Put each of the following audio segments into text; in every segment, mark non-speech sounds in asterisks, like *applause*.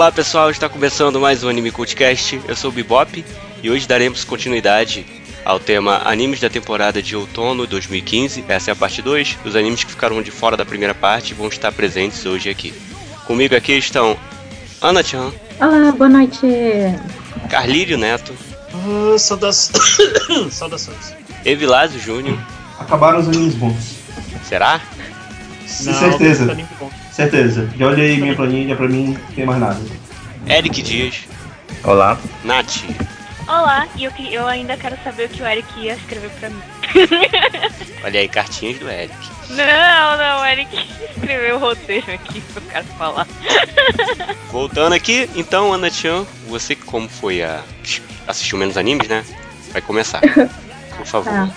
Olá pessoal, está começando mais um Anime Cultcast. Eu sou o Bebop e hoje daremos continuidade ao tema Animes da temporada de outono 2015. Essa é a parte 2. Os animes que ficaram de fora da primeira parte vão estar presentes hoje aqui. Comigo aqui estão Ana Chan. Olá, boa noite. Carlírio Neto. Ah, saudações. *coughs* saudações. Evilásio Júnior. Acabaram os animes bons. Será? Não, certeza. Certeza. Já olhei minha planilha, pra mim não tem mais nada. Eric Dias. Olá. Nath. Olá, e eu, eu ainda quero saber o que o Eric ia escrever pra mim. *laughs* Olha aí, cartinhas do Eric. Não, não, o Eric escreveu o roteiro aqui pro cara falar. *laughs* Voltando aqui, então, Ana Chan, você como foi a. assistiu menos animes, né? Vai começar. Por favor. Tá.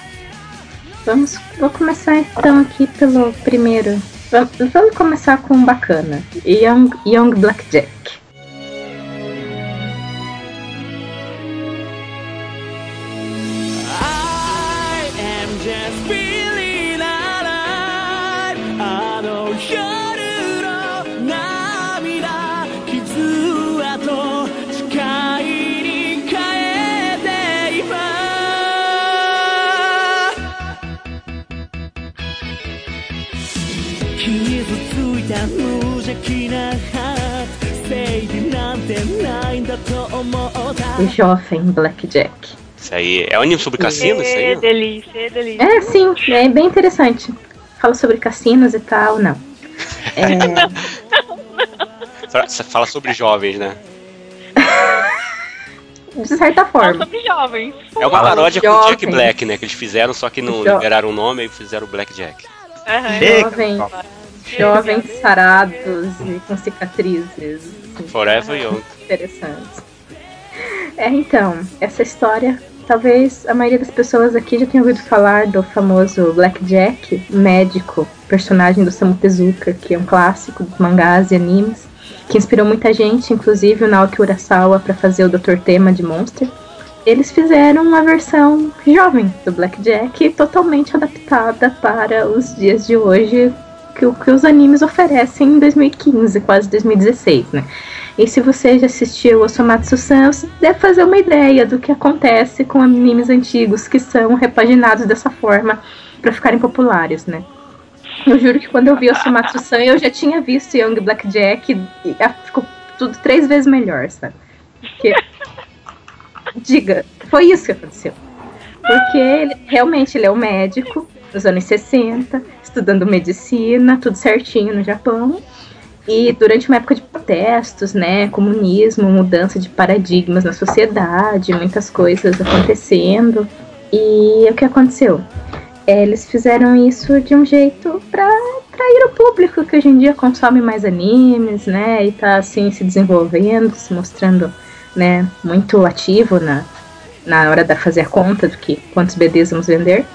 Vamos, vou começar então aqui pelo primeiro. Vamos, começar com um bacana. Young, Young Blackjack. ついた無邪気なハート正義なんてないんだと思った。 O jovem Blackjack. Isso aí. É um anime sobre cassino, isso aí? É delícia, é delícia. É, sim, é bem interessante. Fala sobre cassinos e tal, não. É, *laughs* Você fala sobre jovens, né? de certa Fala forma. sobre jovens. É uma paródia com o Jovens. Jack Black, né? Que eles fizeram, só que não Jo- liberaram o nome e fizeram o Black Jack. Aham. Jovem, jovens sarados e com cicatrizes. Forever Young. interessantes. É, então, essa história, talvez a maioria das pessoas aqui já tenha ouvido falar do famoso Blackjack, médico, personagem do Samu Tezuka, que é um clássico dos mangás e animes, que inspirou muita gente, inclusive o Naoki Urasawa, para fazer o Dr. Tema de Monster. Eles fizeram uma versão jovem do Blackjack, totalmente adaptada para os dias de hoje, que, que os animes oferecem em 2015, quase 2016, né? E se você já assistiu o Somatsu-san, você deve fazer uma ideia do que acontece com animes antigos que são repaginados dessa forma para ficarem populares, né? Eu juro que quando eu vi o Somatsu-san, eu já tinha visto Young Blackjack e ah, ficou tudo três vezes melhor, sabe? Porque, diga, foi isso que aconteceu. Porque ele, realmente ele é um médico nos anos 60, estudando medicina, tudo certinho no Japão. E durante uma época de protestos, né, comunismo, mudança de paradigmas na sociedade, muitas coisas acontecendo. E o que aconteceu? É, eles fizeram isso de um jeito para atrair o público que hoje em dia consome mais animes, né, e tá assim se desenvolvendo, se mostrando, né, muito ativo na, na hora de fazer a conta do que quantos BDs vamos vender.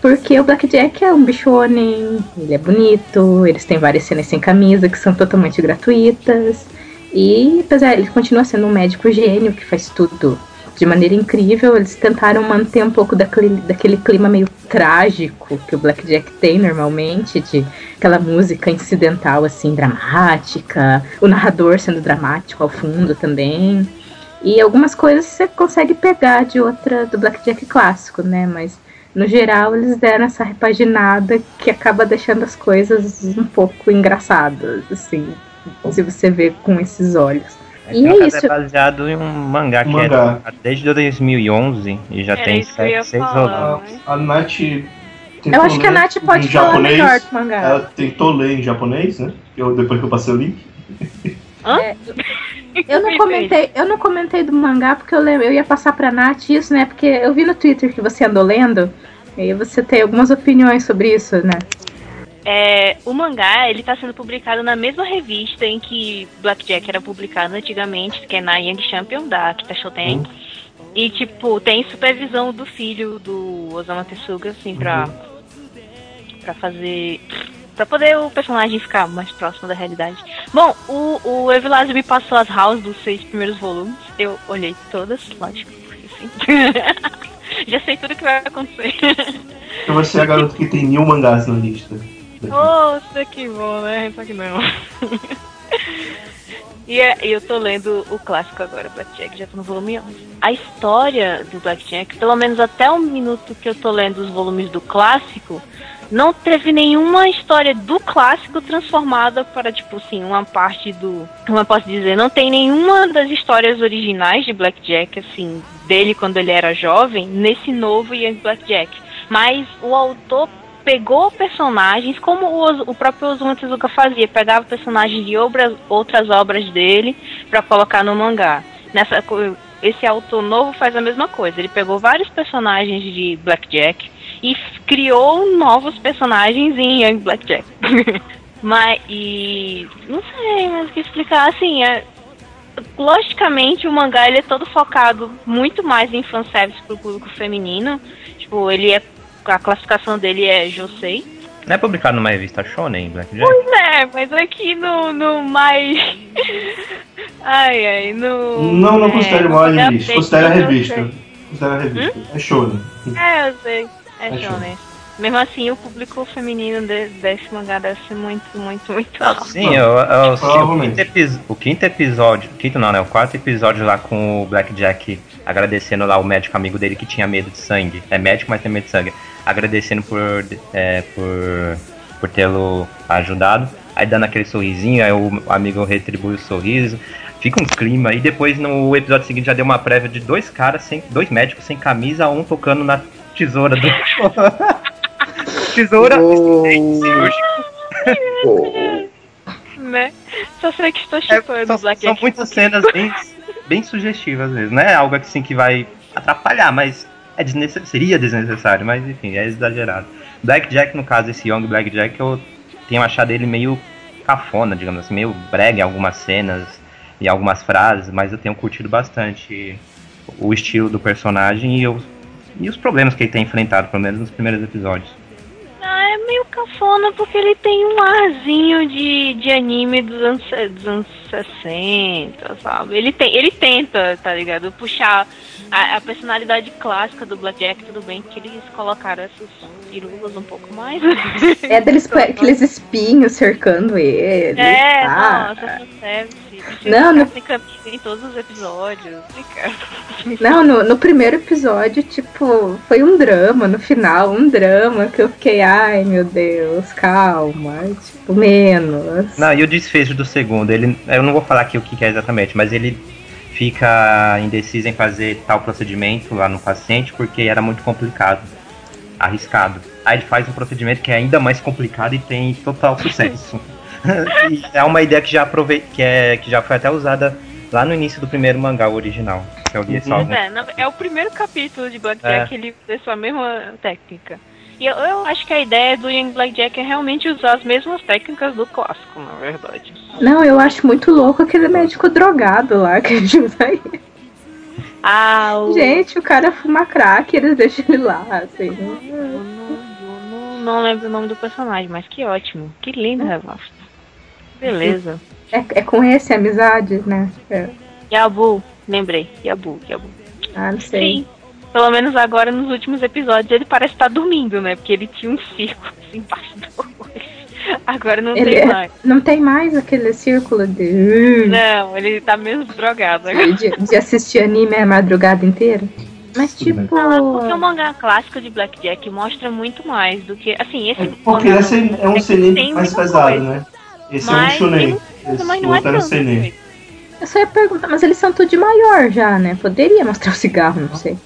Porque o Blackjack é um bichonem, ele é bonito, eles têm várias cenas sem camisa que são totalmente gratuitas. E apesar ele continua sendo um médico gênio que faz tudo de maneira incrível, eles tentaram manter um pouco daquele, daquele clima meio trágico que o Blackjack tem normalmente, de aquela música incidental assim, dramática, o narrador sendo dramático ao fundo também. E algumas coisas você consegue pegar de outra do Blackjack clássico, né? Mas no geral, eles deram essa repaginada que acaba deixando as coisas um pouco engraçadas, assim, se você vê com esses olhos. É, E é isso. é baseado em um mangá que Mangá. é desde 2011 e já Era tem isso que eu ia 7, 6 falar. volumes. A, a Nath. tentou Eu acho que a Nath pode em falar japonês. melhor do mangá. Ela tentou ler em japonês, né? Eu, depois que eu passei o link. Eu não comentei, eu não comentei do mangá porque eu, lem- eu ia passar pra Nath isso, né? Porque eu vi no Twitter que você andou lendo. E aí você tem algumas opiniões sobre isso, né? É, o mangá, ele tá sendo publicado na mesma revista em que Blackjack era publicado antigamente, que é na Young Champion, da Kita Shoten. E, tipo, tem supervisão do filho do Osamu Tezuka, assim, pra, pra fazer... Pra poder o personagem ficar mais próximo da realidade. Bom, o, o Evilásio me passou as house dos seis primeiros volumes. Eu olhei todas, lógico, assim... *laughs* Já sei tudo que vai acontecer. Vai ser a garota que tem mil mangás na lista. Nossa, que bom, né? Só que não. E é- e eu tô lendo o clássico agora, Blackjack, já tô no volume 11. A história do Blackjack, pelo menos até o minuto que eu tô lendo os volumes do clássico, não teve nenhuma história do clássico transformada para, tipo assim, uma parte do. Como eu posso dizer? Não tem nenhuma das histórias originais de Blackjack, assim, dele quando ele era jovem, nesse novo Young Blackjack. Mas o autor pegou personagens, como o, o próprio Osamu Tezuka fazia, pegava personagens de obras, outras obras dele para colocar no mangá. Nessa, esse autor novo faz a mesma coisa. Ele pegou vários personagens de Blackjack e criou novos personagens em Young Blackjack. *laughs* mas e não sei mais o que explicar. Assim, é, logicamente o mangá ele é todo focado muito mais em fanservice pro público feminino. Tipo, ele é a classificação dele é Josei. Não é publicado numa revista Shonen, Blackjack? Pois é, mas aqui no, no mais. *laughs* ai, ai, no. Não, não é, considero no mais revista. Considera a revista. sei. Considera a revista. É shonen. É, eu sei. É, É shonen. Mesmo assim, o público feminino de- desse mangá deve ser muito, muito, muito Não, alto. sim, eu, eu, assisti o, quinto o quinto episódio, o quinto não, né? O quarto episódio lá com o Blackjack agradecendo lá o médico amigo dele que tinha medo de sangue. É médico, mas tem medo de sangue. Agradecendo por, é, por, por tê-lo ajudado. Aí dando aquele sorrisinho, aí o amigo retribui o sorriso. Fica um clima. E depois no episódio seguinte já deu uma prévia de dois caras, sem, dois médicos sem camisa, um tocando na tesoura do. *laughs* tesoura cirúrgica. *laughs* Né? Só sei que estou É, chupando Black são muitas cenas bem, bem sugestivas mesmo. Não é algo assim que vai atrapalhar, mas é desnecess... seria desnecessário, mas enfim, é exagerado. Blackjack, no caso, esse Young Blackjack, eu tenho achado ele meio cafona, digamos assim, meio brega em algumas cenas e algumas frases, mas eu tenho curtido bastante o estilo do personagem e, eu, e os problemas que ele tem enfrentado, pelo menos nos primeiros episódios. Ah, é meio cafona porque ele tem um arzinho de, de anime dos anos, dos anos 60, sabe? Ele, tem, ele tenta, tá ligado? Puxar a, a personalidade clássica do Blackjack, tudo bem que eles colocaram essas pirulas um pouco mais. É deles aqueles espinhos cercando ele. É, tá? nossa, fanservice. Não, sem camisa em todos os episódios. Não, no, no primeiro episódio, tipo, foi um drama no final, um drama que eu fiquei, ai meu Deus, calma, tipo, menos. Não, e o desfecho do segundo, ele, eu não vou falar aqui o que que é exatamente, mas ele fica indeciso em fazer tal procedimento lá no paciente porque era muito complicado, arriscado. Aí ele faz um procedimento que é ainda mais complicado e tem total sucesso. *laughs* *laughs* É uma ideia que já aprovei, que, é, que já foi até usada lá no início do primeiro mangá o original. Que eu li só algum- É, na- é o primeiro capítulo de Blackjack É. que ele usa essa mesma técnica. E eu, eu acho que a ideia do Young Blackjack é realmente usar as mesmas técnicas do clássico, na verdade. Não, eu acho muito louco aquele médico drogado lá que ele usa aí. Ah, o. Gente, o cara fuma crack, eles deixam ele lá, assim. Eu não, eu não, não lembro o nome do personagem, mas que ótimo. Que lindo, Revasto. Beleza. É, é com esse a amizade, né? É. Yabu, lembrei. Yabu, Yabu. Ah, não sei. Sim. Pelo menos agora nos últimos episódios ele parece estar dormindo, né? Porque ele tinha um círculo assim embaixo do. Agora não Ele tem é- mais. Não tem mais aquele círculo de, Não, ele tá menos drogado agora. de, de assistir anime a madrugada inteira. Mas tipo. Não, é porque o mangá clássico de Blackjack mostra muito mais do que. Assim, esse. É porque esse é um tem seinen mais pesado, coisa, né? Esse Mas é um shonen. Esse é outro era tanto. seinen. Eu só ia perguntar, mas eles são tudo de maior já, né? Poderia mostrar o cigarro, não sei.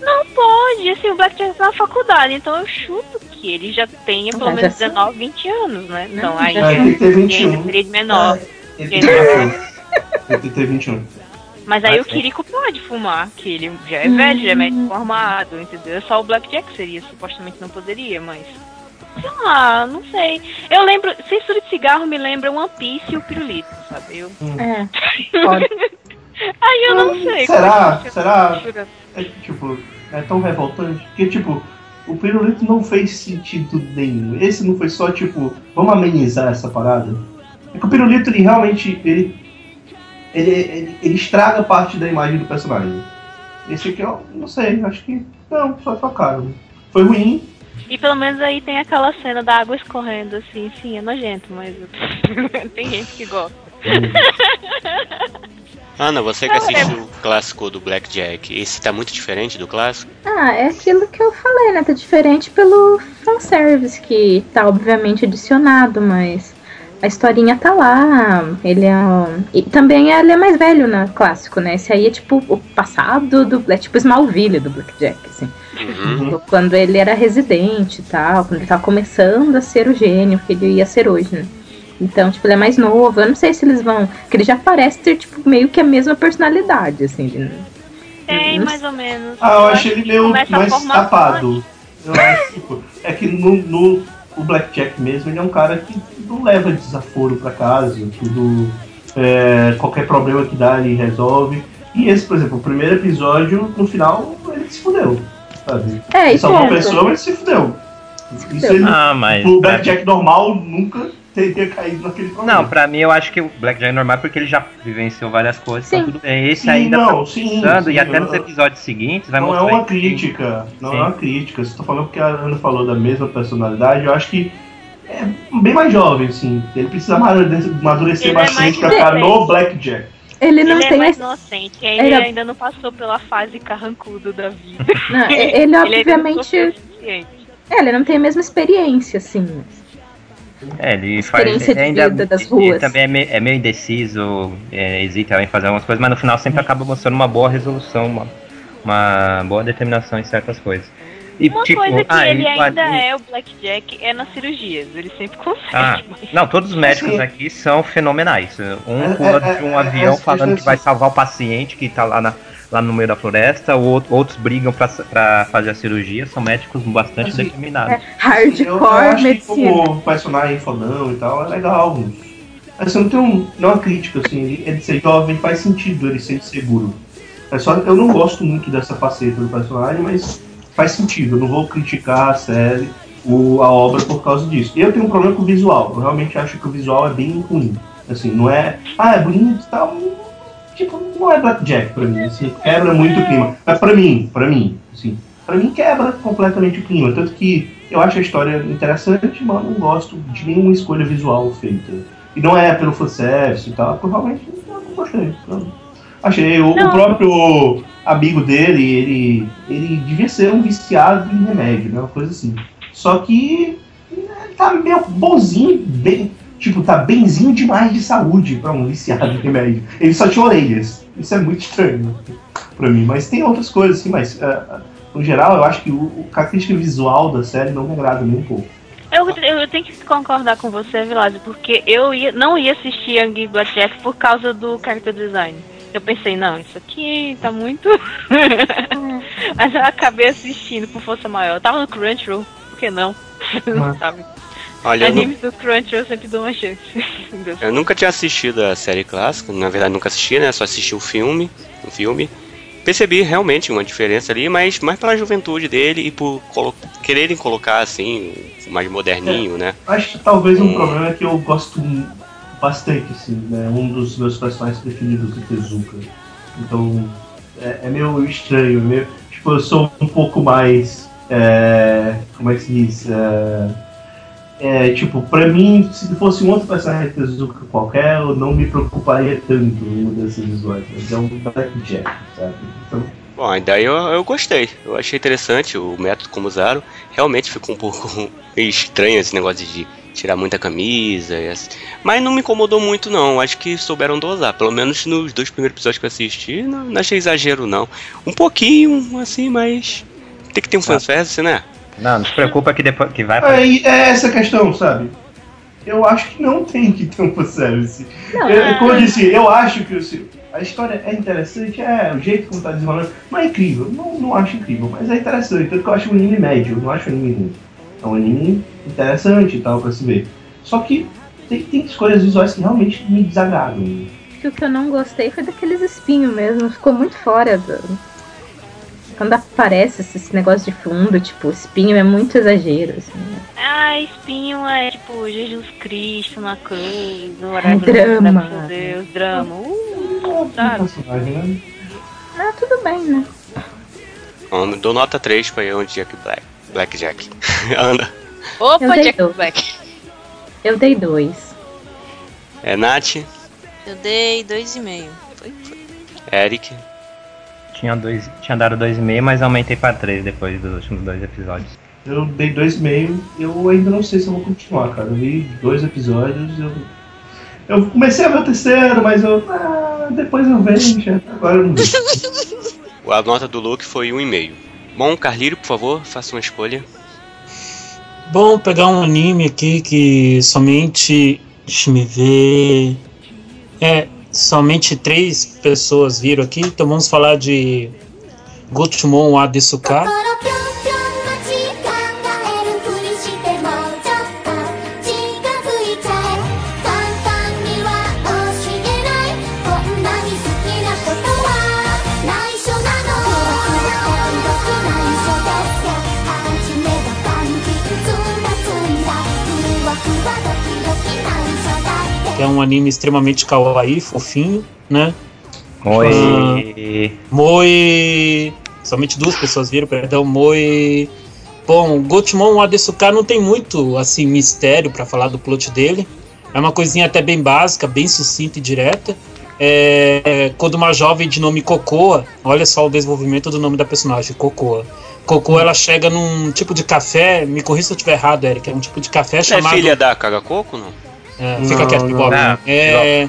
Não pode, assim, o Blackjack tá na faculdade, então eu chuto que ele já tenha pelo Ah, já menos sim. 19, 20 anos, né? Então Não, aí já É, tem que ter ele 21. ainda seria de menor. Ele tem que ter 21. Ele tem que ter 21. Mas aí Ah, o sim. Kiriko pode fumar, que ele já é velho, já é médico formado, entendeu? Só o Blackjack seria, supostamente não poderia, mas. Sei lá, não sei. Eu lembro. Censura de cigarro me lembra One Piece e o pirulito, sabe? Eu... É. Pode. *laughs* Aí eu não sei. Será? é Será? É, tipo, é tão revoltante. Porque, tipo, o pirulito não fez sentido nenhum. Esse não foi só, tipo, vamos amenizar essa parada. É que o pirulito, ele realmente, ele, ele, ele, ele estraga parte da imagem do personagem. Esse aqui, eu não sei, acho que, não, só tocaram. Foi ruim, E pelo menos aí tem aquela cena da água escorrendo, assim, sim, é nojento, mas *laughs* tem gente que gosta. *laughs* Ana, você que assistiu o clássico do Blackjack, esse tá muito diferente do clássico? Ah, é aquilo que eu falei, né? Tá diferente pelo fanservice, que tá obviamente adicionado, mas a historinha tá lá. Ele é. um- E também ele é mais velho no clássico, né? Esse aí é tipo o passado do. É tipo Smallville do Blackjack, assim. Uhum. *laughs* Quando ele era residente e tal, quando ele tava começando a ser o gênio que ele ia ser hoje, né? Então, tipo, ele é mais novo. Eu não sei se eles vão. Porque ele já parece ter, tipo, meio que a mesma personalidade, assim. ele- Tem Não mais ou menos. Ah, eu acho ele meio mais tapado. Eu acho, tipo, é que no, no o Blackjack mesmo, ele é um cara que não leva desaforo pra casa, tudo. é, qualquer problema que dá, ele resolve. E esse, por exemplo, o primeiro episódio, no final, ele se fudeu. Sabe? É, e salvou a ponto. pessoa, mas ele se fudeu. Isso ele, Ah, mas. o pra- Blackjack normal nunca teria caído naquele problema. Não, pra mim eu acho que o Blackjack é normal porque ele já vivenciou várias coisas, Sim. então tudo bem. Esse Sim, ainda não, tá sim, usando, sim, e até eu- nos episódios seguintes vai não é mostrar uma que- crítica. Não Sim. é uma crítica. Se tô falando que a Ana falou da mesma personalidade, eu acho que é bem mais jovem, assim. Ele precisa amadurecer, Ele é bastante pra ficar no. Blackjack. Ele não ele é tem mais esse- inocente, ele Ele é- ainda não passou pela fase carrancudo da vida. *laughs* não, ele, Ele não obviamente. suficiente. É, ele não tem a mesma experiência, assim. É, ele faz. Experiência Ele de ainda, vida das ele ruas. também é meio, é meio indeciso, é, hesita em fazer algumas coisas, mas no final sempre acaba mostrando uma boa resolução, uma, uma boa determinação em certas coisas. E, Uma tipo, coisa que ah, ele e- ainda é o Blackjack é nas cirurgias. Ele sempre *laughs* consegue. Ah, mas- não, todos os médicos Sim. aqui são fenomenais. Um É, pula é, de um é, avião é, falando é, que vai salvar o paciente que tá lá, na- lá no meio da floresta, o outro- outros brigam pra, pra fazer a cirurgia, são médicos bastante Assim, determinados. É hardcore eu, eu acho que medicina. como personagem fodão e tal, é legal. Assim, não tem um, não é uma crítica, assim, ele, ele ser jovem faz sentido ele ser inseguro. É só eu não gosto muito dessa faceta do personagem, mas faz sentido. Eu não vou criticar a série, o, a obra por causa disso. Eu tenho um problema com o visual. Eu realmente acho que o visual é bem ruim. Assim, não é. Ah, é bonito e tal. Tipo, não é Blackjack pra mim. Assim, quebra muito o clima. Mas pra mim, pra mim, assim, pra mim quebra completamente o clima. Tanto que eu acho a história interessante, mas não gosto de nenhuma escolha visual feita. E não é pelo fanservice e tal, porque eu realmente não, não gostei. Não. Achei. O, o próprio amigo dele, ele, ele devia ser um viciado em remédio, né? Uma coisa assim. Só que né, tá meio bonzinho, bem. Tipo, tá benzinho demais de saúde pra um viciado em remédio. Ele só tinha orelhas. Isso é muito estranho pra mim. Mas tem outras coisas, assim, mas ah, no geral eu acho que o, o- a crítica visual da série não me agrada nem um pouco. Eu, eu tenho que concordar com você, Vilásio, porque eu ia, não ia assistir Young Blackjack por causa do character design. Eu pensei, não, isso aqui tá muito. *laughs* Mas eu acabei assistindo por força maior. Eu tava no Crunchyroll, por que não? Mas- *laughs* Sabe? Olha, Animes do Crunchyroll sempre dou uma chance. *laughs* eu nunca tinha assistido a série clássica, na verdade nunca assisti, né? Só assisti o filme, o filme. Percebi realmente uma diferença ali, mas mais pela juventude dele e por colo quererem colocar assim, mais moderninho, né? Acho que talvez um Hum. problema é que eu gosto bastante, assim, né? Um dos meus personagens preferidos do Tezuka. Então, é, é meio estranho, meio, tipo, eu sou um pouco mais, é, como é que se diz, é, é, tipo, pra mim, se fosse um outro personagem de Tezuka qualquer, eu não me preocuparia tanto em mudanças visuais, mas é um Blackjack, sabe? Então, Bom, daí eu, eu gostei. Eu achei interessante o método como usaram. Realmente ficou um pouco *laughs* estranho esse negócio de tirar muita camisa. e assim. Mas não me incomodou muito, não. Acho que souberam dosar. Pelo menos nos dois primeiros episódios que eu assisti, não, não achei exagero, não. Um pouquinho, assim, mas. Tem que ter um fanservice, né? Não, não se preocupa que depois que vai Aí é essa a questão, sabe? Eu acho que não tem que ter um fanservice. Não, Eu, como eu disse, eu acho que o- a história é interessante, é o jeito como tá desenrolando, não é incrível, não, não acho incrível, mas é interessante, tanto que eu acho um anime médio, eu não acho um anime ruim. É um anime interessante e tal pra se ver. Só que tem, tem escolhas visuais que realmente me desagradam. que o que eu não gostei foi daqueles espinhos mesmo. Ficou muito fora do. Quando aparece esse negócio de fundo, tipo, espinho é muito exagero, assim. né? Ah, espinho é tipo Jesus Cristo na cruz, o drama. Meu Deus, drama. Uh, Um sabe? né? Ah, tudo bem, né? Dou nota 3 pra Young Jack Black. Blackjack. *laughs* Anda. Eu Opa, dei Jack dois. Black. Eu dei dois. É Nath. Eu dei 2,5. Foi, foi. Eric, Tinha, dois, tinha dado 2,5, mas aumentei pra 3 depois dos últimos dois episódios. Eu dei dois e meio, eu ainda não sei se eu vou continuar, cara. Eu vi dois episódios, eu. Eu comecei a ver o terceiro, mas eu. Ah, depois eu vejo. Agora eu não vejo. *laughs* a nota do Luke foi 1,5. Bom, Carlírio, por favor, faça uma escolha. Bom, pegar um anime aqui que somente. Deixa me ver. É, somente três pessoas viram aqui, então vamos falar de Gotumon Adesuka. Um anime extremamente kawaii, fofinho, né? Oi! Moi. Somente duas pessoas viram, perdão, Moi. Bom, Gotemon Adesuka não tem muito assim mistério pra falar do plot dele. É uma coisinha até bem básica, bem sucinta e direta. É, quando uma jovem de nome Cocoa, olha só o desenvolvimento do nome da personagem, Cocoa. Cocoa, ela chega num tipo de café, me corrija se eu estiver errado, Eric, é um tipo de café É chamado... filha da Kagacoco, não? É, fica Não, quieto, não, Bob. não. É,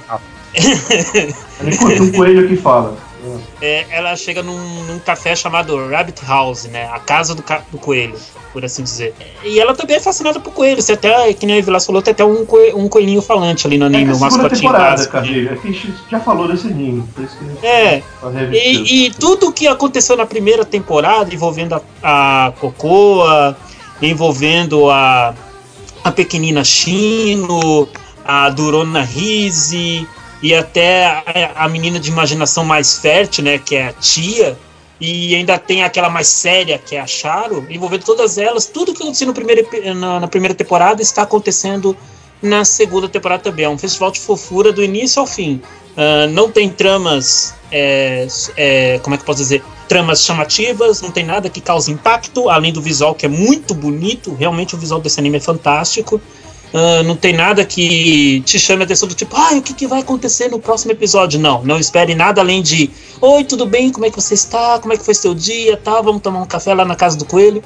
Enquanto o coelho que fala. *laughs* é, ela chega num, num café chamado Rabbit House, né? A casa do, ca- do coelho, por assim dizer. E ela também é fascinada por coelho. Você até, que nem a Vilas falou, tem até um, coe- um coelhinho falante ali no É anime, a um mascotinho temporada, básico. É que a gente já falou desse anime. Por isso que a gente É, tá. E, e tudo que aconteceu na primeira temporada, envolvendo a, a Cocoa, envolvendo a, a pequenina Shino, a Durona Rise e até a, a menina de imaginação mais fértil, né, que é a Tia, e ainda tem aquela mais séria, que é a Charo, envolvendo todas elas, tudo que aconteceu no primeiro, na, na primeira temporada está acontecendo na segunda temporada também. É um festival de fofura do início ao fim. Ah, não tem tramas, é, é, como é que eu posso dizer? Tramas chamativas, não tem nada que cause impacto, além do visual que é muito bonito. Realmente o visual desse anime é fantástico. Ah, não tem nada que te chame a atenção do tipo, ah, o que, que vai acontecer no próximo episódio? Não, não espere nada além de, oi, tudo bem? Como é que você está? Como é que foi seu dia? Tá, vamos tomar um café lá na casa do coelho.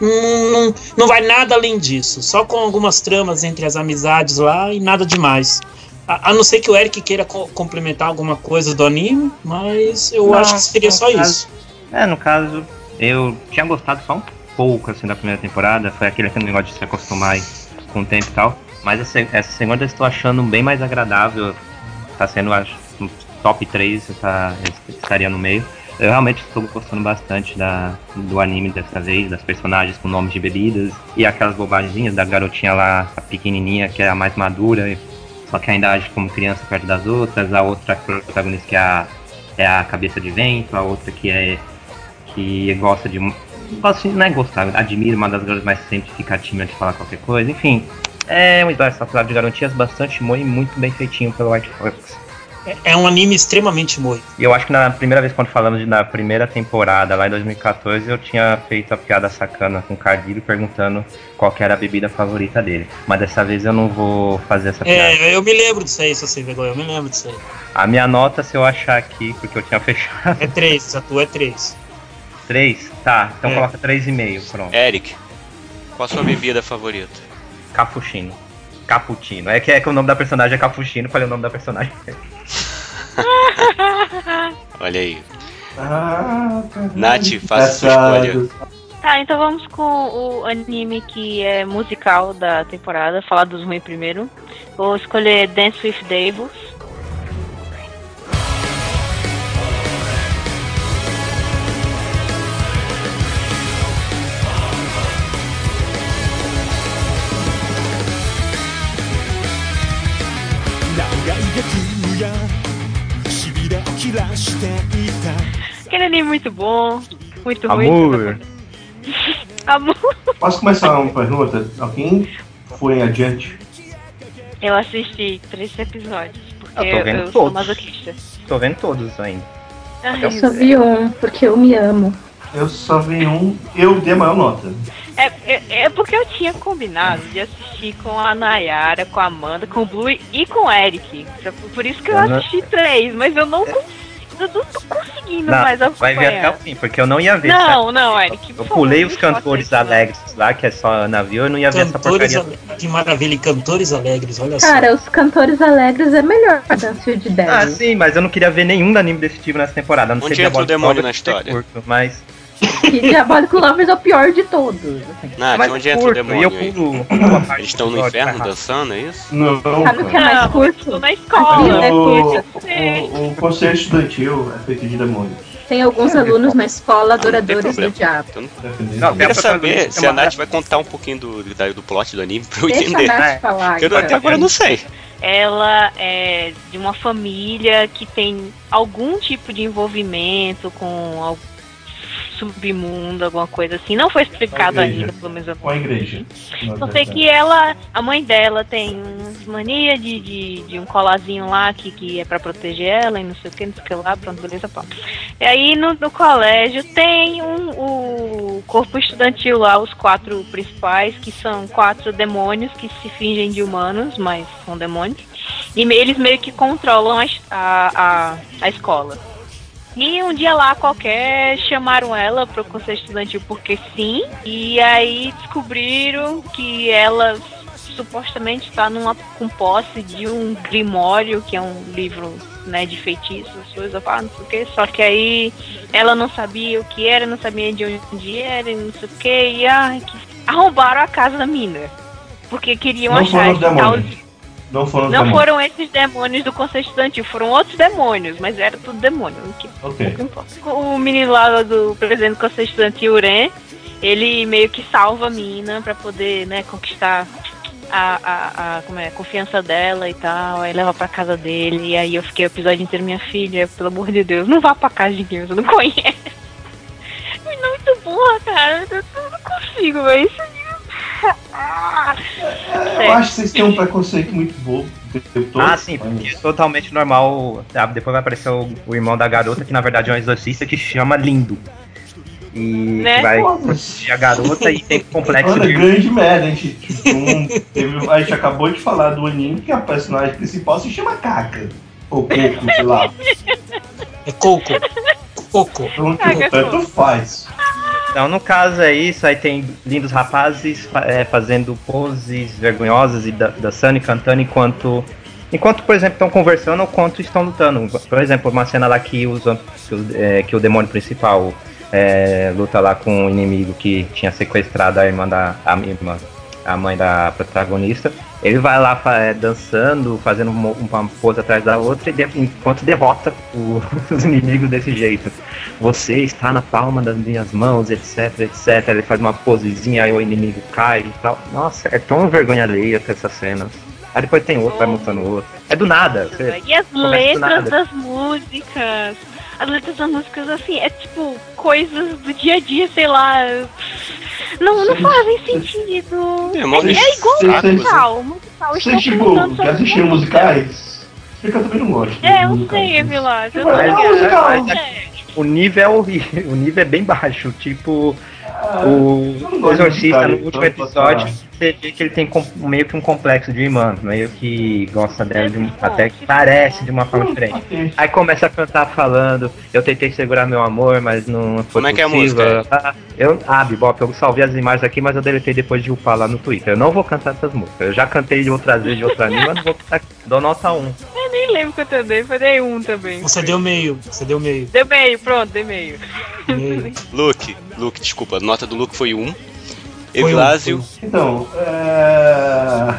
Não, não vai nada além disso, só com algumas tramas entre as amizades lá e nada demais. A, a não ser que o Eric queira co- complementar alguma coisa do anime, mas eu Não, acho que seria só caso- isso. É, no caso, eu tinha gostado só um pouco assim da primeira temporada, foi aquele, aquele negócio de se acostumar com o tempo e tal. Mas essa, essa segunda eu estou achando bem mais agradável. Tá sendo, acho, um top 3, tá, estaria no meio. Eu realmente estou gostando bastante da, do anime dessa vez, das personagens com nomes de bebidas e aquelas bobaginhas da garotinha lá, a pequenininha, que é a mais madura, só que ainda age como criança perto das outras, a outra protagonista que é a, é a cabeça de vento, a outra que é que gosta de. Gosta, não é gostar, admira uma das garotas, mas sempre fica tímida de falar qualquer coisa. Enfim, é uma história safada de garantias bastante boa e muito bem feitinho pelo White Fox. É, é um anime extremamente moi. E eu acho que na primeira vez quando falamos de, na primeira temporada, lá em 2014, eu tinha feito a piada sacana com o Cardilho perguntando qual que era a bebida favorita dele. Mas dessa vez eu não vou fazer essa piada. É, eu me lembro disso aí, se você vergonha, eu me lembro disso aí. A minha nota, se eu achar aqui, porque eu tinha fechado É 3, a tua é 3. 3, tá, então É. coloca 3,5, pronto. Eric, qual a sua bebida favorita? Capuchino. Cappuccino. É que, é que o nome da personagem é Capuchino, falei o nome da personagem. *laughs* Olha aí. Ah. Nath, faça sua escolha. Tá, então vamos com o anime que é musical da temporada, falar dos ruins primeiro. Vou escolher Dance with Devils. Aquele anime muito bom, muito ruim. Amor. *laughs* Amor. Posso começar uma pergunta? Alguém foi em adiante? Eu assisti três episódios, porque Eu tô vendo eu, sou todos. masoquista. Tô vendo todos ainda. Ai, Eu só vi um, porque eu me amo. Eu só vi um. Eu dei a maior nota. É, É, é, é porque eu tinha combinado de assistir com a Nayara, com a Amanda, com o Blue e com o Eric. Por isso que eu Eu não- assisti três, mas eu não consigo. Eu não tô conseguindo Não, mais vai acompanhar. ver até o fim, porque eu não ia ver. sabe? Não, não, Eric. Eu pulei os cantores alegres lá, que é só navio, eu não ia ver essa Cantores porcaria. ale- Que maravilha, e cantores alegres, olha só. Cara, os cantores alegres é melhor da Field Dead. Ah, sim, mas eu não queria ver nenhum anime desse tipo nessa temporada. Não Onde sei entra o Diabolic demônio na é história? curto, mas E Diabolical Lovers é o pior de todos. assim. Nath, mas onde entra o curto, e eu demônio aí? pulo, a Eles estão no inferno dançando, é isso? Não, Sabe o que é mais Não, curto? Na escola. É o, o, o conselho estudantil é feito de demônios. Tem alguns alunos na escola adoradores do diabo. Então? Não, eu a saber se que é a Nath vai contar um pouquinho do, do plot do anime pra eu Deixa a entender. Nath É. falar. Eu não- até agora eu não sei. Ela é de uma família que tem algum tipo de envolvimento com algum submundo, alguma coisa assim. Não foi explicado ainda, pelo menos. eu- Com a igreja. Só sei que ela, a mãe dela tem uns mania de, de, de um colazinho lá que, que é pra proteger ela e não sei o que, não sei o que lá, pronto, beleza, pá. E aí no, no colégio tem um, o corpo estudantil lá, os quatro principais, que são quatro demônios que se fingem de humanos, mas são demônios. E eles meio que controlam a, a, a escola. E um dia lá qualquer chamaram ela pro conselho estudantil porque sim. E aí descobriram que ela supostamente está numa com posse de um grimório, que é um livro né, de feitiços, coisa, pá, não sei o que. Só que aí ela não sabia o que era, não sabia de onde era, e não sei o que. E ai, que... arrombaram a casa da mina. Porque queriam Não achar esse tal. Não foram não demônios. foram esses demônios do conselho estudantil, foram outros demônios, mas era tudo demônio. Que. O menino lá do presidente do conselho estudantil, Uren, ele meio que salva a mina pra poder, né, conquistar a, a, a, como é, a confiança dela e tal. Aí leva pra casa dele. E aí eu fiquei o episódio inteiro, minha filha, pelo amor de Deus, não vá pra casa de ninguém, você não conhece. Menina *laughs* muito burra, cara. Eu não consigo, velho. Eu acho que vocês têm um preconceito muito bobo. Ah, sim, porque é totalmente normal. sabe? Depois vai aparecer o, o irmão da garota, que na verdade é um exorcista que chama Lindo. E Né? que vai proteger a garota e tem complexo Olha, de. grande merda. A gente, tipo, um- teve- a gente acabou de falar do anime que a personagem principal se chama Kaka. Ou Coco, sei lá. *laughs* É Coco. Coco. Então, tipo, tanto faz. Então, no caso é isso, aí tem lindos rapazes é, fazendo poses vergonhosas e da- dançando e cantando enquanto. Enquanto, por exemplo, estão conversando ou enquanto estão lutando. Por exemplo, uma cena lá que, os, que, o- é, que o demônio principal é, luta lá com o inimigo que tinha sequestrado a irmã da. A, irmã, a mãe da protagonista. Ele vai lá é, dançando, fazendo uma, uma pose atrás da outra, e de- enquanto derrota o- *laughs* os inimigos desse jeito. Você está na palma das minhas mãos, etc, etc. Ele faz uma posezinha, aí o inimigo cai e tal. Nossa, é tão vergonha alheia com essas cenas. Aí depois tem outro, vai mostrando outro. É do nada. E as letras das músicas. As letras das músicas, assim, é tipo coisas do dia a dia, sei lá. Não, não fazem sentido. Demônios É igual Sim, o musical. Musical Vocês, tipo, já assistiram música. musicais? Porque eu também não gosto. É, eu musicais. sei, Vilas. Eu Tipo, é musical. É. O nível é horrível, o nível é bem baixo. Tipo, o Exorcista no último episódio, você vê que ele tem meio que um complexo de irmã, meio que gosta dela, de um- até que parece de uma forma diferente. Aí começa a cantar falando, eu tentei segurar meu amor, mas não foi Como é que é a possível. música? Ah, eu, ah, Bibop, eu salvei as imagens aqui, mas eu deletei depois de upar lá no Twitter. Eu não vou cantar essas músicas. Eu já cantei de outras vezes de outra anime, mas não vou cantar. Dou nota 1. Lembro quanto eu dei, foi dei um também. Você deu meio. Você deu meio. Deu meio, pronto, dei meio. meio. *laughs* Luke, Luke, desculpa, a nota do Luke foi 1. Um. Foi um, Evilásio, foi Então, é...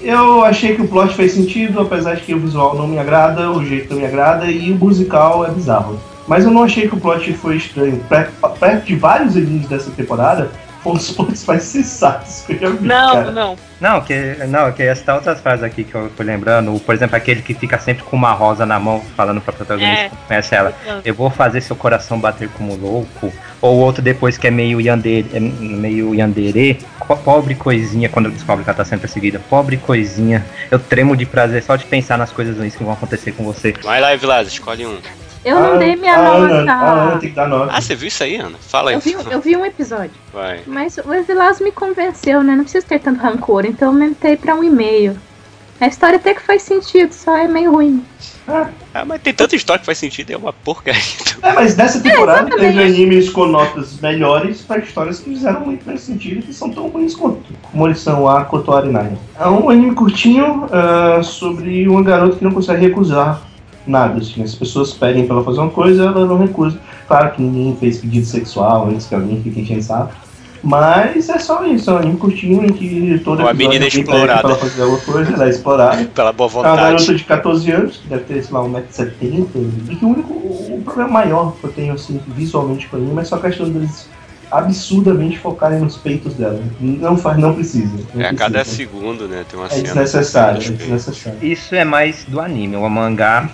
eu achei que o plot fez sentido, apesar de que o visual não me agrada, o jeito não me agrada e o musical é bizarro. Mas eu não achei que o plot foi estranho. Perto perto de vários animes dessa temporada, dos plots mais sensatos que eu já vi. Não, cara. não. Não, que não, que essa outras frases aqui que eu fui lembrando, por exemplo, aquele que fica sempre com uma rosa na mão falando pra protagonista, É. que conhece ela. Eu vou fazer seu coração bater como louco. Ou outro depois que é meio yandere, é meio yandere, pobre coisinha, quando descobre que ela tá sendo perseguida, pobre coisinha. Eu tremo de prazer só de pensar nas coisas ruins que vão acontecer com você. vai lá, Evilásio, escolhe um. Eu não A- dei minha a nota. Ana, a Ana tem que dar nota. Ah, você viu isso aí, Ana? Fala aí. Eu vi, eu vi um episódio. Vai. Mas o Evilás me convenceu, né? Não preciso ter tanto rancor, então eu aumentei pra um e meio. A história até que faz sentido, só é meio ruim. Ah, mas tem tanta história que faz sentido, é uma porcaria. É, mas nessa temporada exatamente. teve animes com notas melhores para histórias que fizeram muito mais sentido e que são tão ruins quanto. Como eles são a Kotori Nine. É um anime curtinho ah, sobre uma garota que não consegue recusar nada. Assim. As pessoas pedem pra ela fazer uma coisa ela não recusa. Claro que ninguém fez pedido sexual antes que alguém fique enchendo saco. Mas é só isso, é um anime curtinho em que toda Uma menina explorada. pra ela fazer alguma coisa, ela é explorada. *laughs* Pela boa É uma garota vontade. de 14 anos, que deve ter, sei lá, 1,70m. E que o único o problema maior que eu tenho, assim, visualmente com o anime é só a questão deles absurdamente focarem nos peitos dela. Não faz, não precisa. Não É, a cada precisa. segundo, né? Tem uma É cena. desnecessário, é desnecessário. Isso é mais do anime. O mangá,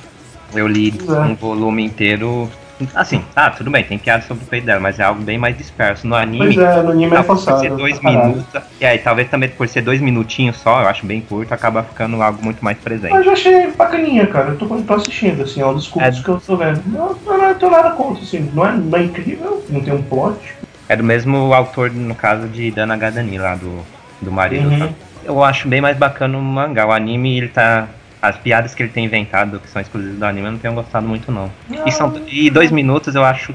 eu li É. um volume inteiro. Assim, tá, tudo bem, tem piada sobre o peito dela, mas é algo bem mais disperso. No anime, Pois é, no anime é Talvez por forçado. ser dois caralho. minutos. E aí, talvez também por ser dois minutinhos só, eu acho bem curto, acaba ficando algo muito mais presente. Mas eu achei bacaninha, cara. Eu tô, tô assistindo, assim, é um dos curtos É. que eu tô vendo. Não, não, não tô nada contra, assim. Não é, não é incrível, não tem um plot. É do mesmo autor, no caso, de Dana Gadani, lá do, do marido. Uhum. tá? Eu acho bem mais bacana o mangá. O anime, ele tá. As piadas que ele tem inventado, que são exclusivas do anime, eu não tenho gostado muito, não. E, são, e dois minutos eu acho.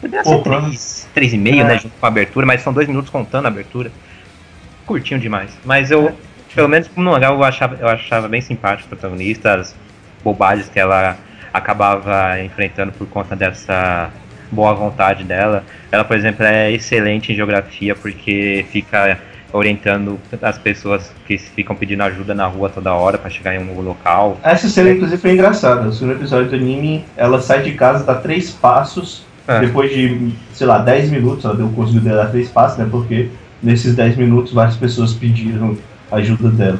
Poderia ser né? três, três e meio, É. né? Junto com a abertura, mas são dois minutos contando a abertura. Curtinho demais. Mas eu, pelo menos no mangá, eu achava, eu achava bem simpático o protagonista, as bobagens que ela acabava enfrentando por conta dessa boa vontade dela. Ela, por exemplo, é excelente em geografia porque fica orientando as pessoas que ficam pedindo ajuda na rua toda hora para chegar em um local. Essa cena, inclusive, foi engraçada. No segundo episódio do anime, ela sai de casa, dá três passos. É. Depois de, sei lá, 10 minutos, ela deu, conseguiu dar três passos, né? Porque nesses 10 minutos várias pessoas pediram ajuda dela.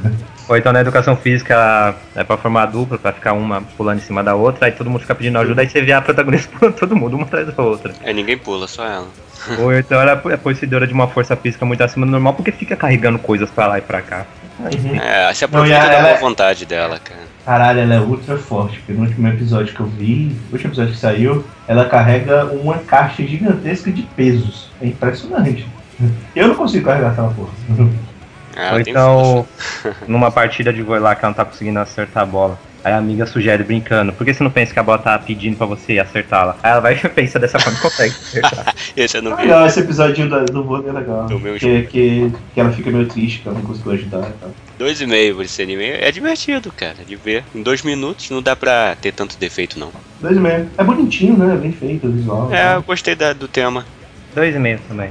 Ou então na educação física ela é pra formar dupla, pra ficar uma pulando em cima da outra, aí todo mundo fica pedindo ajuda, aí você vê a protagonista *laughs* pulando todo mundo, uma atrás da outra. É, ninguém pula, só ela. *laughs* Ou então ela é possuidora de uma força física muito acima do normal, porque fica carregando coisas pra lá e pra cá. É, se Não, aproveita a- da ela boa é- vontade dela, cara. Caralho, ela é ultra forte, porque no último episódio que eu vi, no último episódio que saiu, ela carrega uma caixa gigantesca de pesos. É impressionante. *laughs* Eu não consigo carregar aquela porra. Ela Ou então, numa partida de vôlei lá que ela não tá conseguindo acertar a bola. Aí a amiga sugere brincando, por que você não pensa que a bola tá pedindo pra você acertá-la? Aí ela vai *laughs* e pensa dessa forma e consegue acertar. *laughs* Esse eu não vi. Legal, esse episódio do, do vôlei é legal. Do meu que, que, que ela fica meio triste que ela não conseguiu ajudar e tal. Dois e meio por esse anime. É divertido, cara, de ver. Em dois minutos não dá pra ter tanto defeito, não. Dois e meio. É bonitinho, né? Bem feito o visual. É, eu tá? gostei da- do tema. Dois e meio também.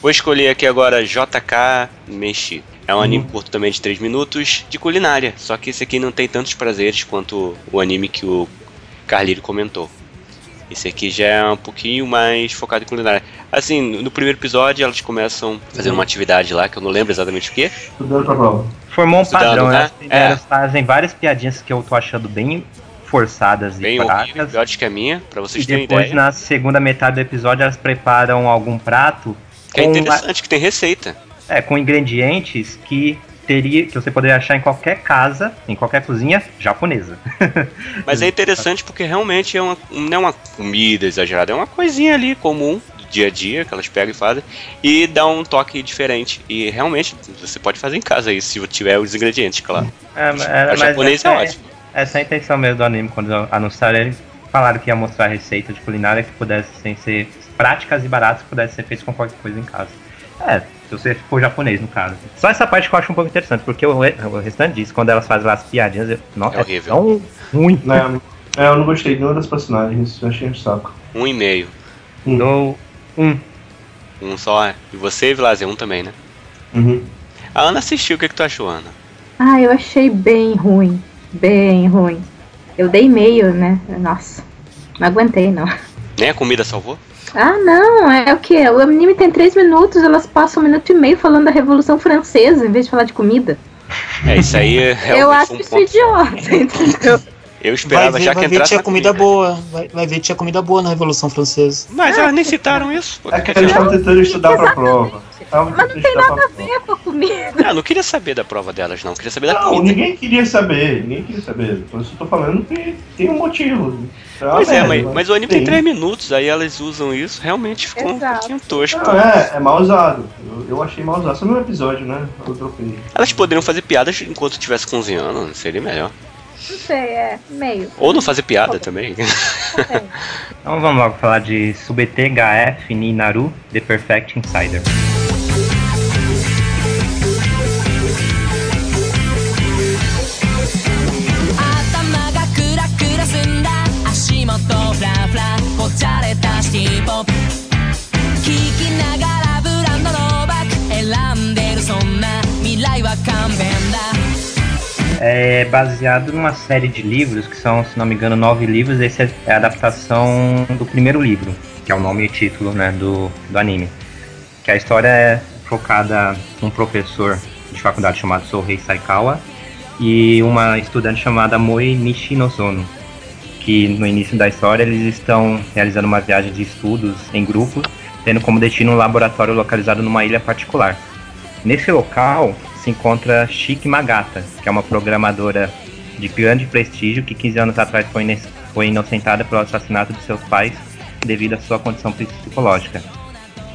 Vou escolher aqui agora JK Meshi. É um anime curto também de 3 minutos, de culinária. Só que esse aqui não tem tantos prazeres quanto o anime que o Carlírio comentou. Esse aqui já é um pouquinho mais focado em culinária. Assim, no primeiro episódio elas começam fazendo uma atividade lá, que eu não lembro exatamente o que. Estudando pra prova. Formou um Estudando, padrão, né? né? É. Elas fazem várias piadinhas que eu tô achando bem forçadas Bem e fracas. pior que a minha, pra vocês E terem depois, ideia. na segunda metade do episódio, elas preparam algum prato Que é interessante, que tem receita. é, com ingredientes que teria que você poderia achar em qualquer casa, em qualquer cozinha japonesa. *laughs* Mas é interessante porque realmente é uma, não é uma comida exagerada, é uma coisinha ali comum do dia a dia que elas pegam e fazem e dá um toque diferente. E realmente você pode fazer em casa isso, se tiver os ingredientes, claro. É, O é, mas japonês é é, ótimo. essa é a intenção mesmo do anime, quando anunciaram ele. Falaram que ia mostrar receita de culinária que pudessem ser práticas e baratas que pudessem ser feitas com qualquer coisa em casa. É, se você for japonês, no caso. Só essa parte que eu acho um pouco interessante, porque o, o restante disso, quando elas fazem lá as piadinhas, eu- nossa, É é, horrível. tão ruim. Não, é, eu não gostei de nenhuma das personagens, eu achei um saco. Um e meio. Dou um. Um só. E você, Vilazer, um também, né? Uhum. A Ana assistiu, o que, que tu achou, Ana? Ah, eu achei bem ruim. Bem ruim. Eu dei meio, né? Nossa. Não aguentei, não. Nem a comida salvou? Ah, não. É o que? O anime tem três minutos, elas passam um minuto e meio falando da Revolução Francesa, em vez de falar de comida. É, isso aí é eu acho um isso ponto. idiota, entendeu? Eu Vai esperava ver, já que vai ver entrasse tinha na comida boa. Vai, vai ver tinha comida boa na Revolução Francesa. Mas elas nem citaram isso. pô. É que eles estavam tentando estudar pra prova. Mas não tem nada a ver com a comida. Ah, eu não queria saber da prova delas, não. Queria saber da Não, comida. ninguém queria saber, ninguém queria saber. Por isso eu tô falando que tem um motivo. É uma Pois é, mas, mas o anime tem tem. 3 minutos, aí elas usam isso, realmente ficou um Exato. pouquinho tosco. Não, é, é mal usado. Eu, eu achei mal usado. Só no episódio, né? Eu dropei. Elas poderiam fazer piadas enquanto estivesse cozinhando, seria melhor. Não sei, é meio. Ou não fazer piada também. *laughs* Então vamos logo falar de Subete HF ni Naru The Perfect Insider. シティポップ聞きながらブランドのバッグ選んでるそんな未来は勘弁だ É baseado numa série de livros que são, se não me engano, nove livros. Esse é é a adaptação do primeiro livro, que é o nome e título né, do, do anime. Que a história é focada num professor de faculdade chamado Sohei Saikawa e uma estudante chamada Moi Nishinozono. que no início da história eles estão realizando uma viagem de estudos em grupo, tendo como destino um laboratório localizado numa ilha particular. Nesse local se encontra Shiki Magata, que é uma programadora de grande prestígio que 15 anos atrás foi, foi inocentada pelo assassinato de seus pais devido à sua condição psicológica.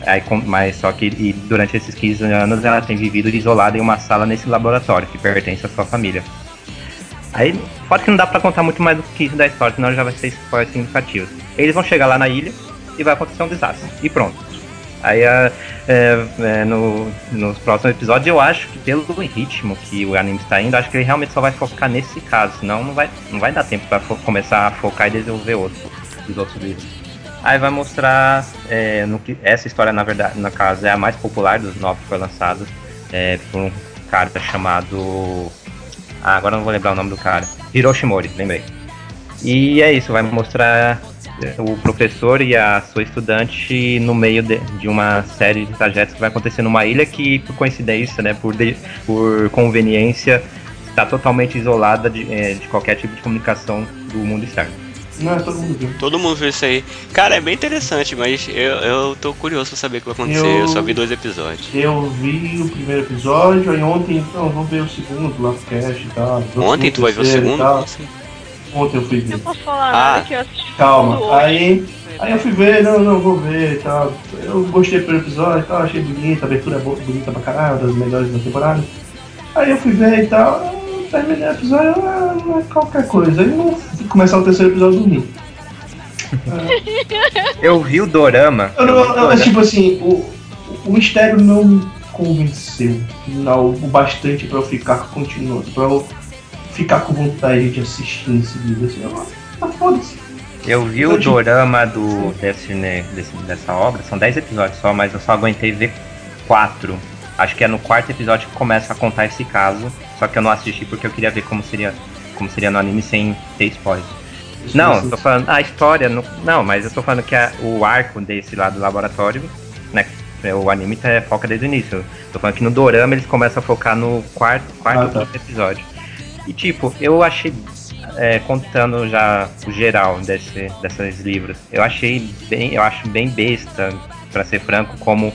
Aí, mas só que durante esses 15 anos ela tem vivido isolada em uma sala nesse laboratório que pertence à sua família. Aí, pode que não dá pra contar muito mais do que isso da história, senão já vai ser spoiler significativo. Eles vão chegar lá na ilha e vai acontecer um desastre. E pronto. Aí a- é, é, no- nos próximos episódios eu acho que pelo ritmo que o anime está indo, acho que ele realmente só vai focar nesse caso, senão não vai, não vai dar tempo para começar a focar e desenvolver outro, os outros livros. Aí vai mostrar é, no que essa história na verdade, no caso é a mais popular dos nove que foi lançado é, por um cara chamado ah, agora não vou lembrar o nome do cara. Hiroshimori, lembrei. E é isso, vai mostrar é, o professor e a sua estudante no meio de, de uma série de trajetos que vai acontecer numa ilha que, por coincidência, né, por, de- por conveniência, está totalmente isolada de, é, de qualquer tipo de comunicação do mundo externo. Não, é todo mundo viu. Todo mundo viu isso aí. Cara, é bem interessante, mas eu, eu tô curioso pra saber o que vai acontecer. Eu, Eu- só vi dois episódios. Eu vi o primeiro episódio, aí ontem, então, vou ver o segundo, lá pro cast e tal. Ontem tu vai ver o e segundo? Ontem eu fui ver. Eu posso falar Ah, nada que eu assisti Calma, aí, aí eu fui ver, não, não, vou ver e tal. Eu gostei do primeiro episódio e tal, achei bonito, a abertura é bo- bonita pra caralho, das melhores da temporada. Aí eu fui ver e tal, eu terminei o episódio, não é qualquer coisa. Eu fui começar o terceiro episódio dormir. *laughs* Eu vi o Dorama. Eu não, eu- Dorama. tipo assim, o, o mistério não me convenceu não, o bastante pra eu ficar continuando, pra eu ficar com vontade de assistir em seguida. Assim, eu, ah, foda-se. Eu vi o dorama do, desse, né, desse- dessa obra, são 10 episódios só, mas eu só aguentei ver 4. Acho que é no quarto episódio que começa a contar esse caso, só que eu não assisti porque eu queria ver como seria, como seria no anime sem ter spoiler. Não, tô falando, a história, não, não mas eu tô falando que a- o arco desse lá do laboratório, né, o anime tá, foca desde o início. Tô falando que no dorama eles começam a focar no quarto, quarto Ah, tá. episódio. E tipo, eu achei é, contando já o geral desse, desses livros, eu achei bem, eu acho bem besta, pra ser franco, como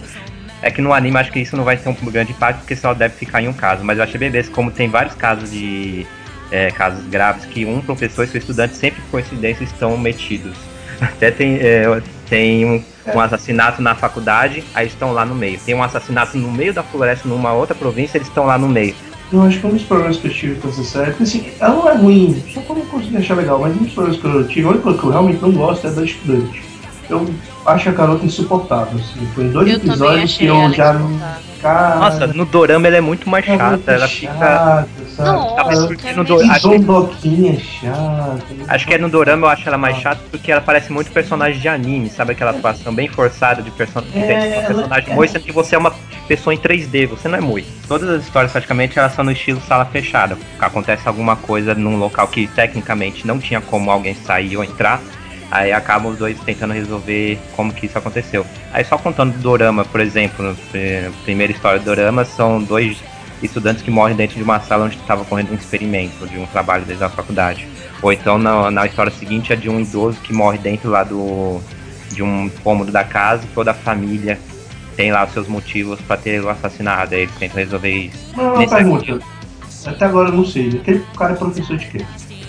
é que no anime acho que isso não vai ter um grande impacto porque só deve ficar em um caso, mas eu achei bem besta como tem vários casos de é, casos graves que um professor e seu estudante sempre por coincidência estão metidos. *laughs* Até tem, é, tem um, um assassinato na faculdade, aí estão lá no meio. Tem um assassinato no meio da floresta numa outra província, eles estão lá no meio. Eu acho que um dos problemas que eu tive com essa série, porque assim, ela não é ruim, só que eu não consegui achar legal, mas um dos problemas que eu tive, a única coisa que eu realmente não gosto é da estudante. Eu acho a garota insuportável, assim. Foi dois Eu episódios que eu ela já. insuportável. Cara, Nossa, no dorama ela é muito mais é chata, muito ela fica. chata, sabe? Não, porque quero no do- acho- Dondoquinha chata. Acho que é no dorama eu acho ela mais chata porque ela parece muito personagem de anime, sabe aquela atuação bem forçada de, person... É, ela- personagem é. Moi, sendo que você é uma pessoa em 3D, você não é Moi. Todas as histórias praticamente elas são no estilo sala fechada. Acontece alguma coisa num local que tecnicamente não tinha como alguém sair ou entrar, aí acabam os dois tentando resolver como que isso aconteceu. Aí só contando do dorama, por exemplo, no pri- primeira história do dorama são dois estudantes que morrem dentro de uma sala onde estava correndo um experimento de um trabalho desde a faculdade. Ou então na, na história seguinte é de um idoso que morre dentro lá do de um cômodo da casa e toda a família tem lá os seus motivos pra ter o assassinado. Aí eles tentam resolver isso. Não, uma pergunta. Até agora eu não sei. Aquele cara é professor de quê?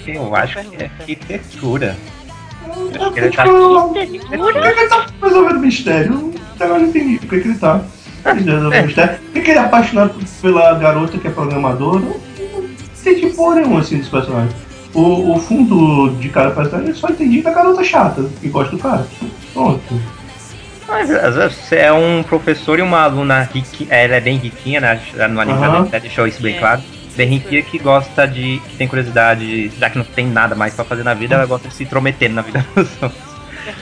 Eu acho que é arquitetura. É Acho que ele tá. Por que que ele tá resolvendo mistério? Até agora eu não entendi por que ele tá resolvendo mistério. Por que ele é apaixonado pela garota que é programadora? Não entendi porra nenhuma assim dos personagens. O, o fundo de cada personagem eu só entendi da garota chata, que gosta do cara. Pronto. Mas às vezes você é um professor e uma aluna riquinha, ela é bem riquinha, né? No anime Aham. até deixou isso bem É. claro. Bem riquinha que gosta de. que tem curiosidade, já que não tem nada mais pra fazer na vida, ela gosta de se intrometer na vida *laughs* dos outros.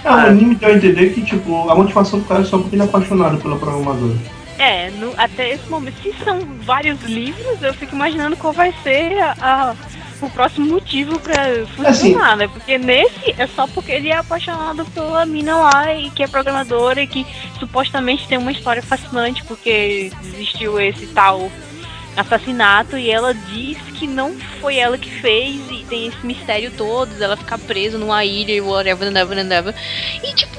É, o anime deu a entender que, tipo, a motivação do cara é só porque ele é apaixonado pela programadora. É, no- até esse momento, se são vários livros, eu fico imaginando qual vai ser a, a- o próximo motivo pra funcionar, né? Porque nesse é só porque ele é apaixonado pela mina lá e que é programadora e que supostamente tem uma história fascinante porque existiu esse tal assassinato e ela diz que não foi ela que fez e tem esse mistério todo, ela ficar presa numa ilha e whatever, whatever, whatever. E tipo,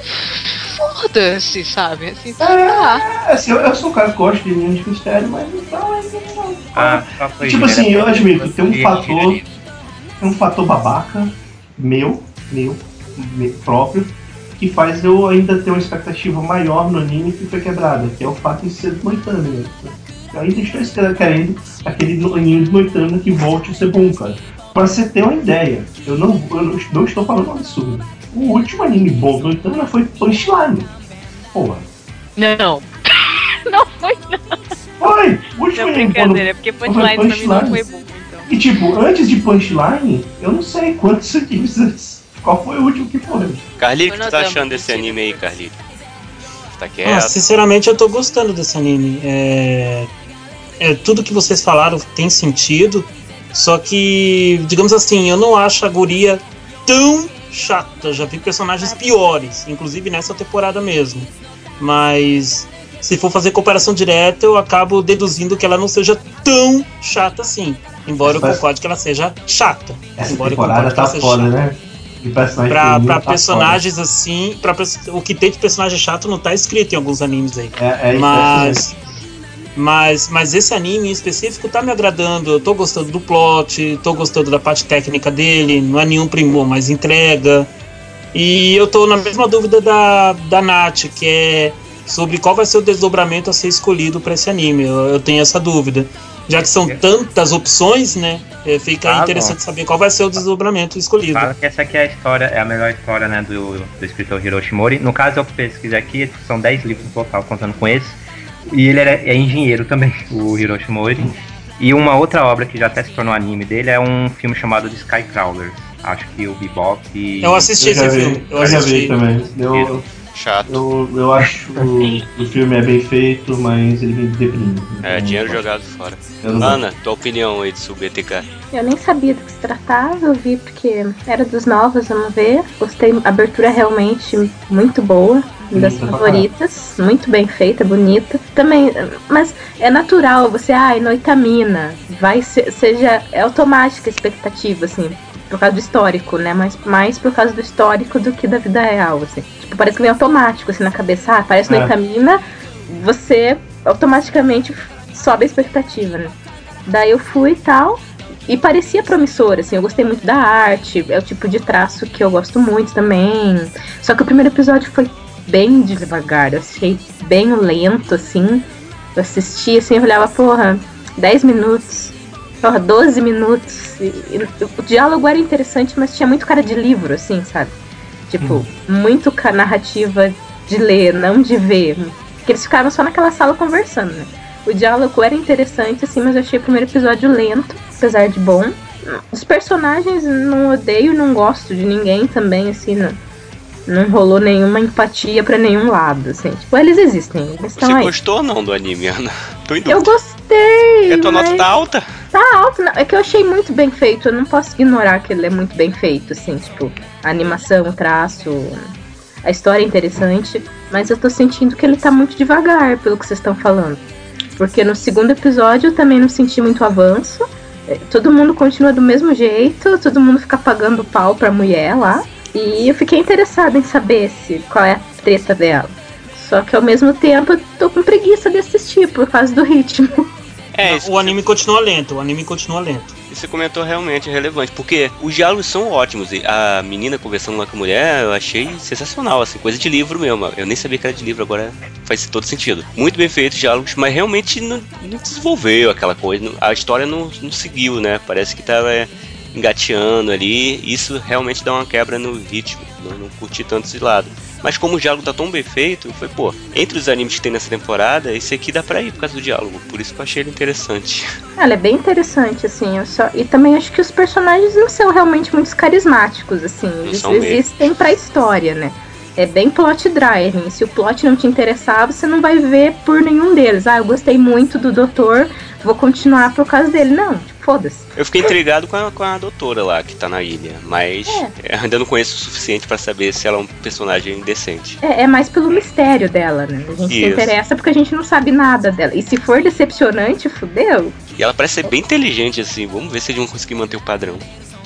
foda-se, sabe? Assim, tá. É, assim, eu, eu sou um cara que gosta de linha de mistério, mas não, não. Ah, foi Tipo isso, assim, né? eu admito, tem um fator, tem um fator babaca, meu, meu, meu próprio, que faz eu ainda ter uma expectativa maior no anime que foi quebrada, que é o fato de ser moitano. Eu ainda estou esperando- querendo aquele anime de moitano que volte a ser bom, cara. Pra você ter uma ideia, eu não, eu não, não estou falando um absurdo. O último anime bom do Moitana foi Punchline. Porra. Não. *laughs* Não foi, não. Foi! O último Não, anime bom do brincadeira, porque Punchline mim não foi bom. Então. E tipo, antes de Punchline, eu não sei quantos *laughs* animes antes. Qual foi o último que foi? Carlito, o Foi que tu tá achando desse anime aí, Carlito? Tá Ah, quieto? sinceramente, eu tô gostando desse anime. É... é, tudo que vocês falaram tem sentido. Só que, digamos assim, eu não acho a guria tão chata. Já vi personagens piores, inclusive nessa temporada mesmo. Mas se for fazer comparação direta, eu acabo deduzindo que ela não seja tão chata assim. Embora eu Mas- concorde que ela seja chata. Essa Embora eu temporada que tá foda, chata. né? Personagem Pra, pra tá personagens assim, pra, o que tem de personagem chato não tá escrito em alguns animes aí. É, é Mas, mas, mas esse anime em específico tá me agradando. Eu tô gostando do plot, tô gostando da parte técnica dele. Não é nenhum primor, mas entrega. E eu tô na mesma dúvida da, da Nath, que é sobre qual vai ser o desdobramento a ser escolhido para esse anime. Eu, eu tenho essa dúvida. Já que são tantas opções, né? é, Fica Ah, interessante saber qual vai ser o desdobramento escolhido. Fala que essa aqui é a história, é a melhor história né, do, do escritor Hiroshi Mori. No caso, eu pesquisei aqui, são 10 livros no total, contando com esse. E ele era, é engenheiro também, *laughs* o Hiroshi Mori. E uma outra obra que já até se tornou anime dele é um filme chamado de Skycrawlers. Acho que o Bebop e... Eu assisti Eu esse vi, filme. Eu eu já assisti. vi também. Eu, Chato. eu, eu acho que o filme é bem feito, mas ele me deprime. É, Então, dinheiro eu não jogado fora. Ana, tua opinião aí sobre o BTK? Eu nem sabia do que se tratava, eu vi porque era dos novos, vamos ver. Gostei, a abertura é realmente muito boa, uma das favoritas, muito bem feita, bonita. Também, mas é natural, você, ai, noitamina, vai ser, seja, é automática a expectativa, assim, por causa do histórico, né? Mas mais por causa do histórico do que da vida real, assim. Tipo, parece que vem automático, assim, na cabeça, ah, aparece É. noitamina, você automaticamente sobe a expectativa, né? Daí eu fui e tal. E parecia promissor, assim, eu gostei muito da arte, é o tipo de traço que eu gosto muito também. Só que o primeiro episódio foi bem devagar, eu achei bem lento, assim. Eu assisti, assim, eu olhava, porra, 10 minutos, porra, 12 minutos. E, e o diálogo era interessante, mas tinha muito cara de livro, assim, sabe? Tipo, muito ca- narrativa de ler, não de ver. Porque eles ficaram só naquela sala conversando, né? O diálogo era interessante, assim, mas eu achei o primeiro episódio lento, apesar de bom. Os personagens não odeio, não gosto de ninguém também, assim, não, não rolou nenhuma empatia pra nenhum lado, assim. Tipo, eles existem, eles Você aí. gostou ou não do anime, Ana? Tô em Eu dúvida. gostei! E a tua nota mas tá alta? Tá alto, não. É que eu achei muito bem feito. Eu não posso ignorar que ele é muito bem feito, assim, tipo, a animação, o traço, a história é interessante. Mas eu tô sentindo que ele tá muito devagar, pelo que vocês estão falando. Porque no segundo episódio eu também não senti muito avanço. É, Todo mundo continua do mesmo jeito, todo mundo fica pagando pau pra mulher lá. E eu fiquei interessada em saber se, qual é a treta dela. Só que ao mesmo tempo eu tô com preguiça de assistir por causa do ritmo. *laughs* É, isso O anime continua lento, o anime continua lento. você comentou realmente é relevante, porque os diálogos são ótimos. e A menina conversando lá com a mulher, eu achei sensacional, assim, coisa de livro mesmo. Eu nem sabia que era de livro, agora faz todo sentido. Muito bem feitos os diálogos, mas realmente não, não desenvolveu aquela coisa. não- A história não, não seguiu, né? Parece que tava é, engateando ali. Isso realmente dá uma quebra no ritmo. Não, não curti tanto esse lado. Mas como o diálogo tá tão bem feito, foi, pô, entre os animes que tem nessa temporada, esse aqui dá pra ir por causa do diálogo. Por isso que eu achei ele interessante. *laughs* Ela é bem interessante, assim. Eu só... E também acho que os personagens não são realmente muito carismáticos, assim. Eles são mesmo. existem pra história, né? É bem plot driving. Se o plot não te interessar, você não vai ver por nenhum deles. Ah, eu gostei muito do doutor, vou continuar por causa dele. Não, tipo, foda-se. Eu fiquei intrigado com a, com a doutora lá que tá na ilha, mas É. ainda não conheço o suficiente pra saber se ela é um personagem decente. É, é mais pelo mistério dela, né? A gente se Isso. interessa porque a gente não sabe nada dela. E se for decepcionante, fudeu. E ela parece ser bem inteligente assim, vamos ver se eles vão conseguir manter o padrão.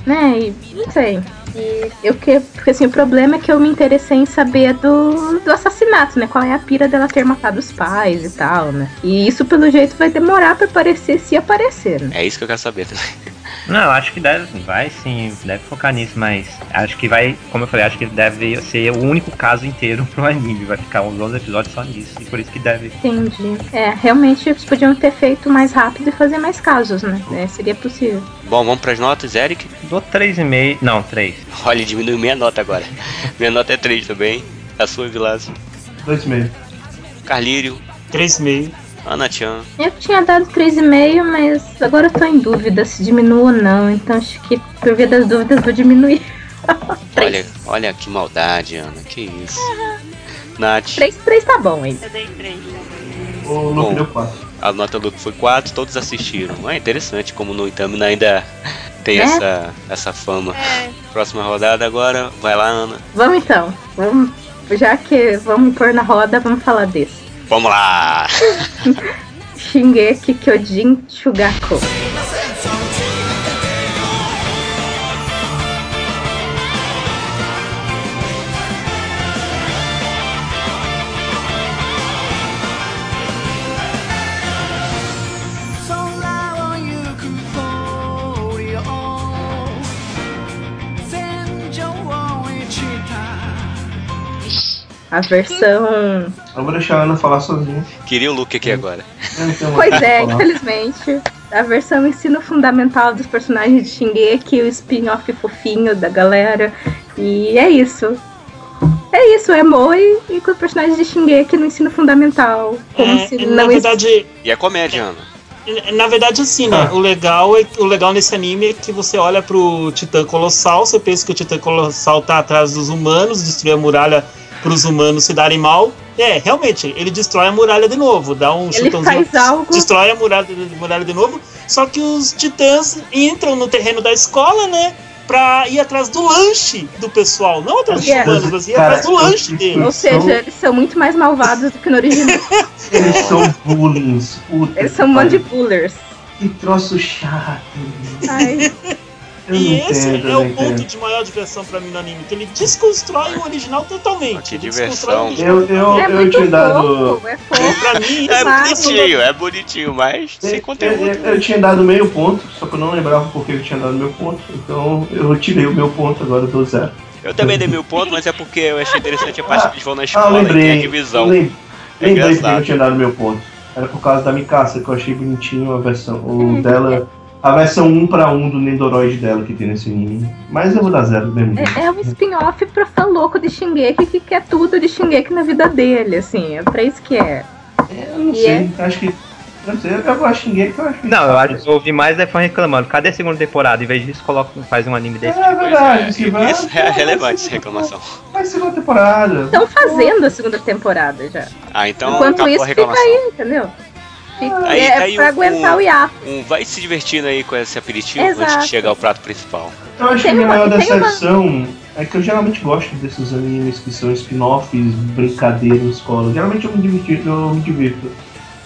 Né? E não sei. E eu que. Porque assim, o problema é que eu me interessei em saber do, do assassinato, né? Qual é a pira dela ter matado os pais e tal, né? E isso, pelo jeito, vai demorar pra aparecer se aparecer, né? É isso que eu quero saber também. Não, eu acho que deve, vai sim, deve focar nisso, mas acho que vai, como eu falei, acho que deve ser o único caso inteiro *laughs* pro anime, vai ficar uns 11 episódios só nisso, e por isso que deve. Entendi. É, realmente eles podiam ter feito mais rápido e fazer mais casos, né? É, seria possível. Bom, vamos pras notas, Eric. Dou 3,5, não, 3. Olha, diminuiu minha nota agora. *laughs* Minha nota é 3 também. A sua, Vilaço. E meio. Carlírio, 3,5. Ana Chan. Eu tinha dado 3,5, mas agora eu tô em dúvida se diminua ou não. Então acho que por via das dúvidas vou diminuir. *laughs* Olha, olha que maldade, Ana. Que isso. *laughs* Nath, 3, 3 tá bom ainda. Eu dei três. O Bom. Luke deu quatro. a nota do foi 4, todos assistiram. É interessante como no Itamina ainda *laughs* tem Né? essa, essa fama. É, Próxima rodada agora, vai lá, Ana. Vamos então. Vamos, já que vamos pôr na roda, vamos falar desse. Vamos lá! *laughs* Shingeki Kyojin Shugaku. A versão. Eu vou deixar a Ana falar sozinha. Queria o Luke aqui agora. Tenho mais Pois é, infelizmente. A versão ensino fundamental dos personagens de Shingeki, o spin-off fofinho da galera. E é isso. É isso, é Moe e com os personagens de Shingeki no ensino fundamental. Como É, se na não verdade, E a comédia, Ana. Na verdade, assim, né? O legal, é, o legal nesse anime é que você olha pro Titã Colossal, você pensa que o Titã Colossal tá atrás dos humanos, destruir a muralha pros humanos se darem mal. É, realmente, ele destrói a muralha de novo, dá um Ele chutãozinho. faz algo. Destrói a muralha, muralha de novo. Só que os titãs entram no terreno da escola, né? Pra ir atrás do lanche do pessoal. Não atrás dos Yeah. humanos, mas ir Cara, atrás do lanche deles. Ou seja, eles são muito mais malvados do que no original. *laughs* Eles são bullying. Puta Eles são um monte de bullers. Que troço chato. Ai, Eu E esse entendo, é o ponto entendo. de maior diversão pra mim no anime, que ele desconstrói o original totalmente. Que Ele diversão. desconstrói o original. Eu, eu, é eu tinha dado. fofo, é. Pra mim, É Claro. bonitinho, é bonitinho, mas sem Eu, conteúdo. eu- eu tinha dado meio ponto, só que eu não lembrava porque eu tinha dado meu ponto. Então eu tirei o meu ponto, agora dou zero. Eu também dei mil pontos, mas é porque eu achei interessante a parte que eles vão na Ah, escola e tem a lembrei. divisão. Lem- É lembrei engraçado. eu tinha dado meu ponto. Era por causa da Mikasa, que eu achei bonitinho a versão. O dela. *laughs* A versão 1 pra 1 do Nendoroid dela que tem nesse anime. Mas eu vou dar zero mesmo. É, é um spin-off pra fã louco de Shingeki que quer tudo de Shingeki na vida dele, assim. É pra isso que é. Eu não E sei, acho que. Eu não sei, eu gosto de ninguém que eu acho que. Não, eu acho que eu ouvi mais é fã reclamando. Cadê a segunda temporada? Em vez disso, coloca, faz um anime desse. É verdade, Pois se é, vai- isso é relevante essa reclamação. Vai segunda temporada. Estão fazendo a segunda temporada já. Ah, então Enquanto isso, a fica reclamação. aí, entendeu? Aí- é aí pra o- aguentar o hiato. Um, vai se divertindo aí com esse aperitivo antes Exato. de chegar ao prato principal. Eu acho que a minha maior tem uma- decepção é que eu geralmente gosto desses animes que são spin-offs, brincadeiras escola. Geralmente eu me divirto, eu me divirto.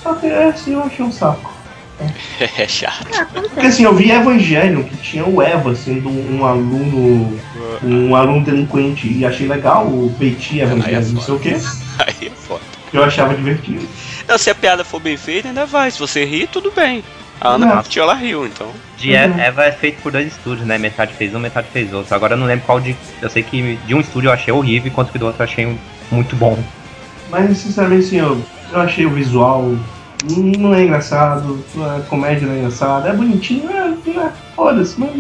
Só que esse eu achei um saco. *laughs* É chato. Ah, Porque assim, eu vi Evangelion, que tinha o Eva sendo um, um aluno. um aluno delinquente. E achei legal o Peitinho Aí é não sei o quê. Aí Aí é foda. Eu achava divertido. Não, se a piada for bem feita, ainda vai. Se você rir, tudo bem. A Ana curtiu, ela riu, então. De E- Eva é feito por dois estúdios, né? Metade fez um, metade fez outro. Agora eu não lembro qual de. Eu sei que de um estúdio eu achei horrível, enquanto que do outro eu achei muito bom. Mas, sinceramente, assim, eu, eu achei o visual. Não é engraçado, a comédia não é engraçada, é bonitinho, é, é foda-se, mas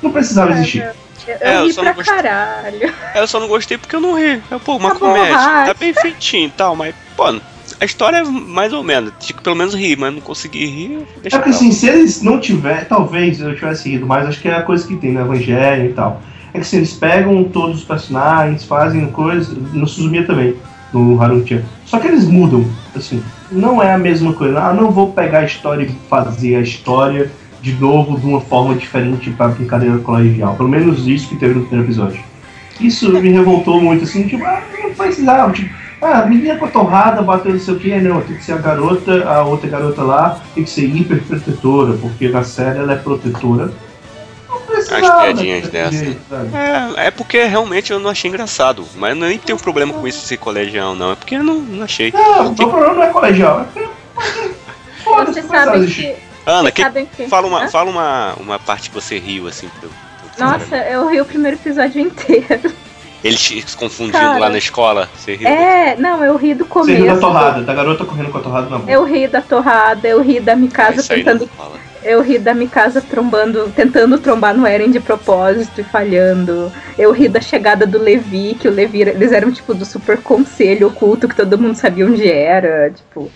não precisava existir. Eu, eu É, eu ri pra gostei. caralho. Eu só não gostei porque eu não ri. Eu, pô, uma Tá bom, comédia. Rafa. Tá bem feitinho e tal, mas, pô, a história é mais ou menos. Tinha que pelo menos rir, mas não consegui rir. É lá. assim, se eles não tiverem, talvez eu tivesse rido, mas acho que é a coisa que tem no Evangelho e tal. É que se eles pegam todos os personagens, fazem coisa, no Suzumiya também, no Harunchan. Só que eles mudam, assim, não é a mesma coisa. Ah, não vou pegar a história e fazer a história de novo de uma forma diferente pra brincadeira colegial. Pelo menos isso que teve no primeiro episódio. Isso me revoltou muito, assim, tipo, ah, não precisava, tipo, ah, a menina com a torrada bateu não sei o que, não, tem que ser a garota, a outra garota lá tem que ser hiperprotetora, porque na série ela é protetora. Não precisava. piadinhas dessa. jeito? É, é porque realmente eu não achei engraçado. Mas eu nem tenho problema com isso de ser colegial, não. É porque eu não, não achei. Não, o problema não é colegial, é porque. *laughs* Vocês sabem que. Ana, que, que. fala, uma, Hã? fala uma, uma parte que você riu, assim. Pro, pro- Nossa, eu ri o primeiro episódio inteiro. Eles se confundindo Cara. lá na escola. Você riu? É, não, eu ri do Você começo. riu da torrada, da garota correndo com a torrada na boca. Eu ri da torrada, eu ri da Mikasa aí tentando. Eu ri da Mikasa trombando, tentando trombar no Eren de propósito e falhando. Eu ri da chegada do Levi, que o Levi, eles eram tipo do super conselho oculto que todo mundo sabia onde era, tipo.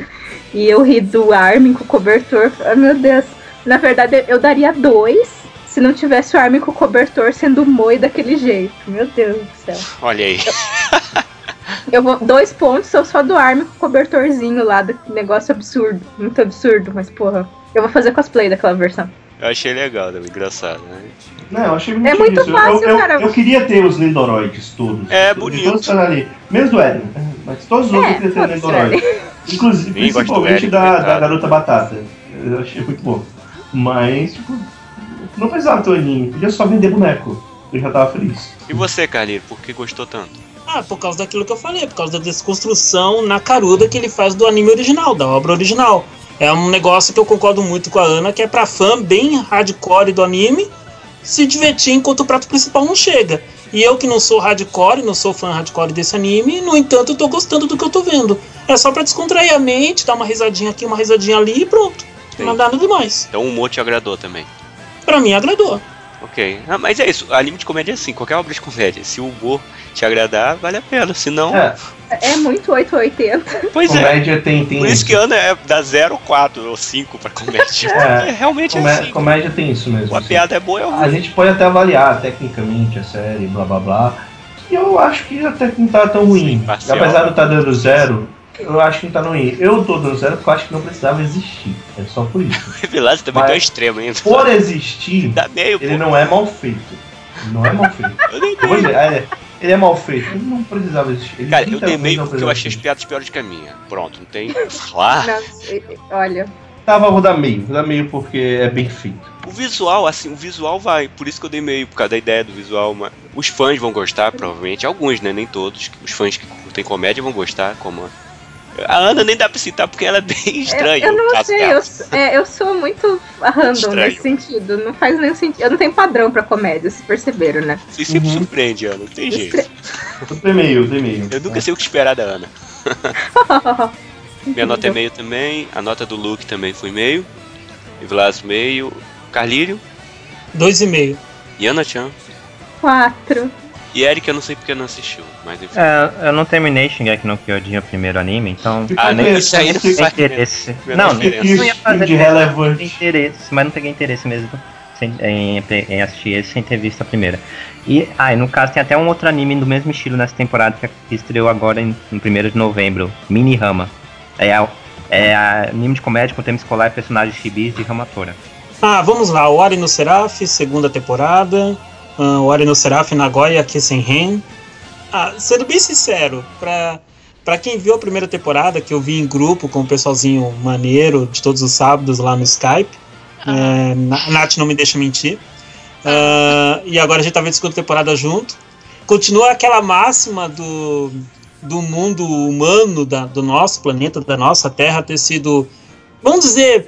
E eu ri do Armin com o cobertor. Ah, meu Deus. Na verdade, eu daria dois se não tivesse o Armin com o cobertor sendo moi daquele jeito. Meu Deus do céu. Olha aí. Eu vou. Dois pontos são só do Armin com o cobertorzinho lá, do negócio absurdo. Muito absurdo, mas porra. Eu vou fazer cosplay daquela versão. Eu achei legal, engraçado, né? Não, eu achei É bonitinho muito isso. Eu- fácil, eu, cara. Eu, queria ter os Lendoroids todos. É, De bonito. Todos os ali. Menos do Eren. Mas todos os outros É, eu queria ter foda-se, Lendoroid. Inclusive, principalmente Eren, da, da garota batata. Eu achei muito bom. Mas, tipo, não precisava ter o anime. Podia só vender boneco. Eu já tava feliz. E você, Carlinhos, por que gostou tanto? Ah, por causa daquilo que eu falei, por causa da desconstrução na caruda que ele faz do anime original, da obra original. É um negócio que eu concordo muito com a Ana, que é pra fã bem hardcore do anime se divertir enquanto o prato principal não chega. E eu que não sou hardcore, não sou fã hardcore desse anime, no entanto eu tô gostando do que eu tô vendo. É só pra descontrair a mente, dar uma risadinha aqui, uma risadinha ali e pronto. Sim. Não dá nada demais. Então o humor te agradou também. Pra mim agradou. Ok. Ah, mas é isso, anime de comédia é assim, qualquer obra de comédia. Se o humor te agradar, vale a pena. Se não, É, É muito 880. pois é. comédia tem, tem Por isso isso. que Ana é da 0 ou 4 ou 5 pra comédia. É. É, realmente é Comé- assim. comédia tem isso mesmo. A assim. piada é boa, é ruim. A gente pode até avaliar tecnicamente a série, blá blá blá. E eu acho que até não tá tão ruim. Sim. Apesar de eu estar dando zero, eu acho que não tá tão ruim. Eu tô dando zero porque eu acho que não precisava existir. É só por isso. *laughs* Revelado também Mas- tá extremo ainda. Por existir, Dá meio, pô. ele não é mal feito. Não é mal feito. *laughs* Meio. dizer, é, ele é mal feito. Ele não precisava existir. Ele Cara, eu dei meio porque eu achei as piadas piores que a minha. Pronto, não tem o que falar. Nossa, e- olha. Tava, vou dar meio. Vou dar meio porque é bem feito. O visual, assim, o visual vai. Por isso que eu dei meio, por causa da ideia do visual. Mas os fãs vão gostar, provavelmente. Alguns, né? Nem todos. Os fãs que curtem comédia vão gostar, como. a- A Ana nem dá pra citar porque ela é bem estranha. eu no não sei, eu, sou- é, eu sou muito random Estranho. nesse sentido. Não faz nenhum sentido. Eu não tenho padrão pra comédia, vocês perceberam, né? Você sempre Uhum. surpreende, Ana. Não tem jeito. Eu meio, eu meio. Eu nunca sei o que esperar da Ana. *laughs* Minha nota é meio também. A nota do Luke também foi meio. E Vlas meio. Carlírio. Dois e meio. E Ana Chan. Quatro. E Eric, eu não sei porque não assistiu. Mas enfim. É, eu não terminei Shingeki no Kyojin, o primeiro anime, então. Ah, nem isso aí não Tem faz interesse. Não, não ia fazer de tem relevante. interesse, mas não peguei interesse mesmo sem- em, em assistir esse sem ter visto a primeira. E, ah, e no caso tem até um outro anime do mesmo estilo nessa temporada que estreou agora em, no 1 de novembro, Mini Rama. É, a- é a anime de comédia com tema escolar e personagens chibis de Ramatora. Ah, vamos lá. O Ori no Seraph, segunda temporada. Ah, o Ori no Seraph, Nagoya Kissenhen. Ah, sendo bem sincero, pra, pra quem viu a primeira temporada, que eu vi em grupo com o pessoalzinho maneiro de todos os sábados lá no Skype, é, Na- Nath não me deixa mentir. Ah, e agora a gente tá vendo a segunda temporada junto. Continua aquela máxima do, do mundo humano, da- do nosso planeta, da nossa Terra, ter sido, vamos dizer,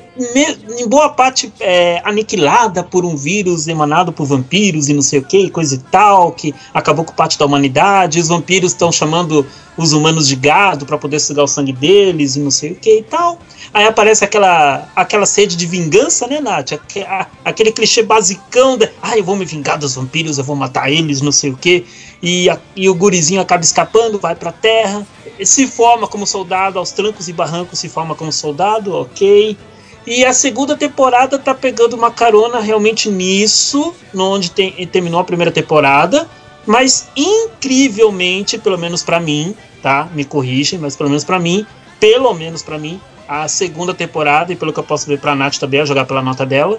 em boa parte é, aniquilada por um vírus emanado por vampiros e não sei o que, coisa e tal, que acabou com parte da humanidade. Os vampiros estão chamando os humanos de gado para poder sugar o sangue deles e não sei o que e tal. Aí aparece aquela, aquela sede de vingança, né, Nath? Aque- a- Aquele clichê basicão de, ah, eu vou me vingar dos vampiros, eu vou matar eles, não sei o que. E, a- e o gurizinho acaba escapando, vai pra terra, se forma como soldado, aos trancos e barrancos se forma como soldado, ok. E a segunda temporada tá pegando uma carona realmente nisso, onde tem- terminou a primeira temporada. Mas incrivelmente, pelo menos pra mim, tá? Me corrigem, mas pelo menos pra mim, pelo menos pra mim, a segunda temporada, e pelo que eu posso ver pra Nath também, a jogar pela nota dela,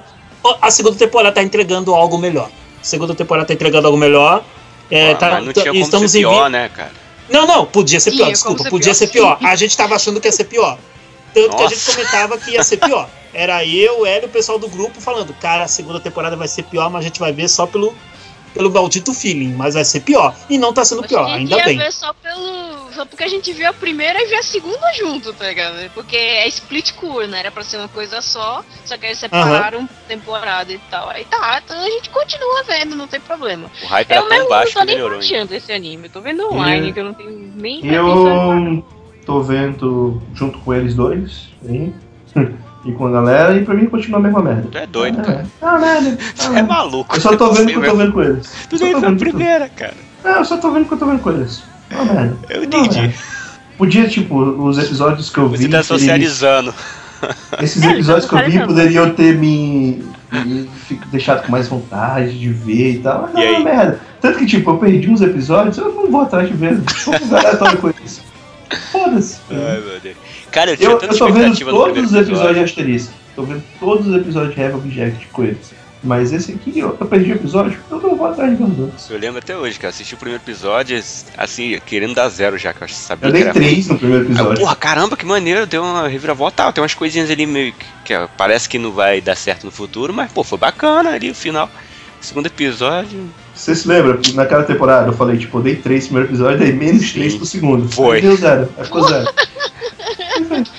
a segunda temporada tá entregando algo melhor. A segunda temporada tá entregando algo melhor. É, Ah, tá- mas não tinha como estamos ser em pior, né, cara? não, não, podia ser Tinha pior, como desculpa, ser podia pior. ser pior. A gente tava achando que ia ser pior. Tanto que a gente Nossa. comentava que ia ser pior. *laughs* Era eu, o Hélio e o pessoal do grupo falando, cara, a segunda temporada vai ser pior, mas a gente vai ver só pelo, pelo maldito feeling, mas vai ser pior. E não tá sendo pior, que a gente ainda ia bem. ver só pelo. Só porque a gente viu a primeira e viu a segunda junto, tá ligado? Porque é split core, né? Era pra ser uma coisa só, só que aí separaram temporada e tal. Aí tá, então a gente continua vendo, não tem problema. O hype era Eu mesmo tão não baixo tô que nem melhorou. baixando esse anime, eu tô vendo online, Eu- que eu não tenho nem Eu tô vendo junto com eles dois, hein? *laughs* e com a galera, e pra mim continua a mesma merda. Tu é doido, É, cara. Ah, merda. *laughs* Ah, Tu é merda. maluco. Eu só tô vendo o que eu tô vendo com eles. Tu nem viu a vendo tudo. primeira, cara. Não, eu só tô vendo o que eu tô vendo com eles. Ah, merda. Eu entendi. Podia, tipo, os episódios que eu vi. Você tá socializando. Esses É, episódios que eu vi poderiam ter me, deixado com mais vontade de ver e tal. Mas E não, aí? merda. Tanto que, tipo, eu perdi uns episódios, eu não vou atrás de ver. Vou *laughs* com. Foda-se. Cara, eu tinha Eu, tanta eu tô vendo todos os episódios de. Asterisco. Tô vendo todos os episódios de Heavy Object com eles. Mas esse aqui, eu, eu perdi o episódio, eu não vou atrás de outros. Eu lembro até hoje, cara. Assisti o primeiro episódio, assim, querendo dar zero já, que eu sabia Eu dei três no primeiro eu, episódio. porra, caramba, que maneiro, deu uma reviravolta. Tem umas coisinhas ali meio que, que parece que não vai dar certo no futuro, mas, pô, foi bacana ali o final. Segundo episódio. Você se lembra que naquela temporada eu falei, tipo, eu dei três no primeiro episódio, dei menos três pro segundo. Foi. Deu zero. Ficou zero.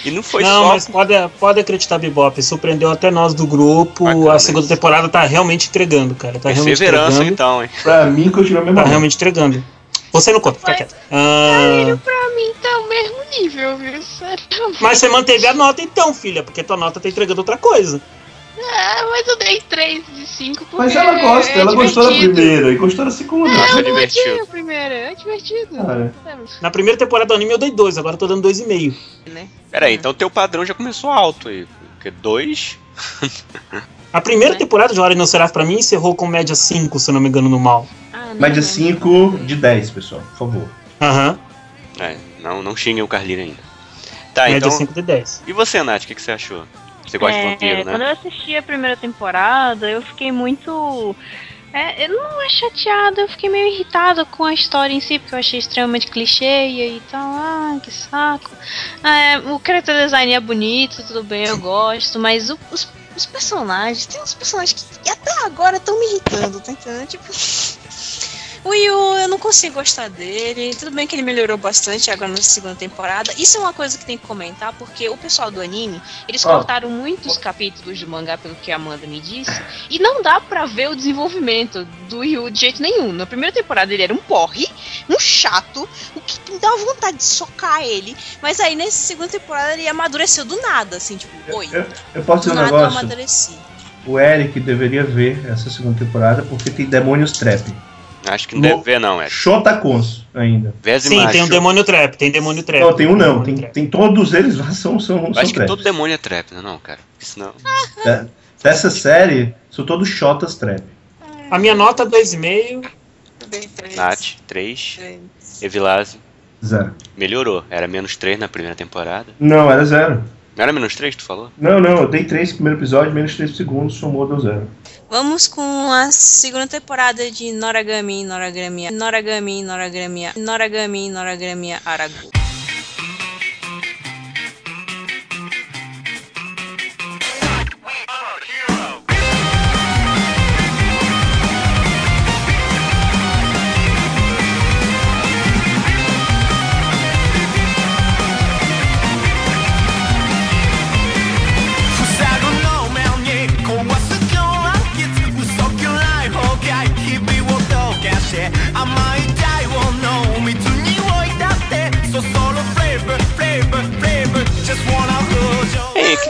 E não foi não, só. mas pode, pode acreditar, Bebop, surpreendeu até nós do grupo. Bacana a segunda isso. temporada tá realmente entregando, cara. Tá realmente Perseverança, entregando. então, hein? Pra mim, continua a mesma Tá realmente entregando. Você não conta, fica quieto. Ah, Pra mim tá o mesmo nível, viu? Sério. mas você manteve a nota então, filha, porque tua nota tá entregando outra coisa. Ah, mas eu dei 3 de 5 porque Mas ela gosta, é ela gostou da divertido. primeira e gostou da segunda. Foi Eu não divertido. a primeira, é divertido. Cara, Na primeira temporada do anime eu dei dois, agora eu tô dando dois e meio. Né? Pera aí, então teu padrão já começou alto aí. Porque dois. A primeira É. temporada de Hora No Seraph pra mim encerrou com média 5, se eu não me engano, no mal. Ah, não, média não. 5 de 10, pessoal, por favor. Aham, É, não, não xinguem o Carlinho ainda. Tá, média então. 5 de 10. E você, Nath, o que, que você achou? Você gosta de É, vampiro, Quando né? eu assisti a primeira temporada, eu fiquei muito. É, eu não é chateada, eu fiquei meio irritada com a história em si, porque eu achei extremamente clichê e aí tal, ah, que saco. É, o character design é bonito, tudo bem, eu gosto, mas o- os, os personagens, tem uns personagens que até agora estão me irritando, tá entendendo? Tipo. O Yu, eu não consigo gostar dele. Tudo bem que ele melhorou bastante agora na segunda temporada. Isso é uma coisa que tem que comentar, porque o pessoal do anime, eles Ó. cortaram muitos capítulos do mangá, pelo que a Amanda me disse, e não dá pra ver o desenvolvimento do Yu de jeito nenhum. Na primeira temporada ele era um porre, um chato, o que me dá vontade de socar ele. Mas aí nessa segunda temporada ele amadureceu do nada, assim, tipo, oi. Eu, eu posso Do dizer um negócio? amadureci. O Eric deveria ver essa segunda temporada porque tem Demônios Trap. Acho que não No- deve ver, não, é. Shota Cons ainda. Veze Sim, macho. tem um demônio trap, tem demônio trap. Não, tem um não, tem, tem todos eles lá *laughs* são, são, são acho que trap. todo demônio é trap, né? Não, cara. Isso não. Da- *laughs* Dessa série, são todos Shotas Trap. A minha nota é 2,5. Eu dei três. Nath, 3. Três. Evilásio, Zero. melhorou. Era menos 3 na primeira temporada. Não, era zero. Não era menos 3 que tu falou? Não, não, eu dei 3 no primeiro episódio, menos 3 no segundo, somou deu zero. Vamos com a segunda temporada de Noragami, Noragami, Noragami, Noragami, Noragami, Noragami, Aragu.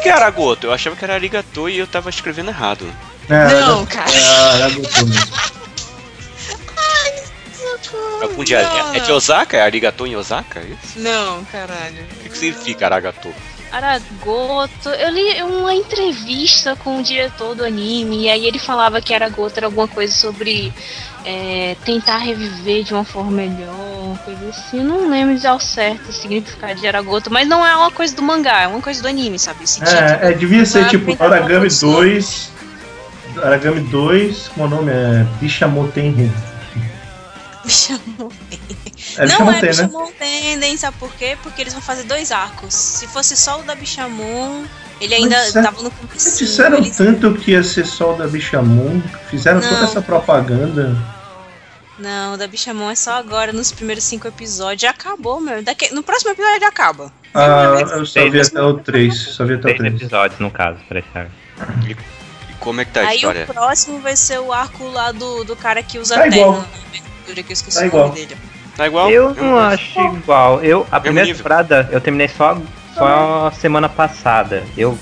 Que, que é Aragoto? Eu achava que era Arigato e eu tava escrevendo errado. É, Não, era- cara. É, era gostoso mesmo. É, algum dia- Não, é de. Osaka? É Arigato em Osaka? É isso? Não, caralho. O que, que significa Aragato? Aragoto, eu li uma entrevista com o diretor do anime, e aí ele falava que Aragoto era alguma coisa sobre é, tentar reviver de uma forma melhor, coisa assim. Eu não lembro de ao certo o significado de Aragoto, mas não é uma coisa do mangá, é uma coisa do anime, sabe? Esse. É, é, devia ser tipo uma 2. Origami 2, como é o nome? É *laughs* Bishamoten. Bishamon. É não é Bishamoten, né? Bishamon Tenden, sabe por quê? Porque eles vão fazer dois arcos. Se fosse só o da Bishamon, ele ainda Mas é- tava no começo. Disseram tanto que ia ser só o da Bishamon, fizeram toda Não. essa propaganda. Não, o da Bishamon é só agora, nos primeiros cinco episódios. Já acabou, meu. Daqui... No próximo episódio já acaba. Ah, eu só vi até o 3. Só vi até o Três 3. episódios, no caso, pra estar. E como é que tá a Aí história? o próximo vai ser o arco lá do, do cara que usa Tá terno igual. Abertura, que eu esqueci Tá o igual. nome dele. Tá igual? Eu Mesma não acho igual. Eu, a primeira nível. temporada eu terminei só, só semana passada. Eu,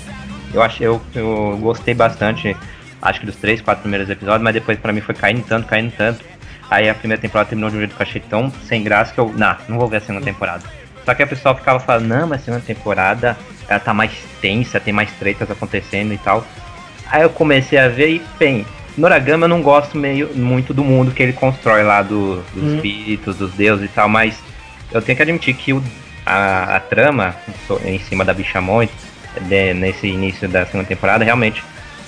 eu achei, eu, eu gostei bastante, acho que dos três, quatro primeiros episódios, mas depois pra mim foi caindo tanto, caindo tanto. Aí a primeira temporada terminou de um jeito que eu achei tão sem graça que eu, não, não vou ver a segunda temporada. Só que a pessoa ficava falando, não, mas a segunda temporada ela tá mais tensa, tem mais tretas acontecendo e tal. Aí eu comecei a ver e, bem, Noragama eu não gosto meio muito do mundo que ele constrói lá do, dos Hum. espíritos, dos deuses e tal, mas eu tenho que admitir que o, a, a trama em cima da Bichamon de- nesse início da segunda temporada realmente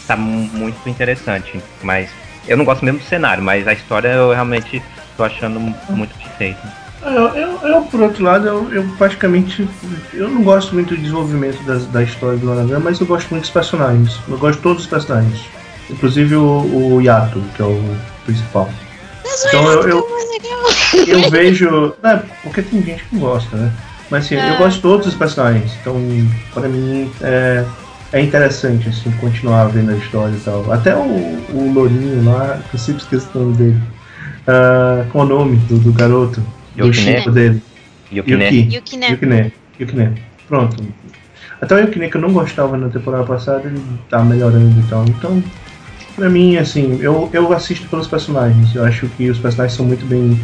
tá mu- muito interessante. Mas eu não gosto mesmo do cenário, mas a história eu realmente tô achando mu- muito bem feita. Eu, eu, eu, por outro lado, eu, eu praticamente. Eu não gosto muito do desenvolvimento da, da história do Anagama, mas eu gosto muito dos personagens. Eu gosto de todos os personagens. Inclusive o, o Yato, que é o principal. Então eu, eu, eu vejo. Né, porque tem gente que não gosta, né? Mas assim, eu É. gosto de todos os personagens. Então, pra mim, é, é interessante, assim, continuar vendo a história e tal. Até o, o Lourinho lá, que eu sempre esqueço o nome dele. Ah, qual é o nome do, do garoto? Do Yukine. Chico dele. Yukine. Yuki. Yukine. Yukine. Yukine. Pronto. Até o Yukine que eu não gostava na temporada passada, ele tá melhorando e tal. Então, pra mim, assim, eu, eu assisto pelos personagens. Eu acho que os personagens são muito bem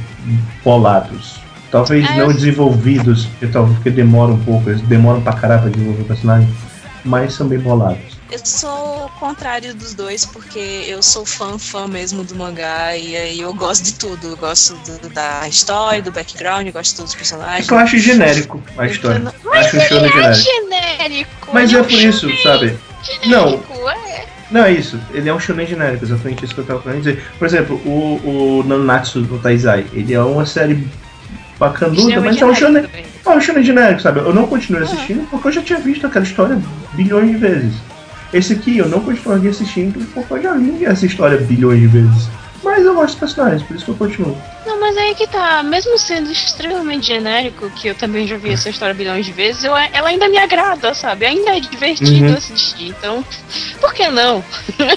bolados. Talvez Ah, não eu- desenvolvidos, porque, talvez porque demora um pouco, eles demoram pra caralho pra desenvolver o personagem, mas são bem bolados. Eu sou o contrário dos dois, porque eu sou fã, fã mesmo do mangá, e aí eu gosto de tudo. Eu gosto do- da história, do background, eu gosto de todos os É personagens. que eu acho genérico a história. acho um show Ele é genérico. genérico. Mas é um por isso, sabe? Não, genérico, é. Não, é isso. Ele é um shonen genérico, exatamente isso que eu tava querendo dizer. Por exemplo, o, o Nanatsu no Taizai, ele é uma série bacanuda, mas é um shonen, é um shonen genérico, sabe? Eu não continuei assistindo porque eu já tinha visto aquela história bilhões de vezes. Esse aqui eu não continuaria assistindo porque eu já li essa história bilhões de vezes. Mas eu gosto dos personagens, por isso que eu continuo. Não, mas aí que tá, mesmo sendo extremamente genérico, que eu também já vi essa história bilhões de vezes, eu, ela ainda me agrada, sabe? Ainda é divertido Uhum. assistir, então, *laughs* por que não?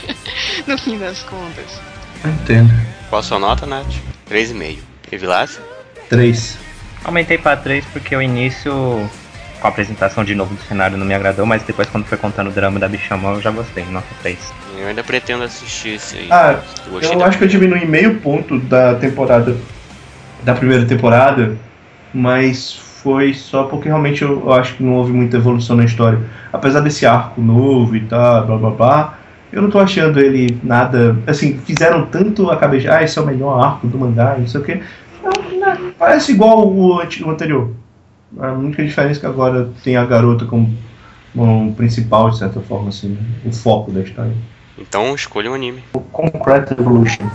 *laughs* no fim das contas. Entendo. Qual a sua nota, Nath? 3,5. E Vilas? Três. Aumentei pra 3 porque o início, com a apresentação de novo do cenário, não me agradou, mas depois quando foi contando o drama da Bichamão eu já gostei, nota 3. Eu ainda pretendo assistir esse aí. Ah, gostei eu da- acho que eu diminui meio ponto da temporada. Da primeira temporada, mas foi só porque realmente eu, eu acho que não houve muita evolução na história. Apesar desse arco novo e tal, blá blá blá, eu não tô achando ele nada. Assim, fizeram tanto a cabeça. Ah, esse é o melhor arco do mangá, não sei o não, parece igual o anterior. A única diferença é que agora tem a garota como, como principal, de certa forma, assim, né? o foco da história. Então escolha um anime. Concrete Evolution.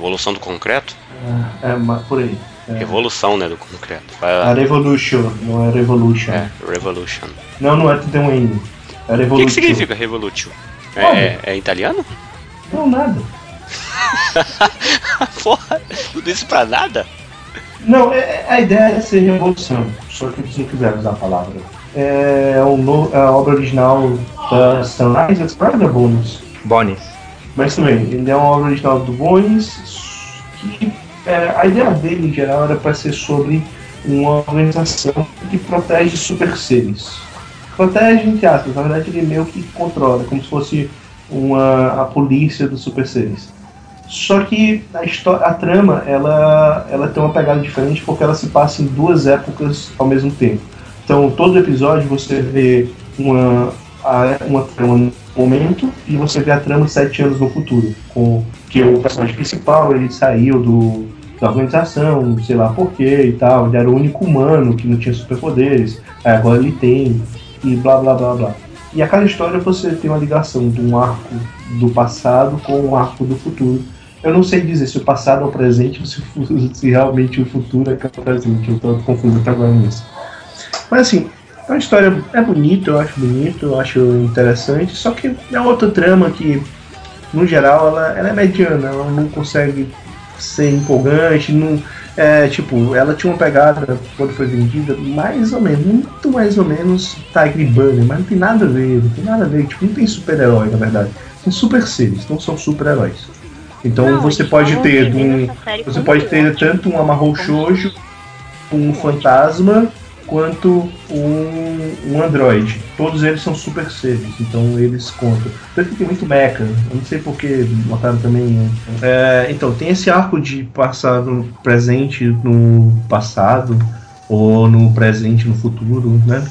Evolução do concreto? É, ma- por aí. Revolução, né, do concreto. A Revolution, não é Revolution. É, Revolution. Não, não é tudo tem um N. É O que, que significa Revolution? É, é, é italiano? Não, nada. *laughs* Porra, tudo isso pra nada? Não, é- a ideia é ser revolução, só que eles não quiseram usar a palavra. É, um no- é a obra original da Sunrise Express da Bones. Bonis. Mas também, ele é uma obra original do Bones, que é, a ideia dele em geral era para ser sobre uma organização que protege super seres. Protege, entre aspas, na verdade ele meio que controla, como se fosse uma, a polícia dos super seres. Só que a, história, a trama ela, ela tem uma pegada diferente porque ela se passa em duas épocas ao mesmo tempo. Então, todo episódio você vê uma, uma trama momento e você vê a trama sete anos no futuro. Com que o personagem principal ele saiu do, da organização, sei lá porquê e tal. Ele era o único humano que não tinha superpoderes. Aí agora ele tem, e blá blá blá blá. E a cada história você tem uma ligação de um arco do passado com um arco do futuro. Eu não sei dizer se o passado é o presente ou se, *laughs* se realmente o futuro é é o presente. Eu tô confuso até agora nisso. Mas assim, é uma história é bonita, eu acho bonito, eu acho interessante, só que é outra trama que, no geral, ela, ela é mediana, ela não consegue ser empolgante, não. É, tipo, ela tinha uma pegada quando foi vendida, mais ou menos, muito mais ou menos Tiger Bunny, mas não tem nada a ver, não tem nada a ver, tipo, não tem super-herói, na verdade. Tem super seres, não são super-heróis. Então Não, você pode ter um, você pode ter tanto um amarrou shoujo, um fantasma, quanto um, um androide. Todos eles são super seres, então eles contam. Tanto que tem muito mecha, eu não sei porque botaram também. É, então, tem esse arco de passar no presente no passado, ou no presente no futuro, né?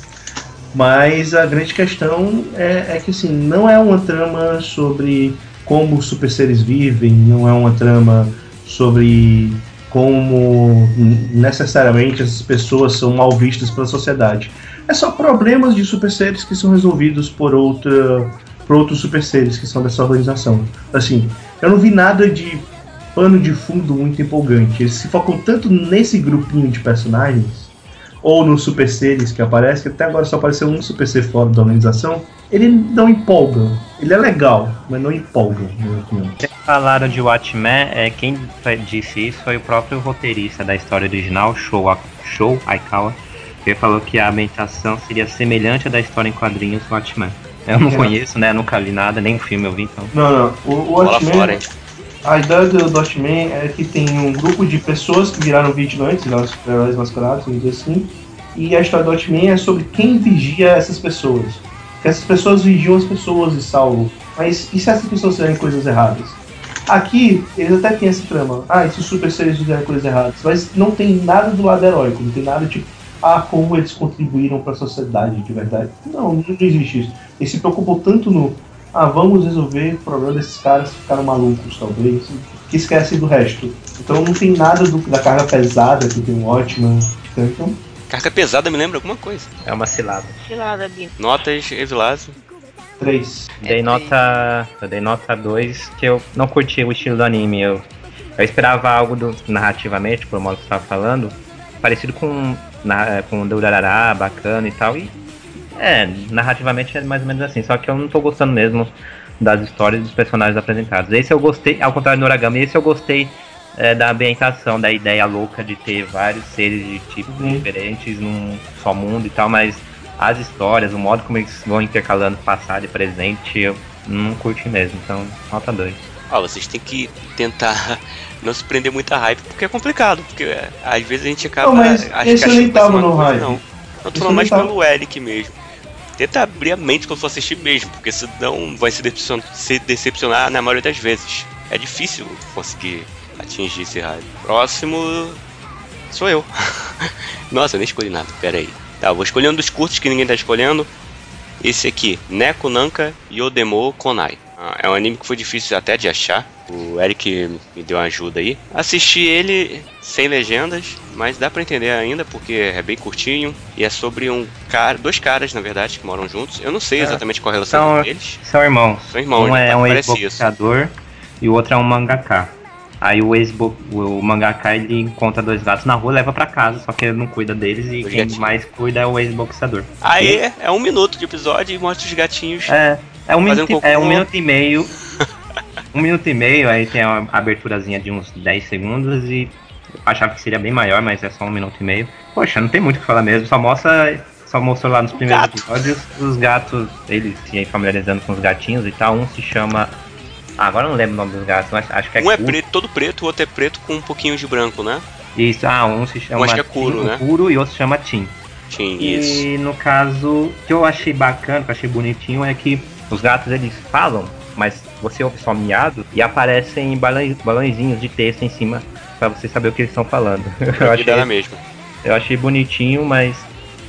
Mas a grande questão é, é que assim, não é uma trama sobre como os super seres vivem, não é uma trama sobre como necessariamente essas pessoas são mal vistas pela sociedade. É só problemas de super seres que são resolvidos por outra por outros super seres que são dessa organização. Assim, eu não vi nada de pano de fundo muito empolgante. Eles se focam tanto nesse grupinho de personagens ou nos super seres que aparece, que até agora só apareceu um super ser fora da organização, ele não empolga. Ele é legal, mas não empolga, na minha opinião. Falaram de Watchmen, é, quem disse isso foi o próprio roteirista da história original, Show, Show Aikawa, que falou que a ambientação seria semelhante à da história em quadrinhos Watchmen. Eu não É. conheço, né? Nunca vi nada, nem o filme eu vi, então. Não, não. O, o Watchmen, fora, a ideia do Watchmen é que tem um grupo de pessoas que viraram vigilantes, viraram super-heróis mascarados, vamos dizer assim. E a história do Watchmen é sobre quem vigia essas pessoas. Que essas pessoas vigiam as pessoas e salvam. Mas e se essas pessoas fizerem coisas erradas? Aqui, eles até têm essa trama. Ah, e se os super seres fizerem coisas erradas? Mas não tem nada do lado heróico, não tem nada tipo, ah, como eles contribuíram para a sociedade de verdade. Não, não existe isso. Eles se preocupam tanto no, ah, vamos resolver o problema desses caras que ficaram malucos, talvez, que esquecem do resto. Então não tem nada do- da carga pesada que tem um ótimo. Então, Carga pesada me lembra alguma coisa. É uma cilada. Cilada, Bino. Notas, Evilásio. Três. Dei nota. Eu dei nota 2, que eu não curti o estilo do anime. Eu, eu esperava algo do, narrativamente, por modo que você estava falando, parecido com, na, com o Durarará, bacana e tal. E é, narrativamente é mais ou menos assim. Só que eu não tô gostando mesmo das histórias dos personagens apresentados. Esse eu gostei, ao contrário do Origami, esse eu gostei é, da ambientação, da ideia louca de ter vários seres de tipos Uhum. diferentes num só mundo e tal, mas as histórias, o modo como eles vão intercalando passado e presente, eu não curti mesmo, então nota 2. Ó, vocês têm que tentar *laughs* não se prender muito a hype, porque é complicado, porque é, às vezes a gente acaba. Não, mas esse que eu nem tava no hype. Não, eu tô falando mais tava. pelo Eric mesmo. Tenta abrir a mente quando for assistir mesmo, porque senão vai se decepcion- se decepcionar na maioria das vezes. É difícil conseguir atingir esse hype. Próximo sou eu. *laughs* Nossa, eu nem escolhi nada, pera aí. Tá, vou escolher um dos curtos que ninguém tá escolhendo. Esse aqui, Neko Nanka Yodemo Konai. Ah, É um anime que foi difícil até de achar. O Eric me deu uma ajuda aí. Assisti ele sem legendas, mas dá pra entender ainda porque é bem curtinho e é sobre um cara, dois caras na verdade que moram juntos. Eu não sei É. exatamente qual a relação São, deles. são irmãos. São irmãos, um é um ex-boxeador e o outro é um mangaká. Aí o ex o mangaka ele encontra dois gatos na rua, leva pra casa, só que ele não cuida deles e Os quem gatinhos. mais cuida é o ex-boxeador. Aí é um minuto de episódio e mostra os gatinhos. É, é um, minuto, é um minuto e meio. *laughs* um minuto e meio, aí tem uma aberturazinha de uns 10 segundos e eu achava que seria bem maior, mas é só um minuto e meio. Poxa, não tem muito o que falar mesmo, só mostra. Só mostrou lá nos primeiros gato. episódios os gatos, eles se familiarizando com os gatinhos e tal. Um se chama. Ah, agora eu não lembro o nome dos gatos, mas acho que é um é preto, todo preto, o outro é preto com um pouquinho de branco, né? Isso, ah, um se chama Um acho que é Kuro, Tim, né? Kuro e outro se chama Tim. Tim, isso. E no caso, o que eu achei bacana, que eu achei bonitinho, é que os gatos eles falam, mas você ouve só miado e aparecem balões, balãozinhos de texto em cima pra você saber o que eles estão falando. *laughs* Eu achei, na mesma. eu achei bonitinho, mas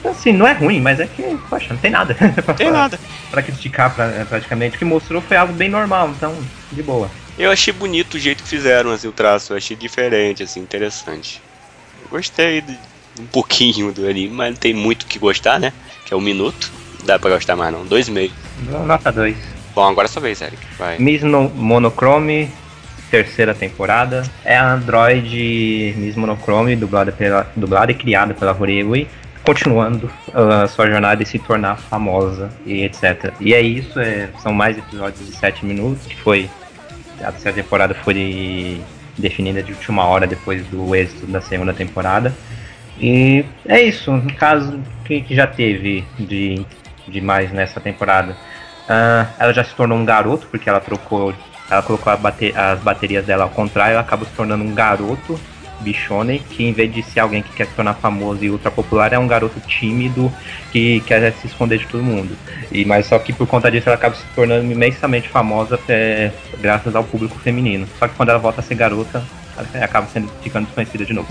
assim, não é ruim, mas é que, poxa, não tem nada. *laughs* pra Tem falar. nada. Pra criticar pra- praticamente. O que mostrou foi algo bem normal, então, de boa. Eu achei bonito o jeito que fizeram assim, o traço, eu achei diferente, assim, interessante. Eu gostei de um pouquinho do anime, mas não tem muito o que gostar, né? Que é um minuto. Não dá pra gostar mais não. Dois e meio. Nota 2. Bom, agora é sua vez, Eric. Vai. Miss No- Monochrome, terceira temporada. É a Android Miss Monochrome, dublada, pela, dublada e criada pela Horegui, continuando a sua jornada e se tornar famosa e etc. E é isso, é- são mais episódios de 7 minutos, que foi. A terceira temporada foi definida de última hora depois do êxito da segunda temporada. E é isso, no caso que, que já teve de, de mais nessa temporada. Ah, ela já se tornou um garoto, porque ela trocou. Ela colocou bate- as baterias dela ao contrário, ela acaba se tornando um garoto bichonen, que em vez de ser alguém que quer se tornar famoso e ultra popular, é um garoto tímido que quer se esconder de todo mundo. E mas só que por conta disso ela acaba se tornando imensamente famosa é, graças ao público feminino. Só que quando ela volta a ser garota, ela acaba sendo ficando desconhecida de novo.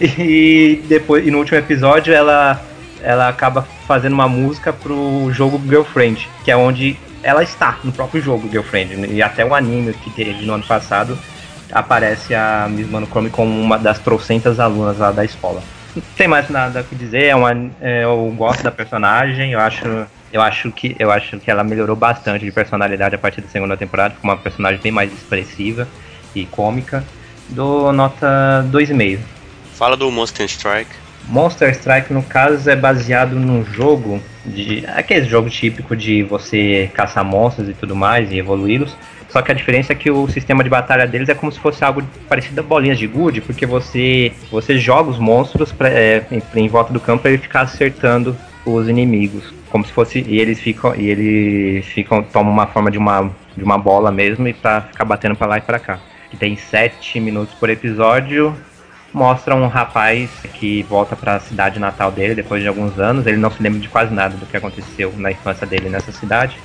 E depois, e no último episódio ela ela acaba fazendo uma música pro jogo Girlfriend, que é onde ela está no próprio jogo Girlfriend. E até o anime que teve no ano passado aparece a Miss Monochrome como uma das trocentas alunas lá da escola. Não tem mais nada o que dizer, é uma, é, eu gosto da personagem, eu acho, eu acho que eu acho que ela melhorou bastante de personalidade a partir da segunda temporada, ficou uma personagem bem mais expressiva e cômica. Dou nota 2,5. Fala do Monster Strike. Monster Strike, no caso, é baseado num jogo de. aquele jogo típico de você caçar monstros e tudo mais e evoluí-los. Só que a diferença é que o sistema de batalha deles é como se fosse algo parecido a bolinhas de gude, porque você, você joga os monstros pra, é, em, em volta do campo para ele ficar acertando os inimigos. Como se fosse. E eles ficam. E eles ficam. tomam uma forma de uma, de uma bola mesmo e pra ficar batendo pra lá e pra cá. Que tem 7 minutos por episódio mostra um rapaz que volta para a cidade natal dele depois de alguns anos. Ele não se lembra de quase nada do que aconteceu na infância dele nessa cidade.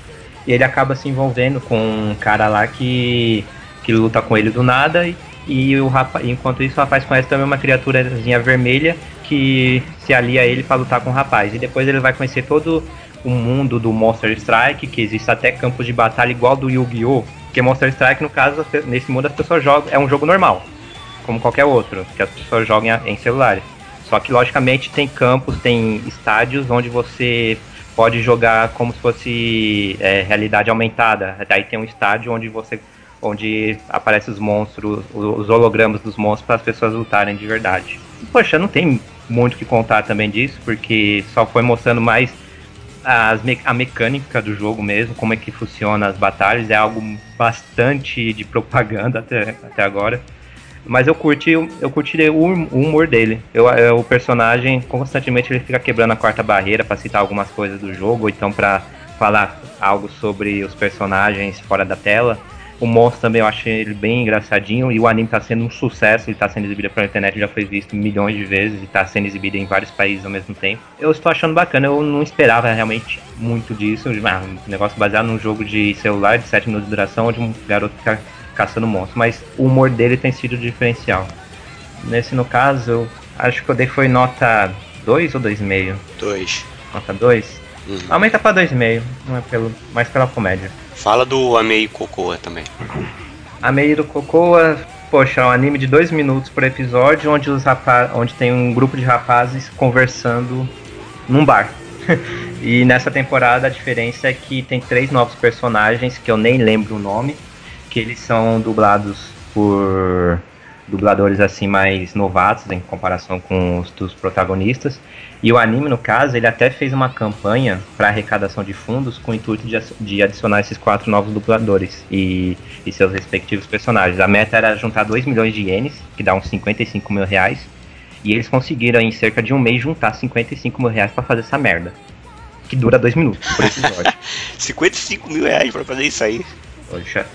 E ele acaba se envolvendo com um cara lá que, que luta com ele do nada. E, e o rapaz, enquanto isso, o rapaz conhece também uma criaturazinha vermelha que se alia a ele para lutar com o rapaz. E depois ele vai conhecer todo o mundo do Monster Strike, que existe até campos de batalha igual do Yu-Gi-Oh! Porque Monster Strike, no caso, nesse mundo as pessoas jogam. É um jogo normal como qualquer outro, que as pessoas jogam em celulares. Só que logicamente tem campos, tem estádios onde você pode jogar como se fosse é, realidade aumentada. Daí tem um estádio onde você onde aparecem os monstros, os hologramas dos monstros para as pessoas lutarem de verdade. Poxa, não tem muito o que contar também disso, porque só foi mostrando mais as me a mecânica do jogo mesmo, como é que funciona as batalhas, é algo bastante de propaganda até, até agora. Mas eu curti, eu curti o hum- humor dele. Eu, eu- o personagem constantemente ele fica quebrando a quarta barreira para citar algumas coisas do jogo, ou então para falar algo sobre os personagens fora da tela. O monstro também eu achei ele bem engraçadinho e o anime tá sendo um sucesso, ele tá sendo exibido pela internet, já foi visto milhões de vezes e tá sendo exibido em vários países ao mesmo tempo. Eu estou achando bacana, eu não esperava realmente muito disso, ah, um negócio baseado num jogo de celular de 7 minutos de duração, onde um garoto fica caçando monstros, mas o humor dele tem sido diferencial. Nesse no caso, acho que eu dei foi nota 2 ou 2,5? Dois. Nota 2? Uhum. Aumenta pra 2,5, não é pelo, mais pela comédia. Fala do Amei Cocoa também. A Meio do Cocoa, poxa, é um anime de dois minutos por episódio, onde, os rapa onde tem um grupo de rapazes conversando num bar. *laughs* e nessa temporada a diferença é que tem três novos personagens que eu nem lembro o nome, que eles são dublados por dubladores assim mais novatos em comparação com os dos protagonistas. E o anime, no caso, ele até fez uma campanha para arrecadação de fundos com o intuito de, de adicionar esses quatro novos dubladores e, e seus respectivos personagens. A meta era juntar 2 milhões de ienes, que dá uns 55 mil reais. E eles conseguiram em cerca de um mês juntar 55 mil reais pra fazer essa merda. Que dura dois minutos por episódio. *laughs* 55 mil reais pra fazer isso aí. Poxa.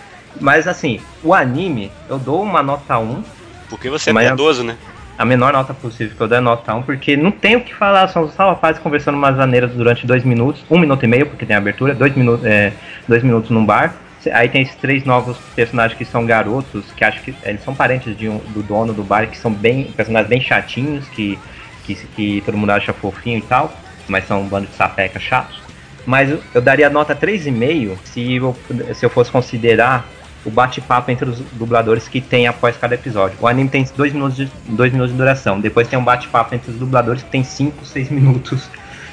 Mas assim, o anime, eu dou uma nota 1. Porque você é Mas- piedoso, né? A menor nota possível que eu dou é nota 1, porque não tem o que falar, são só rapazes conversando umas maneiras durante dois minutos, um minuto e meio, porque tem abertura, dois, minu é, dois minutos num bar. Aí tem esses três novos personagens que são garotos, que acho que eles são parentes de um- do dono do bar, que são bem personagens bem chatinhos, que, que, que todo mundo acha fofinho e tal, mas são um bando de sapeca chatos. Mas eu, eu daria nota 3,5 se eu, se eu fosse considerar o bate-papo entre os dubladores que tem após cada episódio. O anime tem 2 minutos, de, dois minutos de duração. Depois tem um bate-papo entre os dubladores que tem 5, 6 minutos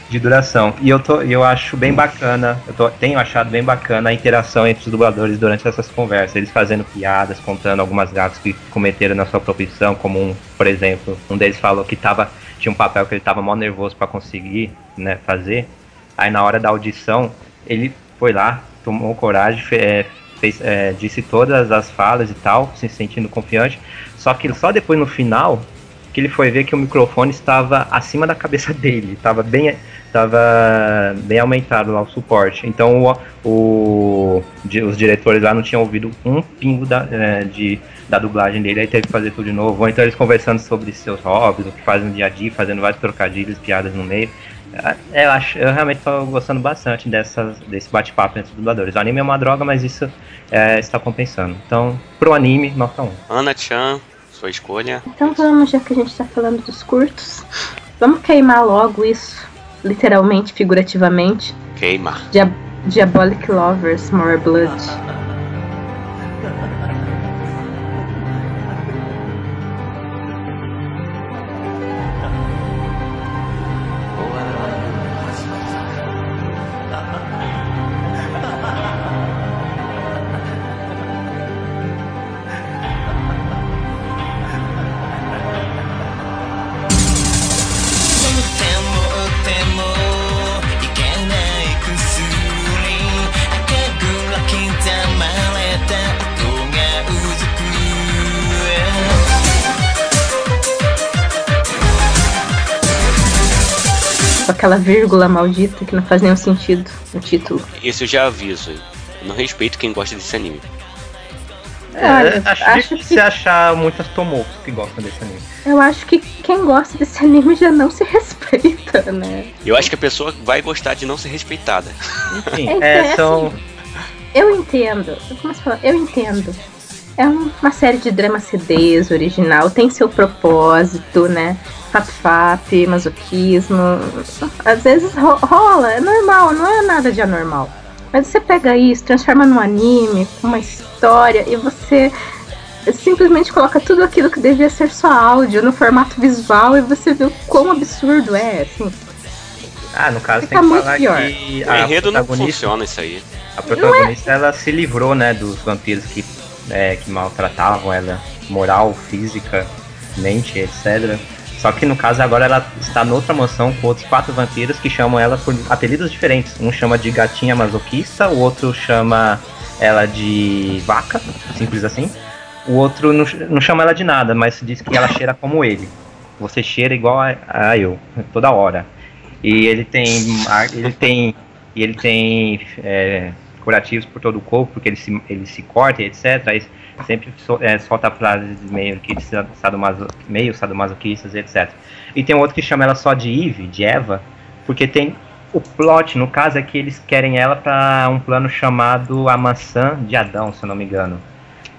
de duração. E eu, tô, eu acho bem bacana, eu tô- tenho achado bem bacana a interação entre os dubladores durante essas conversas. Eles fazendo piadas, contando algumas gatos que cometeram na sua profissão, como um, por exemplo, um deles falou que tava, tinha um papel que ele tava mó nervoso para conseguir né, fazer. Aí na hora da audição, ele foi lá, tomou coragem, fe- é, fez, é, disse todas as falas e tal, se sentindo confiante. Só que só depois no final que ele foi ver que o microfone estava acima da cabeça *laughs* dele, estava bem, tava bem aumentado lá o suporte. Então o, o- os diretores lá não tinham ouvido um pingo da, é, de, da dublagem dele, aí teve que fazer tudo de novo. Ou então eles conversando sobre seus hobbies, o que fazem no dia a dia, fazendo vários trocadilhos, piadas no meio. É, Eu, acho, eu realmente estou gostando bastante dessas, desse bate-papo entre os dubladores. O anime é uma droga, mas isso é, está compensando. Então, pro anime, nota 1. Ana Chan, sua escolha. Então vamos, já que a gente tá falando dos curtos, vamos queimar logo isso, literalmente, figurativamente. Queima. Dia Diabolic Lovers, More Blood. Aquela vírgula maldita que não faz nenhum sentido no título. Esse eu já aviso. Eu não respeito quem gosta desse anime. Olha, É, acho, acho difícil que- você achar muitas tomocos que gostam desse anime. Eu acho que quem gosta desse anime já não se *laughs* respeita, né? Eu acho que a pessoa vai gostar de não ser respeitada. Enfim, É, é, é são. Eu entendo, eu começo a falar, eu entendo. É um- uma série de drama CDs original, tem seu propósito, né? Fap-fap, masoquismo. Às vezes ro- rola, é normal, não é nada de anormal. Mas você pega isso, transforma num anime, uma história, e você simplesmente coloca tudo aquilo que devia ser só áudio no formato visual e você vê o quão absurdo é, assim. Ah, no caso Fica tem que muito falar pior. que O a enredo não funciona isso aí. a protagonista ela se livrou, né, dos vampiros que, é, que maltratavam ela, moral, física, mente, etc. Só que no caso agora ela está noutra mansão com outros quatro vampiros que chamam ela por apelidos diferentes. Um chama de gatinha masoquista, o outro chama ela de vaca, simples assim. O outro não, não chama ela de nada, mas diz que ela cheira como ele. Você cheira igual a, a eu, toda hora. E ele tem. Ele tem. Ele tem é, curativos por todo o corpo, porque ele se, ele se corta e etc. Aí sempre é, solta frases meio que de sadomaso, meio sadomasoquistas e etc. E tem outro que chama ela só de Eve, de Eva, porque tem. O plot, no caso, é que eles querem ela para um plano chamado A Maçã de Adão, se eu não me engano.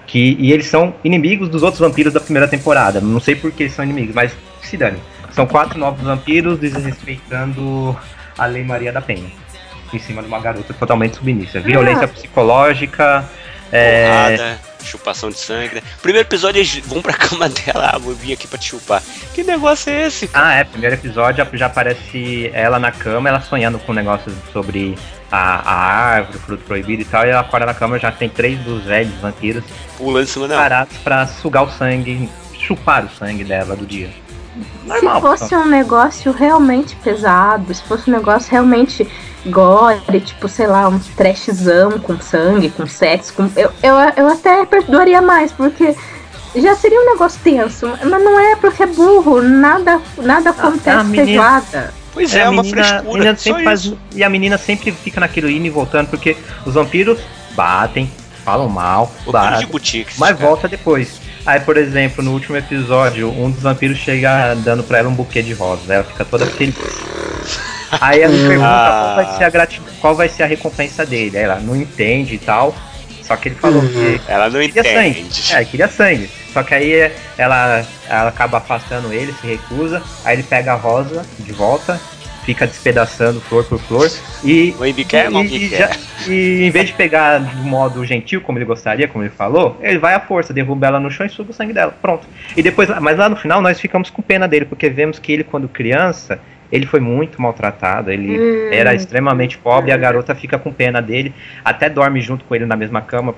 Que, e eles são inimigos dos outros vampiros da primeira temporada. Não sei por que eles são inimigos, mas se dane. São quatro novos vampiros desrespeitando a Lei Maria da Penha. Em cima de uma garota totalmente submissa. Violência psicológica. É, Porrada, chupação de sangue. Né? Primeiro episódio eles vão pra *laughs* cama dela, ah, vou vir aqui pra te chupar. Que negócio é esse? Ah, é, primeiro episódio já aparece ela na cama, ela sonhando com um negócio sobre a, a árvore, o fruto proibido e tal, e ela acorda na cama já tem três dos velhos vampiros Pulando em cima dela. parados pra sugar o sangue, chupar o sangue dela do dia. Se Normal. fosse um negócio realmente pesado, se fosse um negócio realmente gore, tipo, sei lá, um trashzão com sangue, com sexo, com... Eu, eu, eu até perdoaria mais, porque já seria um negócio tenso. Mas não é porque é burro, nada, nada acontece a menina- feijoada. Pois É, é, uma menina- frescura. menina sempre faz- e a menina sempre fica naquilo indo e voltando, porque os vampiros batem, falam mal, batem, mas cara. volta depois. Aí, por exemplo, no último episódio, um dos vampiros chega dando pra ela um buquê de rosas. Ela fica toda feliz. Aí ela me pergunta Ah. qual vai ser a qual vai ser a recompensa dele. Aí ela não entende e tal. Só que ele falou que Ela não queria sangue. entende. É, queria sangue. Só que aí ela, ela acaba afastando ele, se recusa. Aí ele pega a rosa de volta, fica despedaçando flor por flor. E, O Embi quer, e, e, já- e em vez de pegar do modo gentil, como ele gostaria, como ele falou, ele vai à força, derruba ela no chão e suga o sangue dela. Pronto. E depois, mas lá no final nós ficamos com pena dele, porque vemos que ele, quando criança, ele foi muito maltratado, ele Hum. era extremamente pobre e a garota fica com pena dele, até dorme junto com ele na mesma cama.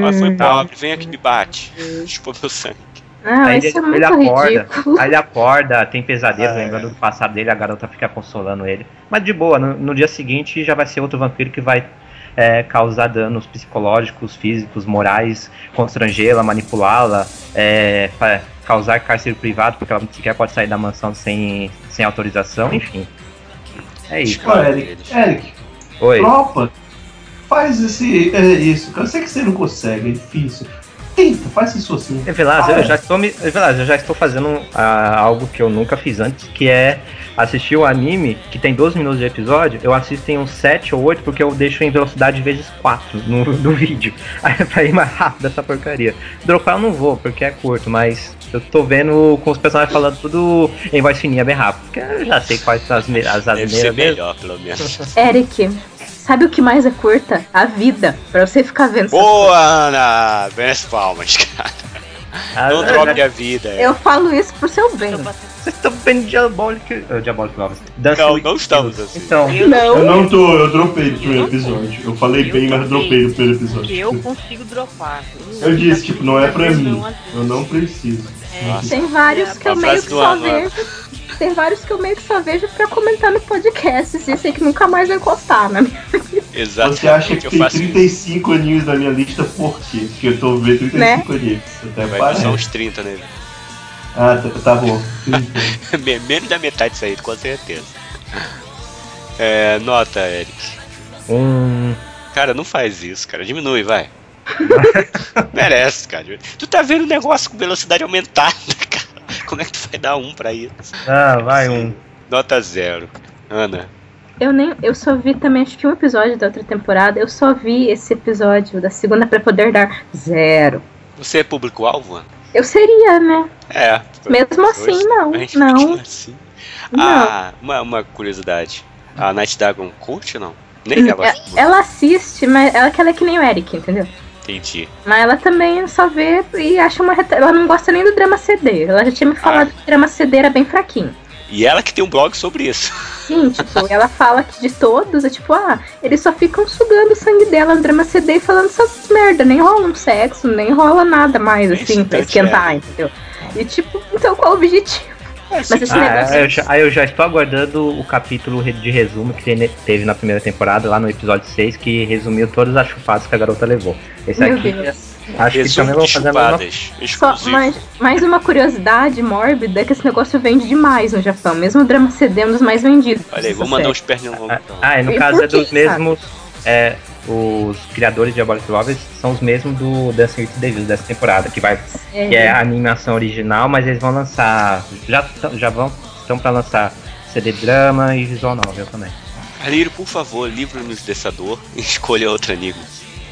Ela foi Hum. pobre, vem aqui me bate. Chupou meu sangue. Ah, Aí isso é ele, muito ele acorda, ridículo. aí ele acorda, tem pesadelo, Ah, é. lembrando do passado dele, a garota fica consolando ele. Mas de boa, no, no dia seguinte já vai ser outro vampiro que vai é, causar danos psicológicos, físicos, morais, constrangê-la, manipulá-la, é, causar cárcere privado, porque ela sequer pode sair da mansão sem, sem autorização, enfim. É isso. Ô, Eric, Eric, Oi. tropa, faz esse, é, isso. Eu sei que você não consegue, é difícil. Tenta, faz isso assim. Evelaz, Ah, eu já estou me. Evelaz, eu já estou fazendo ah, algo que eu nunca fiz antes, que é assistir o anime, que tem 12 minutos de episódio, eu assisto em uns 7 ou 8, porque eu deixo em velocidade vezes 4 no, *laughs* no vídeo. Aí é pra ir mais rápido essa porcaria. Dropar eu não vou, porque é curto, mas eu tô vendo com os personagens falando tudo em voz fininha bem rápido. Porque eu já sei quais são as, as Deve ser asneiras melhor, pelo menos. Eric, sabe o que mais é curta? A vida. Pra você ficar vendo. Boa, Ana! Bem as palmas, cara. Ah, Não é, drope a vida. coisas. Eu falo isso pro seu bem. Vocês estão. Uh, Diabolic Lovers. Dancing Não, with não estamos assim. Então, Eu Não. não tô, eu dropei no primeiro episódio. Eu falei bem, mas dropei no primeiro episódio. eu consigo dropar. Eu disse, tipo, não é pra mim. Não, Eu não preciso. Nossa. Tem vários que eu meio que só vejo. Tem vários que eu meio que só vejo pra comentar no podcast. E sei que nunca mais vai encostar, né? Exatamente. Você acha que eu tem faço 35 animes na minha lista por quê? Porque eu tô vendo 35 Né? animes. Até Vai parece. uns 30 nele. Ah, tá, tá bom. *laughs* Me- Menos da metade disso aí, com certeza. É, nota, Eric. um. Cara, não faz isso, cara. Diminui, vai. *laughs* Merece, cara. Tu tá vendo o negócio com velocidade aumentada, cara. *laughs* Como é que tu vai dar um pra isso? Ah, vai um. Nota zero. Ana. Eu nem. Eu só vi também, acho que um episódio da outra temporada. Eu só vi esse episódio da segunda pra poder dar zero. Você é público-alvo, Ana? Eu seria, né? É. Mesmo assim, não. Não. assim. Não. Ah, uma, uma curiosidade. A Night Dragon curte ou não? Nem ela. É- ela assiste, mas ela que ela é que nem o Eric, entendeu? Entendi. Mas ela também só vê e acha uma. Ela não gosta nem do drama CD. Ela já tinha me falado que o drama CD era bem fraquinho. E ela que tem um blog sobre isso. Sim, tipo, *laughs* ela fala que de todos é tipo, ah, eles só ficam sugando o sangue dela no drama CD e falando essas merda, nem rola um sexo, nem rola nada mais, assim, pra esquentar, é. entendeu? E tipo, então qual o objetivo? Mas esse Ah, negócio. eu já, aí eu já estou aguardando o capítulo de resumo que teve na primeira temporada, lá no episódio 6, que resumiu todas as chupadas que a garota levou. Esse Meu aqui, Deus. acho que Resumo também vão fazer a mesma chupadas. Só mais, mais uma curiosidade mórbida é que esse negócio vende demais no Japão. Mesmo o drama CD é um dos mais vendidos. Olha aí, vou mandar série. uns pernilongos Ah, lá. Ah, e no E caso é dos que, mesmos. É, os criadores de Diabolic Lovers são os mesmos do Dancing with the Devil dessa temporada, que vai É, que é a animação original, mas eles vão lançar. Já, já vão estão para lançar CD drama e visual novel também. Alírio, por favor, livre-nos dessa dor e *laughs* escolha outro anime.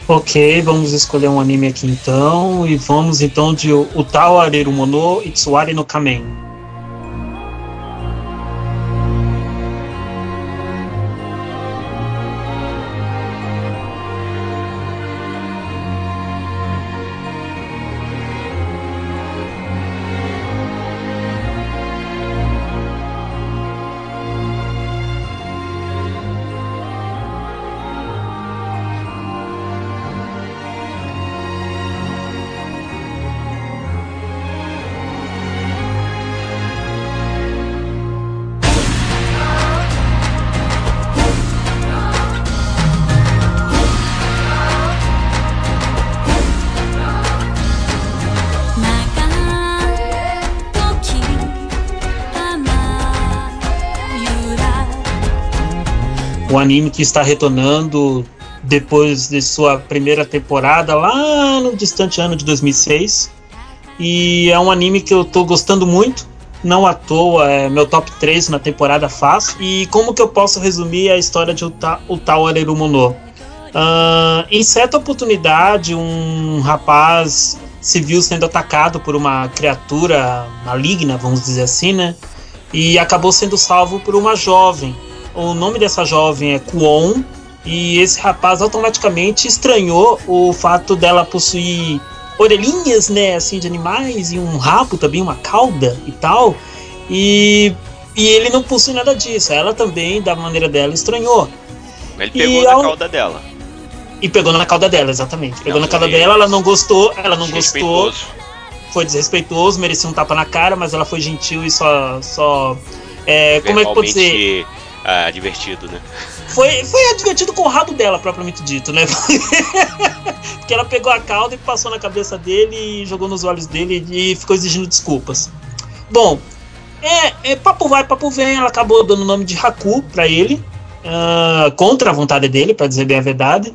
Ok, vamos escolher um anime aqui então. E vamos então de Utao Areru Mono Itsuari no Kamen. Anime que está retornando depois de sua primeira temporada lá no distante ano de 2006. E é um anime que eu tô gostando muito. Não à toa, é meu top 3 na temporada fácil. E como que eu posso resumir a história de Uta, Utao Arerumono? Ah, em certa oportunidade, um rapaz se viu sendo atacado por uma criatura maligna, vamos dizer assim, né? E acabou sendo salvo por uma jovem. O nome dessa jovem é Kuon, e esse rapaz automaticamente estranhou o fato dela possuir orelhinhas, né, assim, de animais e um rabo também, uma cauda e tal. E, e ele não possui nada disso. Ela também, da maneira dela, estranhou. Ele pegou E na ao- cauda dela. E pegou na cauda dela, exatamente. Pegou Não, na cauda dela, ela não gostou, ela não gostou, foi desrespeitoso, merecia um tapa na cara, mas ela foi gentil e só. só é, como é que pode ser? Ah, divertido, né? Foi, foi advertido com o rabo dela, propriamente dito, né? *laughs* Porque ela pegou a cauda e passou na cabeça dele e jogou nos olhos dele e ficou exigindo desculpas. Bom, é, é papo vai, papo vem, ela acabou dando o nome de Haku pra ele, ah, contra a vontade dele, pra dizer bem a verdade.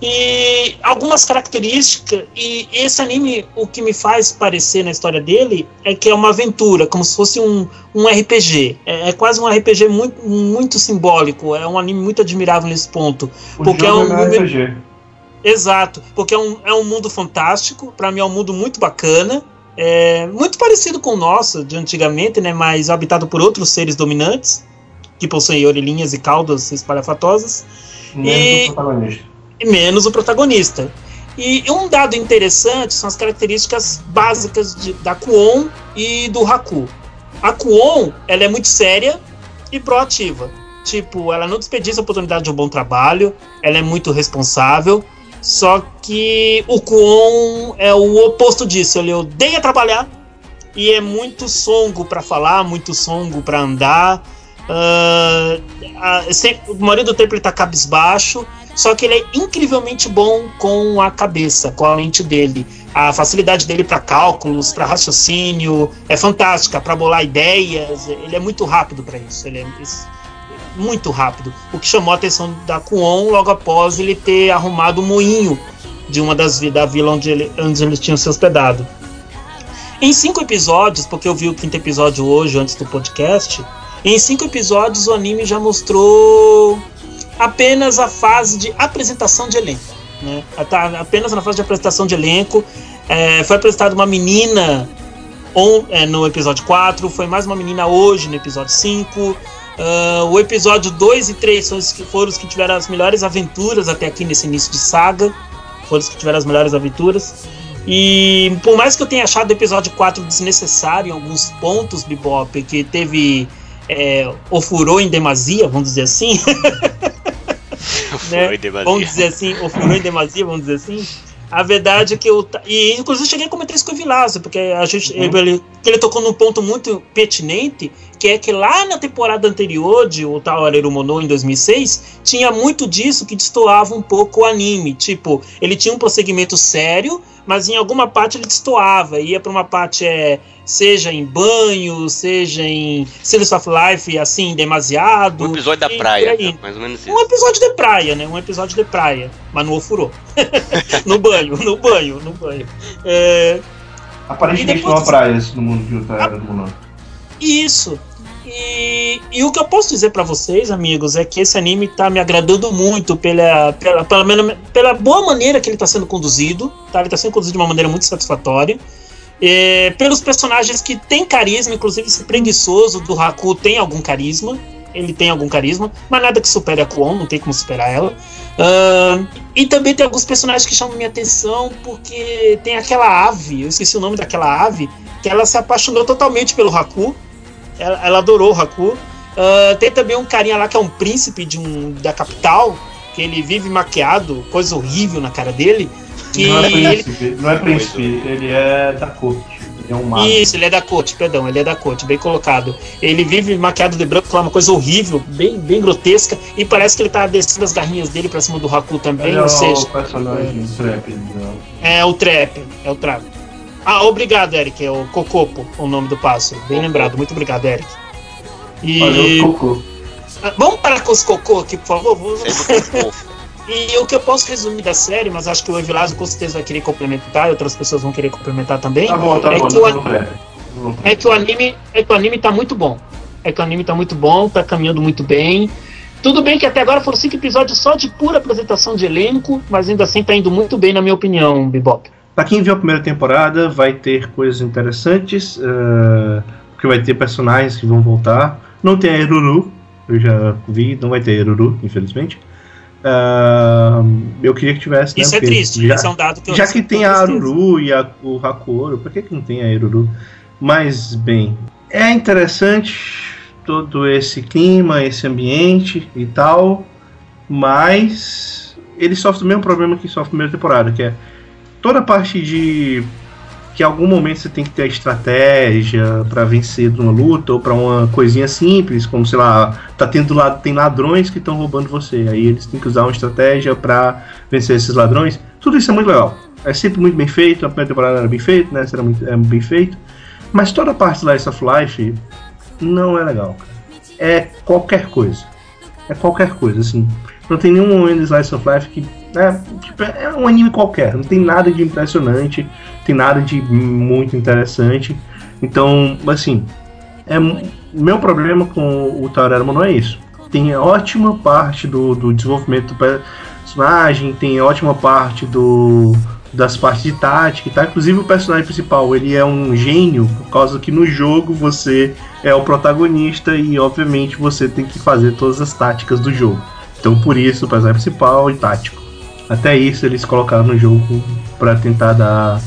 E algumas características, e esse anime, o que me faz parecer na história dele é que é uma aventura, como se fosse um, um RPG. É, é quase um RPG muito, muito simbólico, é um anime muito admirável nesse ponto. O Porque é um é RPG. Exato, porque é um, é um mundo fantástico, pra mim é um mundo muito bacana, é muito parecido com o nosso de antigamente, né, mas habitado por outros seres dominantes, que possuem orelhinhas e caudas espalhafatosas, Menos E- o protagonista. E menos o protagonista. E um dado interessante são as características básicas de- da Kuon e do Haku. A Kuon, ela é muito séria e proativa. Tipo, ela não desperdiça a oportunidade de um bom trabalho, ela é muito responsável. Só que o Kuon é o oposto disso. Ele odeia trabalhar e é muito songo pra falar, muito songo pra andar. Ah, ah, sem- o maioria do tempo ele tá cabisbaixo. Só que ele é incrivelmente bom com a cabeça, com a mente dele. A facilidade dele para cálculos, para raciocínio é fantástica, para bolar ideias. Ele é muito rápido para isso. Ele é muito rápido. O que chamou a atenção da Kuon logo após ele ter arrumado o moinho de uma das da vila onde ele, onde ele tinha se hospedado. Em cinco episódios, porque eu vi o quinto episódio hoje antes do podcast, em cinco episódios o anime já mostrou apenas a fase de apresentação de elenco. Né? Apenas na fase de apresentação de elenco. É, foi apresentada uma menina on- é, no episódio 4, foi mais uma menina hoje no episódio 5. Ah, o episódio 2 e 3 são os que foram os que tiveram as melhores aventuras até aqui nesse início de saga. Foram os que tiveram as melhores aventuras. E por mais que eu tenha achado o episódio 4 desnecessário em alguns pontos, Bebop, que teve é, ofurou em demasia, vamos dizer assim, *laughs* né? Foi demasia. vamos dizer assim, ofurou em demasia, vamos dizer assim. A verdade é que eu. E inclusive cheguei a comentar isso com o Vilazo, porque a gente, ele, ele tocou num ponto muito pertinente, que é que lá na temporada anterior de O Tal Arerumono em 2006, tinha muito disso que destoava um pouco o anime. Tipo, ele tinha um prosseguimento sério, mas em alguma parte ele destoava. Ia pra uma parte, é, seja em banho, seja em Silice of Life, assim, demasiado. Um episódio da praia, aí. mais ou menos isso. Um episódio de praia, né? Um episódio de praia. Mas não ofurou. *laughs* no banho, no banho, no banho. É, Aparentemente E não há depois- praias no mundo de do mundo. Isso. E, e o que eu posso dizer pra vocês, amigos, é que esse anime tá me agradando muito pela, pela, pela, mena- pela boa maneira que ele tá sendo conduzido. Tá? Ele tá sendo conduzido de uma maneira muito satisfatória. É, pelos personagens que têm carisma, inclusive esse preguiçoso do Haku tem algum carisma. Ele tem algum carisma, mas nada que supere a Kwon, não tem como superar ela. Ahn, e também tem alguns personagens que chamam minha atenção, porque tem aquela ave, eu esqueci o nome daquela ave, que ela se apaixonou totalmente pelo Haku. Ela, ela adorou o Haku. Ah, tem também um carinha lá que é um príncipe de um, da capital, que ele vive maquiado, coisa horrível na cara dele. Que Não é ele príncipe, não é príncipe, ele é da corte. Ele é um mago. isso, ele é da corte, perdão, ele é da corte, bem colocado. Ele vive maquiado de branco, lá uma coisa horrível, bem, bem grotesca, e parece que ele tá descendo as garrinhas dele pra cima do Haku também, Ele é ou o seja, personagem trap. né? é o trap, é o trap. Ah, obrigado, Eric, é o Cocopo, o nome do pássaro. Bem lembrado, muito obrigado, Eric. E Olha o cocô. Ah, Vamos parar com os cocô aqui, por favor. Vamos-. *laughs* E o que eu posso resumir da série, mas acho que o Evilásio com certeza vai querer complementar, e outras pessoas vão querer complementar também. Tá bom, tá é, bom. que é que o anime, é que o anime tá muito bom. É que o anime tá muito bom, tá caminhando muito bem. Tudo bem que até agora foram cinco episódios só de pura apresentação de elenco, mas ainda assim tá indo muito bem na minha opinião, Bebop. Pra quem viu a primeira temporada, vai ter coisas interessantes, eh, porque vai ter personagens que vão voltar. Não tem a Eruru, eu já vi, não vai ter Eruru, infelizmente. Ah, eu queria que tivesse. né, Isso é porque triste, já, isso é um dado que eu já que tem a. Aruru e a, o Hakoro, por que, que não tem a Eruru? Mas, bem, é interessante todo esse clima, esse ambiente e tal, mas ele sofre o mesmo problema que sofre a primeira temporada, que é toda a parte de que em algum momento você tem que ter a estratégia pra vencer uma luta ou pra uma coisinha simples, como sei lá, tá tendo lá tem ladrões que estão roubando você, aí eles têm que usar uma estratégia pra vencer esses ladrões. Tudo isso é muito legal. É sempre muito bem feito, a primeira temporada era bem feito, né? Era muito é bem feito. Mas toda a parte do Slice of Life não é legal. É qualquer coisa. É qualquer coisa, assim. Não tem nenhum momento de Slice of Life que. É, tipo, é um anime qualquer. Não tem nada de impressionante. Tem nada de muito interessante. Então, assim. É, meu problema com o Taurarama não é isso. Tem ótima parte do, do desenvolvimento do personagem, tem ótima parte do das partes de tática e tal. Inclusive o personagem principal, ele é um gênio, por causa que no jogo você é o protagonista e obviamente você tem que fazer todas as táticas do jogo. Então por isso o personagem principal e tático. Até isso eles colocaram no jogo pra tentar dar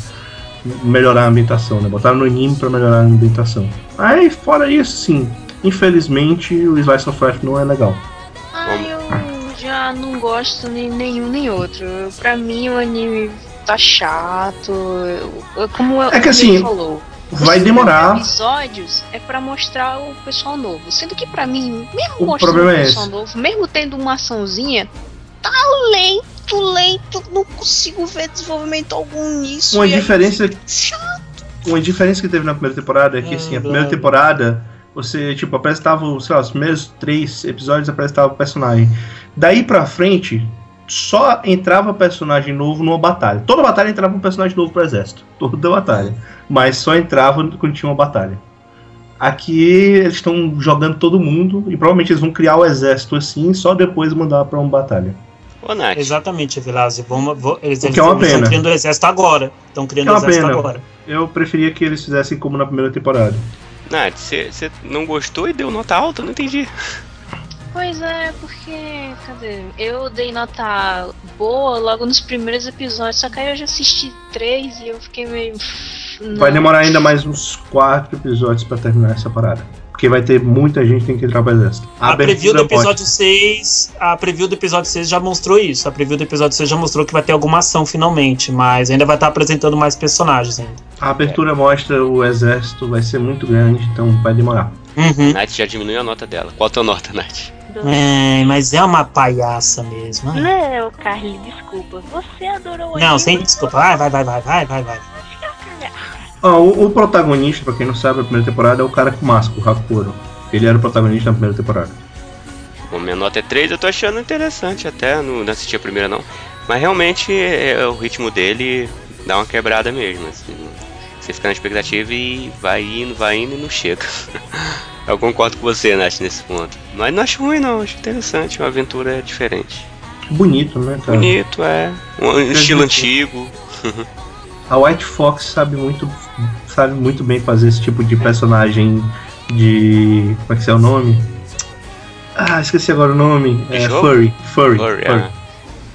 melhorar a ambientação, né? Botaram no anime pra melhorar a ambientação. Aí fora isso, sim, infelizmente o Slice of Life não é legal. Ah, eu já não gosto nem nenhum nem outro. Pra mim o anime tá chato. Eu- como É que assim, falou. vai os demorar. episódios é pra mostrar o pessoal novo. Sendo que pra mim, mesmo O mostrando o é pessoal esse. novo, mesmo tendo uma açãozinha, tá lento, lento, não consigo ver desenvolvimento algum nisso. Uma aí diferença chato. Uma diferença que teve na primeira temporada é que, assim, a primeira temporada, você, tipo, apresentava, sei lá, os primeiros três episódios apresentava o personagem. Daí pra frente, só entrava personagem novo numa batalha. Toda batalha entrava um personagem novo pro exército. *laughs* Toda batalha. Mas só entrava quando tinha uma batalha. Aqui eles estão jogando todo mundo e provavelmente eles vão criar o exército assim, só depois mandar pra uma batalha. Ô, Nath. Exatamente. Vamos, vou- eles que é eles estão criando o exército agora. Estão criando É o uma exército pena. agora. Eu preferia que eles fizessem como na primeira temporada. Nath, você não gostou e deu nota alta? Não entendi. Pois é, porque, cadê? Eu dei nota boa logo nos primeiros episódios, só que aí eu já assisti três e eu fiquei meio. não. Vai demorar ainda mais uns quatro episódios pra terminar essa parada. Porque vai ter muita gente que tem que entrar pro exército. A, preview do episódio 6. A preview do episódio 6 já mostrou isso. A preview do episódio 6 já mostrou que vai ter alguma ação finalmente, mas ainda vai estar apresentando mais personagens ainda. A abertura mostra o exército, vai ser muito grande, então vai demorar. Uhum. Nath já diminuiu a nota dela. Qual a tua nota, Nath? É, mas é uma palhaça mesmo. né? Não, Carly, desculpa. Você adorou o Não, sem desculpa. Vai, vai, vai, vai, vai, vai, vai. Ó, o, o protagonista, pra quem não sabe, a primeira temporada é o cara com máscara, o Hakuro. Ele era o protagonista na primeira temporada. Bom, minha nota é 3, eu tô achando interessante até, não, não assisti a primeira não. Mas realmente é, o ritmo dele dá uma quebrada mesmo, assim. Você fica na expectativa e vai indo, vai indo e não chega. *laughs* eu concordo com você, Nath, nesse ponto. Mas não acho ruim não, acho interessante, uma aventura diferente. Bonito, né, cara? Bonito, é. Um estilo antigo. *laughs* A White Fox sabe muito, sabe muito bem fazer esse tipo de personagem de. Como é que é o nome? Ah, esqueci agora o nome. É, furry. Furry. Furry, furry. é.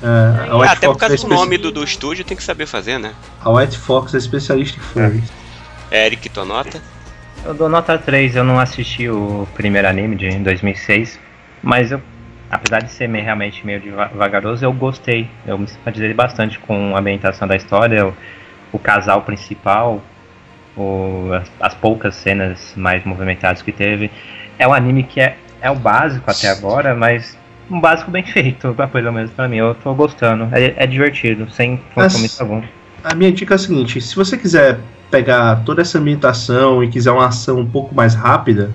É, a Ah, White até por Fox causa é do nome do, do estúdio tem que saber fazer, né? A White Fox é especialista em furry. Eric, tua nota? Eu dou nota 3, eu não assisti o primeiro anime de 2006, mas eu, apesar de ser meio- realmente meio vagaroso, eu gostei. Eu me simpatizei bastante com a ambientação da história, o, o casal principal, o- as, as poucas cenas mais movimentadas que teve. É um anime que é, é o básico até agora, mas um básico bem *laughs* feito, pelo menos pra mim. Eu tô gostando, é, é divertido, sem compromisso algum. A minha dica é a seguinte: se você quiser pegar toda essa ambientação e quiser uma ação um pouco mais rápida,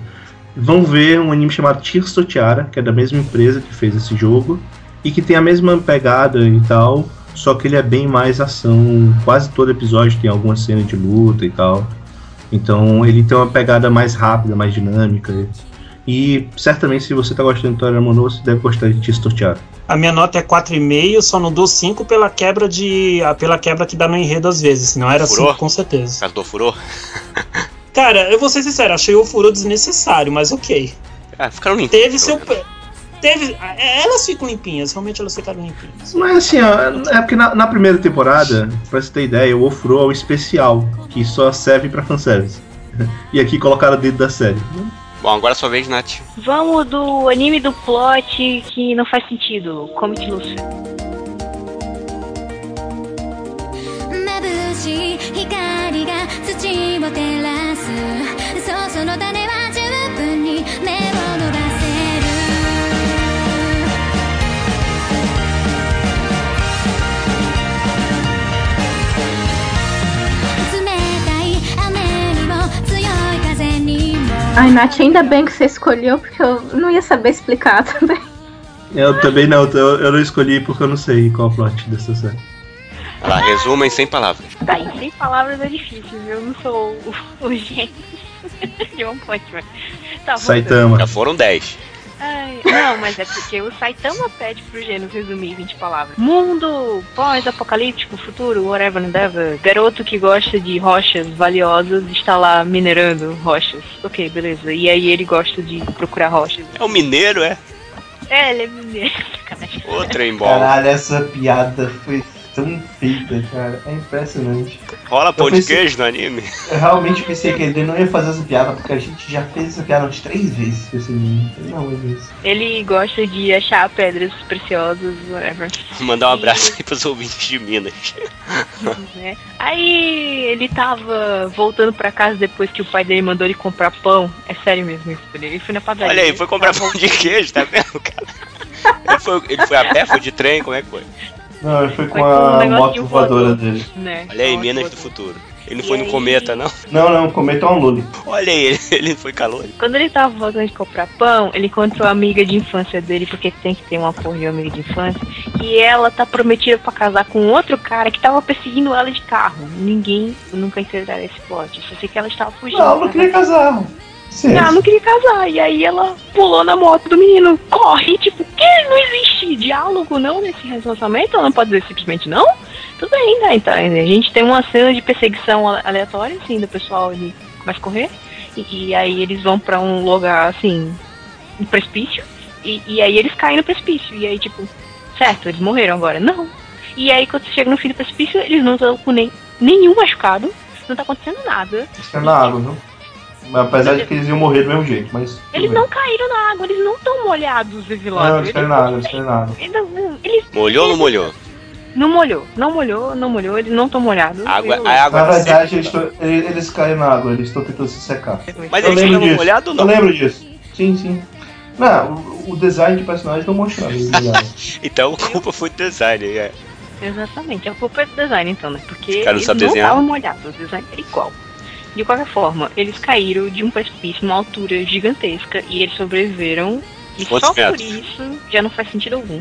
vão ver um anime chamado Tears to Tiara, que é da mesma empresa que fez esse jogo, e que tem a mesma pegada e tal, só que ele é bem mais ação. Quase todo episódio tem alguma cena de luta e tal. Então ele tem uma pegada mais rápida, mais dinâmica. E certamente se você tá gostando de Toramono, você deve gostar de Tiara. A minha nota é 4,5, só não dou 5 pela quebra de. pela quebra que dá no enredo às vezes. Senão era Furou? 5 com certeza. Caso do furor. Cara, eu vou ser sincero, achei o furo desnecessário, mas ok. Ah, ficaram limpinhos. Teve seu Teve. é, Elas ficam limpinhas, realmente elas ficaram limpinhas. Mas assim, ó, é porque na, na primeira temporada, pra você ter ideia, o Ofuro é o especial, que só serve pra fanservice. *laughs* E aqui colocaram dentro da série. Bom, agora é sua vez, Nath. Vamos do anime do plot que não faz sentido. Comic Lucifer. 眩しい光が土を照らすそうその種は十分に芽を伸ば Ai, Nath, ainda bem que você escolheu, porque eu não ia saber explicar *laughs* também. Eu também não, eu, eu não escolhi porque eu não sei qual é o plot dessa série. Vai lá, resuma em 100 palavras. Tá, em 100 palavras é difícil, viu? Eu não sou o, o gênio *laughs* de One Punch Man. Tá. Saitama. Já foram 10. Ai, não, mas é porque o Saitama pede pro gênio resumir em 20 palavras. Mundo pós-apocalíptico, futuro, whatever, endeavor. Garoto que gosta de rochas valiosas está lá minerando rochas. Ok, beleza. E aí ele gosta de procurar rochas. É o mineiro, é? É, ele é mineiro. *laughs* Trem bom. Caralho, essa piada foi tão feita, cara. É impressionante. Rola pão de queijo no anime? Eu realmente pensei que ele não ia fazer essa piada, porque a gente já fez essa piada umas três vezes com esse menino. Não, é isso. Ele gosta de achar pedras preciosas, whatever. *laughs* Mandar um abraço aí pros ouvintes de Minas. né? *laughs* Aí ele tava voltando pra casa depois que o pai dele mandou ele comprar pão. É sério mesmo isso. Ele foi na padaria. Olha aí, foi comprar pão de queijo, tá vendo, cara? Ele foi, ele foi a pé, foi de trem, como é que foi? Não, ele foi com Foi com a moto voadora voador. dele. Né? Olha aí, Minas do futuro. Ele não E foi no aí- cometa, não? Não, não, cometa é um Lully. Olha aí, ele, *laughs* ele foi calor. Quando ele tava voltando de comprar pão, ele encontrou a amiga de infância dele, porque tem que ter uma porra de amiga de infância. E ela tá prometida pra casar com outro cara que tava perseguindo ela de carro. Ninguém nunca entenderá esse plot. Só sei que ela estava fugindo. Não, ela não queria casar. Sim. Ela não queria casar. E aí ela pulou na moto do menino. Corre, tipo, que não existe diálogo não nesse relacionamento? Ela não pode dizer simplesmente não? Tudo bem, né? Então, a gente tem uma cena de perseguição ale- aleatória, assim, do pessoal ele começa a correr. E, e aí eles vão pra um lugar, assim, um precipício. E, e aí eles caem no precipício. E aí, tipo, certo, eles morreram agora. Não. E aí quando você chega no fim do precipício, eles não estão com nem, nenhum machucado. Não tá acontecendo nada. Eles caíram na água, viu? Apesar de que eles iam morrer do mesmo jeito, mas. Eles não caíram na água, eles não estão molhados, esse Não, eles caíram na água, eles caíram na água. Eles, Molhou ou não molhou? não molhou, não molhou, não molhou, eles não estão molhados. Água, Eu- a água Na verdade, eles, eles, eles caíram na água, eles estão tentando se secar. Mas eu eles estavam disso. molhados ou Eu não? lembro disso. Sim, sim. Não, o, o design de personagens não mostrava. *laughs* molharam. Então a culpa foi do design. É. Exatamente, a culpa é do design então, né? Porque eles não estavam molhados, o design era igual. De qualquer forma, eles caíram de um precipício numa altura gigantesca e eles sobreviveram. E Quantos só por metros? isso já não faz sentido algum.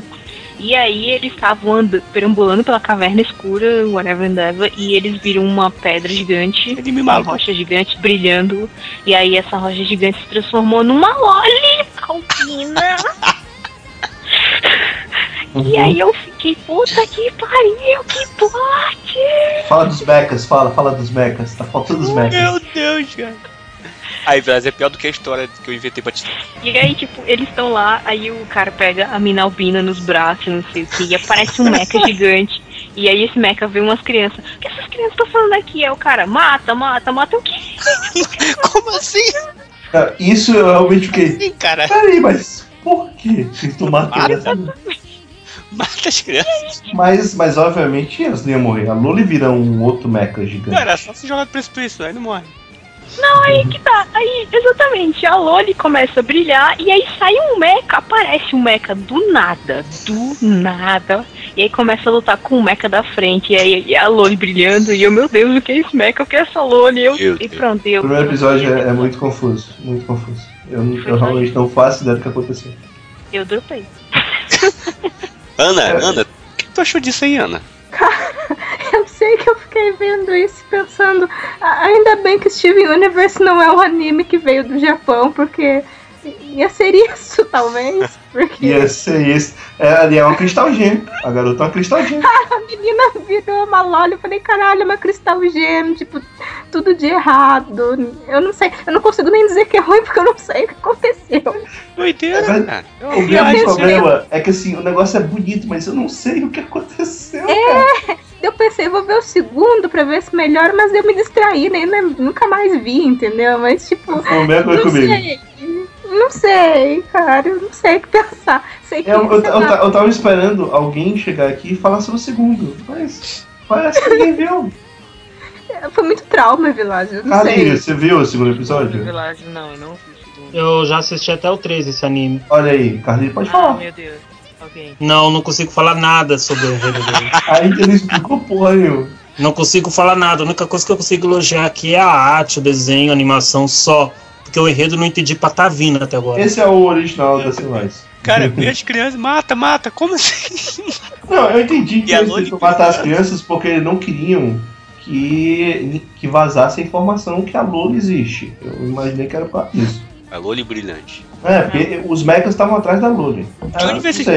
E aí eles estavam perambulando pela caverna escura, whatever endeavor, e eles viram uma pedra gigante, uma rocha gigante brilhando. E aí essa rocha gigante se transformou numa loli alpina. *laughs* E aí eu fiquei, puta que pariu, que plot! Fala dos mechas, fala, fala dos mechas. Tá faltando os mechas. Meu Deus, cara. Aí, Braz, é pior do que a história que eu inventei pra te. E aí, tipo, eles estão lá, aí o cara pega a mina albina nos braços, não sei o que, e aparece um mecha *laughs* gigante. E aí esse mecha vê umas crianças. O que essas crianças estão falando aqui? É o cara, mata, mata, mata o quê? *laughs* Como assim? Isso eu realmente fiquei. Sim, cara. Peraí, mas por que tu matou essa? Mata as crianças. Mas, mas obviamente elas não iam morrer. A Lully vira um outro mecha gigante. Não, era só se jogar do precipício, aí não morre. Não, aí que tá. Aí, exatamente, a Loli começa a brilhar e aí sai um mecha, aparece um mecha do nada. Do nada. E aí começa a lutar com o mecha da frente. E aí e a Loli brilhando. E eu, meu Deus, o que é esse mecha? O que é essa Loli? Eu, e pronto, O eu. primeiro episódio é, é muito confuso, muito confuso. Eu, não- eu realmente não faço ideia do que aconteceu. Eu dropei. *laughs* Ana, É. Ana, o que tu achou disso aí, Ana? *laughs* Eu sei que eu fiquei vendo isso pensando. "Ah, Ainda bem que Steven Universe não é um anime que veio do Japão, porque ia ser isso, talvez. Porque Ia ser isso. É, ali é uma cristal gêmeo. A garota é uma cristal gêmeo. *laughs* a menina virou uma lolly. Eu falei, caralho, é uma cristal gêmeo, tipo, tudo de errado. Eu não sei, eu não consigo nem dizer que é ruim porque eu não sei o que aconteceu. Doideira, É, cara. O grande problema é que assim, o negócio é bonito, mas eu não sei o que aconteceu, cara. É, eu pensei, vou ver o segundo pra ver se melhora, mas eu me distraí, nem nem- nunca mais vi, entendeu? Mas tipo, Foi a mesma comigo. sei. Não sei, cara, eu não sei o que pensar. Sei que Eu, eu, sei eu, ta- eu tava esperando alguém chegar aqui e falar sobre o segundo, mas parece que ninguém viu. *laughs* foi muito trauma, Vilagem. eu sei. você viu o segundo episódio? Vilagem, não, eu não vi o segundo. Eu já assisti até o 3 esse anime. Olha aí, Carlinhos pode Ah, falar. meu Deus. Alguém. Não, não consigo falar nada sobre o enredo dele. *laughs* Aí ele não explicou porra nenhuma. Não consigo falar nada. A única coisa que eu consigo elogiar aqui é a arte, o desenho, a animação só. Porque o enredo não entendi pra tá vindo até agora. Esse é o original da Silvais. Cara, as crianças, mata, mata, como assim? Não, eu entendi que E eles tentam matar as crianças porque eles não queriam que, que vazasse a informação que a Loli existe. Eu imaginei que era por causa disso. A Loli brilhante. É, porque os mechas estavam atrás da Loli.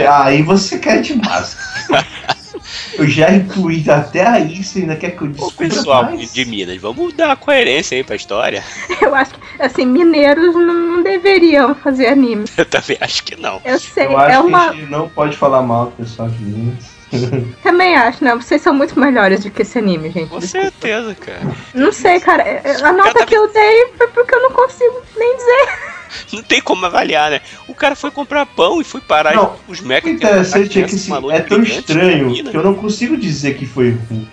Ah, aí você quer demais. *laughs* eu já incluí até aí, você ainda quer que eu descubra pessoal mais? de Minas, vamos dar coerência aí pra história? *laughs* Eu acho que, assim, mineiros não, deveriam fazer anime. Eu também acho que não. Eu sei, Eu acho é que uma. a gente não pode falar mal do pessoal de Minas. *laughs* Também acho, não. Vocês são muito melhores do que esse anime, gente. Com desculpa. certeza, cara. Não sei, cara. A nota tá que eu dei foi porque eu não consigo nem dizer. Não tem como avaliar, né? O cara foi comprar pão e foi parar Não, os O mecas interessante é que assim, é tão estranho que eu não consigo dizer que foi ruim.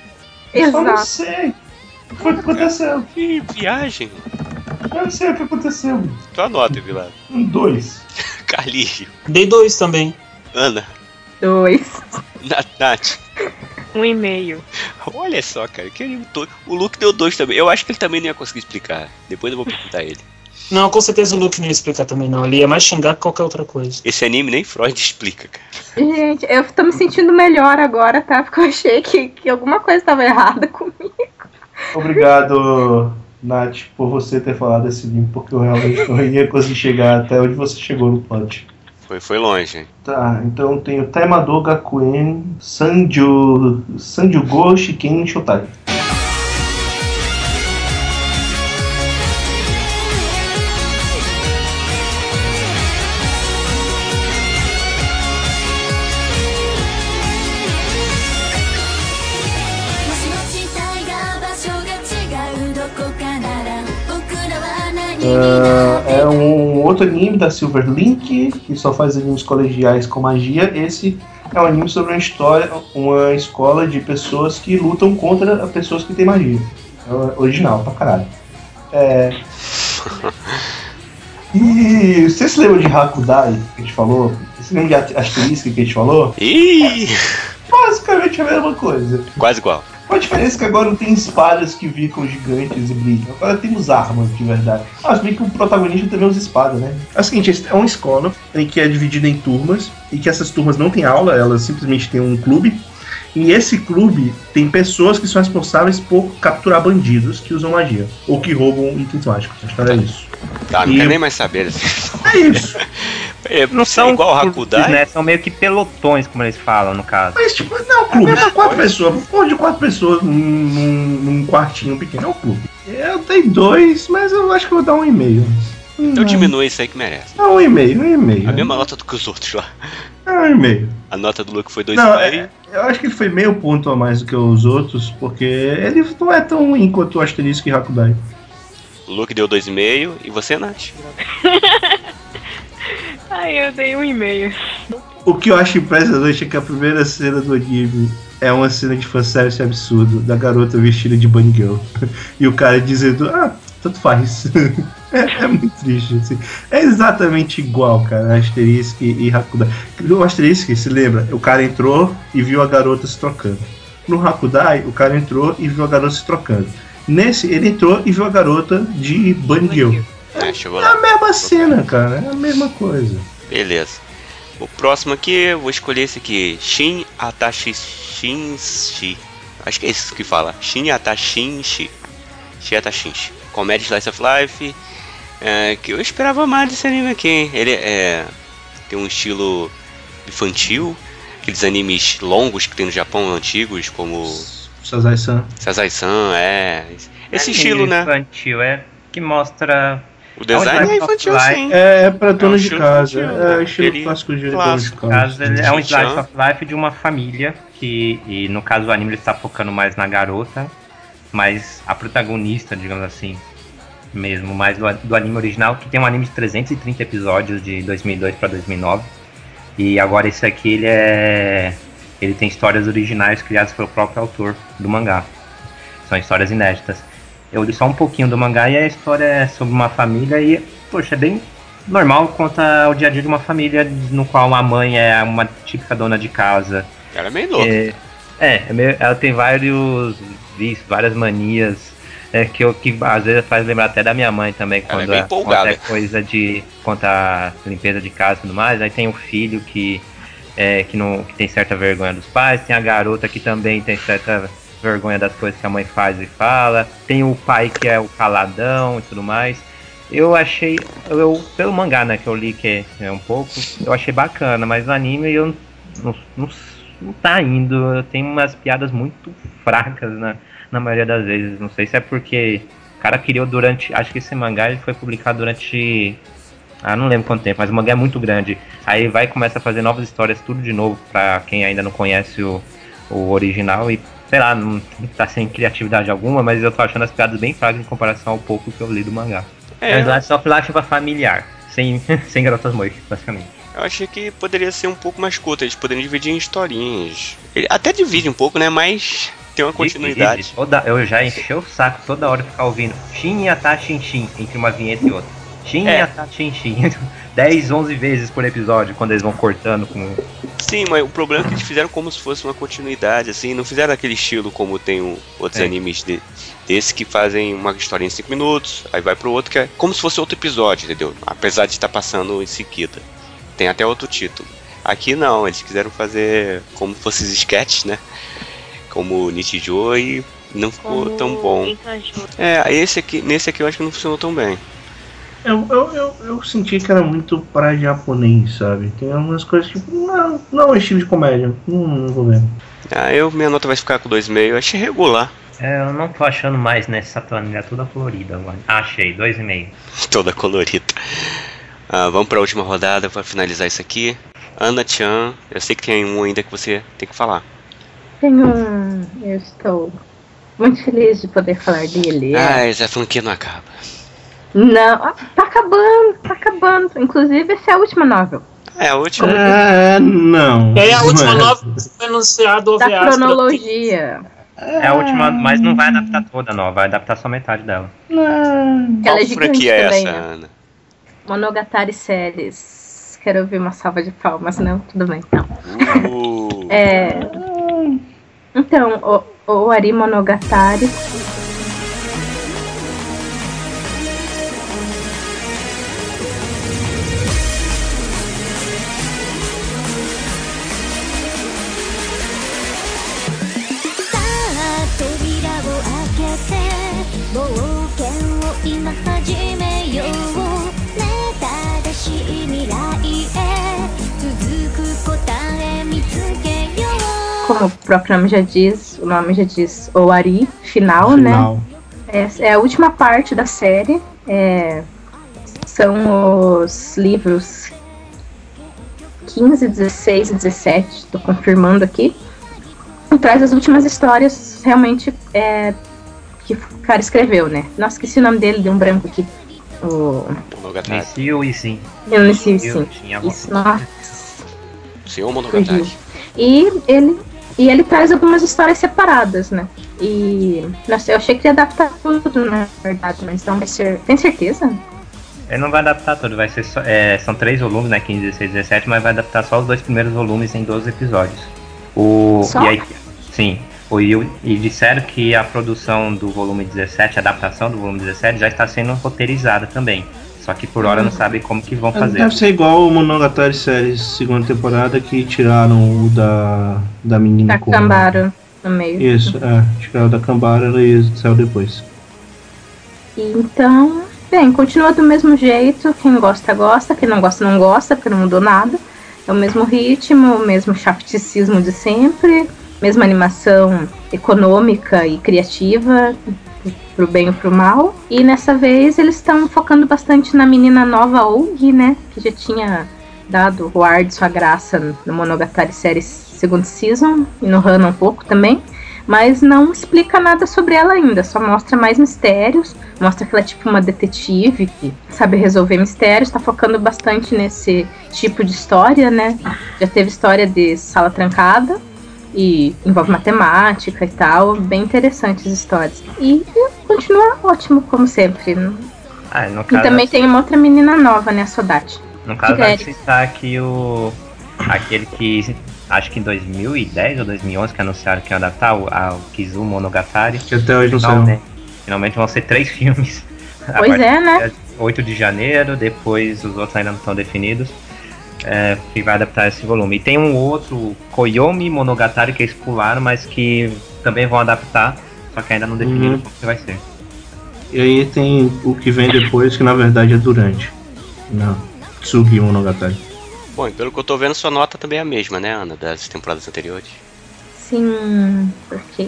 Eu só não sei. O que foi que aconteceu? Que viagem. Eu não sei o que aconteceu. Tu anota, Vilado. Um dois. *laughs* Carlinho. Dei dois também. Ana. Dois. Na- Nath. Um e meio. Olha só, cara. Que anime todo. O Luke deu dois também. Eu acho que ele também não ia conseguir explicar. Depois eu vou perguntar a ele. Não, com certeza o Luke não ia explicar também, não. Ele ia mais xingar que qualquer outra coisa. Esse anime nem Freud explica, cara. Gente, eu tô me sentindo melhor agora, tá? Porque eu achei que, que alguma coisa tava errada *laughs* comigo. Obrigado, Nath, por você ter falado esse livro, porque eu realmente não ia conseguir chegar até onde você chegou no plot. Foi, foi longe, hein? Tá, então tem o Taimado Gakuen, Sanju, Sanjugo Shiken Shotai. É, é um outro anime da Silver Link, que só faz animes colegiais com magia. Esse é um anime sobre uma história, uma escola de pessoas que lutam contra pessoas que têm magia. É original pra caralho. É... *laughs* E você se lembra de Hakudai que a gente falou? Você se lembra de Asterisk que a gente falou? Ih! Basicamente a mesma coisa. Quase igual. A diferença que agora não tem espadas que ficam gigantes e brilham. Agora temos armas de verdade. Ah, se bem que o protagonista também usa espada, né? É o seguinte, é uma escola em que é dividida em turmas e que essas turmas não têm aula, elas simplesmente têm um clube. E esse clube tem pessoas que são responsáveis por capturar bandidos que usam magia ou que roubam itens mágicos. A história é isso. Tá, não E- quero nem mais saber. assim. É isso. *laughs* É, Não são igual o clubes, Hakudai. né? São meio que pelotões, como eles falam, no caso. Mas, tipo, não é um clube, é quatro pessoas. Pô, de quatro pessoas num, num, quartinho pequeno. É um clube. Eu dei dois, mas eu acho que eu vou dar um e meio. Então diminui isso aí que merece. É um e meio, um e meio. A mesma nota do que os outros lá. É um e meio. A nota do Luke foi Não, 2,5. é, eu acho que ele foi meio ponto a mais do que os outros, porque ele não é tão ruim quanto o Asterisco e Hakudai. O Luke deu 2,5 e você, Nath? *laughs* Ai, eu dei um e meio. O que eu acho impressionante é que a primeira cena do anime é uma cena de fanservice absurdo, da garota vestida de Bunny Girl. *laughs* E o cara dizendo, ah, tanto faz. *laughs* é, é muito triste, assim. É exatamente igual, cara, Asterisco e, e Hakudai. O Asterisco, se lembra, o cara entrou e viu a garota se trocando. No Hakudai, o cara entrou e viu a garota se trocando. Nesse, ele entrou e viu a garota de Bunny Girl. É, É a mesma cena, cara, é a mesma coisa. Beleza. O próximo aqui, eu vou escolher esse aqui. Shin Atashi Shinshi. Acho que é isso que fala. Shin Atashinshi. Shin Atashinshi. Comédia Slice of Life. é, que eu esperava mais desse anime aqui, hein? Ele é. Tem um estilo infantil. Aqueles animes longos que tem no Japão, antigos, como Sazai-san. Sazai-san, é. Esse É estilo, né? infantil, é que mostra. O design é infantil, sim. É, é pra dono um de estilo casa. infantil, É né? estilo Ele- clássico de dono de casa. caso, ele é um slice of life de uma família que, e no caso o anime ele está focando mais na garota, mas a protagonista, digamos assim, mesmo, mais do, do anime original, que tem um anime de 330 episódios de 2002 para 2009. E agora esse aqui ele é ele tem histórias originais criadas pelo próprio autor do mangá. São histórias inéditas. Eu li só um pouquinho do mangá e a história é sobre uma família e, poxa, é bem normal, conta o dia a dia de uma família no qual a mãe é uma típica dona de casa. Ela é meio louca. É, é, é meio- ela tem vários vícios, várias manias, é, que, eu, que às vezes faz lembrar até da minha mãe também, Ela é quando bem é, quando é coisa de contar limpeza de casa e tudo mais. Aí tem o filho que, é, que, não, que tem certa vergonha dos pais, tem a garota que também tem certa vergonha das coisas que a mãe faz e fala, tem o pai que é o caladão e tudo mais. Eu achei, eu, pelo mangá, né, que eu li que é um pouco, eu achei bacana, mas o anime eu não, não, não tá indo. Tem umas piadas muito fracas na, na maioria das vezes. Não sei se é porque o cara criou durante. Acho que esse mangá ele foi publicado durante. Ah, não lembro quanto tempo, mas o mangá é muito grande. Aí vai e começa a fazer novas histórias, tudo de novo, pra quem ainda não conhece o, o original. E sei lá, não tá sem criatividade alguma, mas eu tô achando as piadas bem fracas em comparação ao pouco que eu li do mangá. É. É, é Slice of Life familiar, sem, *laughs* sem garotas mois, basicamente. Eu achei que poderia ser um pouco mais curto, eles poderiam dividir em historinhas. Ele até divide um pouco, né? Mas tem uma continuidade. E- e toda- eu já enchei o saco toda hora ficar ouvindo Shin Yata Shin Shin entre uma vinheta e outra. Shin É. Shin Shin. 10, 11 vezes por episódio quando eles vão cortando com. Sim, mas o problema é que eles fizeram como se fosse uma continuidade, assim, não fizeram aquele estilo como tem o- outros É. animes de, desse que fazem uma história em 5 minutos, aí vai pro outro que é como se fosse outro episódio, entendeu? Apesar de estar passando em seguida. Tem até outro título. Aqui não, eles quiseram fazer como se fossem sketches, né? Como Nichijou e não ficou Como tão bom. É, esse aqui, nesse aqui eu acho que não funcionou tão bem. Eu, eu, eu, eu senti que era muito para japonês, sabe? Tem algumas coisas que. Não, não é estilo de comédia. Não, não vou ver. Ah, eu, minha nota vai ficar com 2,5, eu achei regular. É, eu não tô achando mais nessa planilha toda colorida agora. Ah, achei, 2,5. toda colorida. Ah, vamos para a última rodada para finalizar isso aqui. Ana Chan, eu sei que tem um ainda que você tem que falar. Tem um. Eu estou muito feliz de poder falar dele. é- Ah, essa franquia não acaba. Não, ah, tá acabando, tá acabando. Inclusive, essa é a última novel. É a última. É, não. É a última Não nova que foi anunciado o Da cronologia. É a última, mas não vai adaptar toda, não. Vai adaptar só metade dela. Ela Qual é franquia é essa, né? Ana? Monogatari séries. Quero ouvir uma salva de palmas, não? Tudo bem, então. Uh, É. Então, o, o Ari Monogatari.「Como o próprio nome já diz, o nome já diz o Ari, final, né? Final. É, é a última parte da série. é, são os livros 15, 16 e 17, tô confirmando aqui. E traz as últimas histórias realmente é, que o cara escreveu, né? Nossa, esqueci o nome dele, deu um branco aqui. O... E sim. Eu sei Eu sim. Isso, nossa. Senhor Monogatari. E ele E ele traz algumas histórias separadas, né? E. Nossa, eu achei que ia adaptar tudo, na verdade, mas não vai ser. Tem certeza? Ele não vai adaptar tudo, vai ser só, é, são três volumes, né? 15, 16, 17, mas vai adaptar só os dois primeiros volumes em 12 episódios. O, Só? E aí, sim. O, e, e disseram que a produção do volume 17, a adaptação do volume 17, já está sendo roteirizada também. Só que por hora não sabe como que vão fazer. Deve ser igual o Monogatari Series segunda temporada que tiraram o da, da menina com. Takambaro no meio. Isso, é. Tiraram da Kambara e saiu depois. Então, bem, continua do mesmo jeito. Quem gosta, gosta. Quem não gosta, não gosta, porque não mudou nada. É o mesmo ritmo, o mesmo chapticismo de sempre, mesma animação econômica e criativa, pro bem ou pro mal. E nessa vez eles estão focando bastante na menina nova Ougi, né? Que já tinha dado o ar de sua graça no Monogatari Series segundo season e no Hana um pouco também. Mas não explica nada sobre ela ainda, só mostra mais mistérios, mostra que ela é tipo uma detetive que sabe resolver mistérios, tá focando bastante nesse tipo de história, né? Já teve história de sala trancada e envolve matemática e tal, bem interessantes as histórias. E continua ótimo, como sempre. Ah, no E também tem uma outra menina nova, né, a Sodate. no caso vai citar aqui o. Aquele que. Acho que em 2010 ou 2011 que anunciaram que ia adaptar o, a, o Kizu Monogatari. Que até hoje não saiu. Finalmente, finalmente vão ser três *laughs* filmes. Pois é, né? dia 8 de janeiro, depois os outros ainda não estão definidos. É, que vai adaptar esse volume. E tem um outro, Koyomi Monogatari, que eles pularam, mas que também vão adaptar, só que ainda não definiram Uhum. como que vai ser. E aí tem o que vem depois, que na verdade é durante. Não. Tsugi Monogatari. Bom, e pelo que eu tô vendo, sua nota também é a mesma, né, Ana, das temporadas anteriores. Sim, porque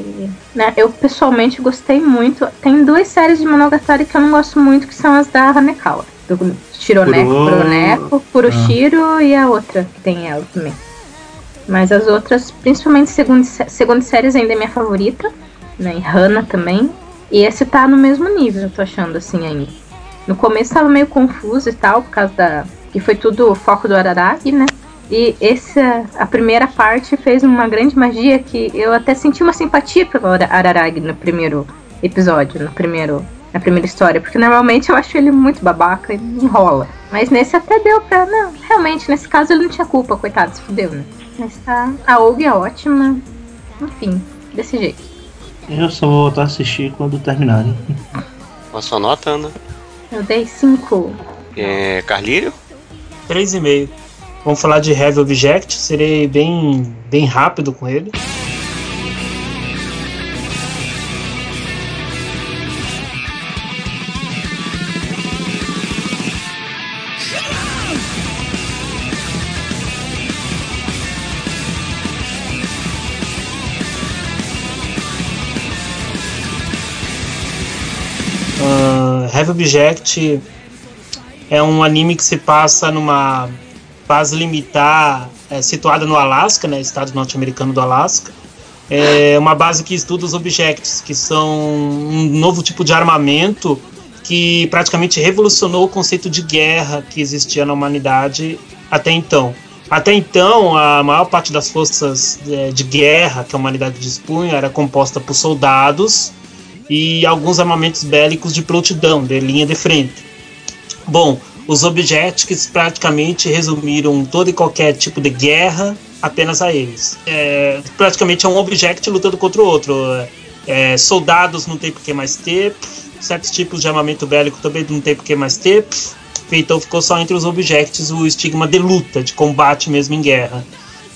né, eu pessoalmente gostei muito. Tem duas séries de Monogatari que eu não gosto muito, que são as da Hanekawa. Do Shironeko, Kuro- Kuroneko, Kuroshiro e a outra que tem ela também. Mas as outras, principalmente segunda, segunda séries, ainda é minha favorita. Né, e Hana também. E esse tá no mesmo nível, eu tô achando assim ainda. No começo tava meio confuso e tal, por causa da. que foi tudo o foco do Araragi, né? E essa, a primeira parte fez uma grande magia que eu até senti uma simpatia pelo Ara- Araragi no primeiro episódio, no primeiro, na primeira história, porque normalmente eu acho ele muito babaca e enrola. Mas nesse até deu pra. Não, realmente, nesse caso ele não tinha culpa, coitado, se fudeu, né? Mas tá. A Og é ótima. Enfim, desse jeito. Eu só vou voltar a assistir quando terminarem. Qual a sua nota, Ana? Eu dei cinco. É, Carlírio? 3,5. Vamos falar de Heavy Object, serei bem, bem rápido com ele. Heavy Object é um anime que se passa numa base limitar é, situada no Alasca, né, estado norte-americano do Alasca. É uma base que estuda os objects, que são um novo tipo de armamento que praticamente revolucionou o conceito de guerra que existia na humanidade até então. Até então, a maior parte das forças é, de guerra que a humanidade dispunha era composta por soldados e alguns armamentos bélicos de prontidão, de linha de frente. Bom, os Objects praticamente resumiram todo e qualquer tipo de guerra apenas a eles. É, praticamente é um Object lutando contra o outro. É, soldados não tem por que mais ter, certos tipos de armamento bélico também não tem por que mais ter. Então ficou só entre os Objects o estigma de luta, de combate mesmo em guerra.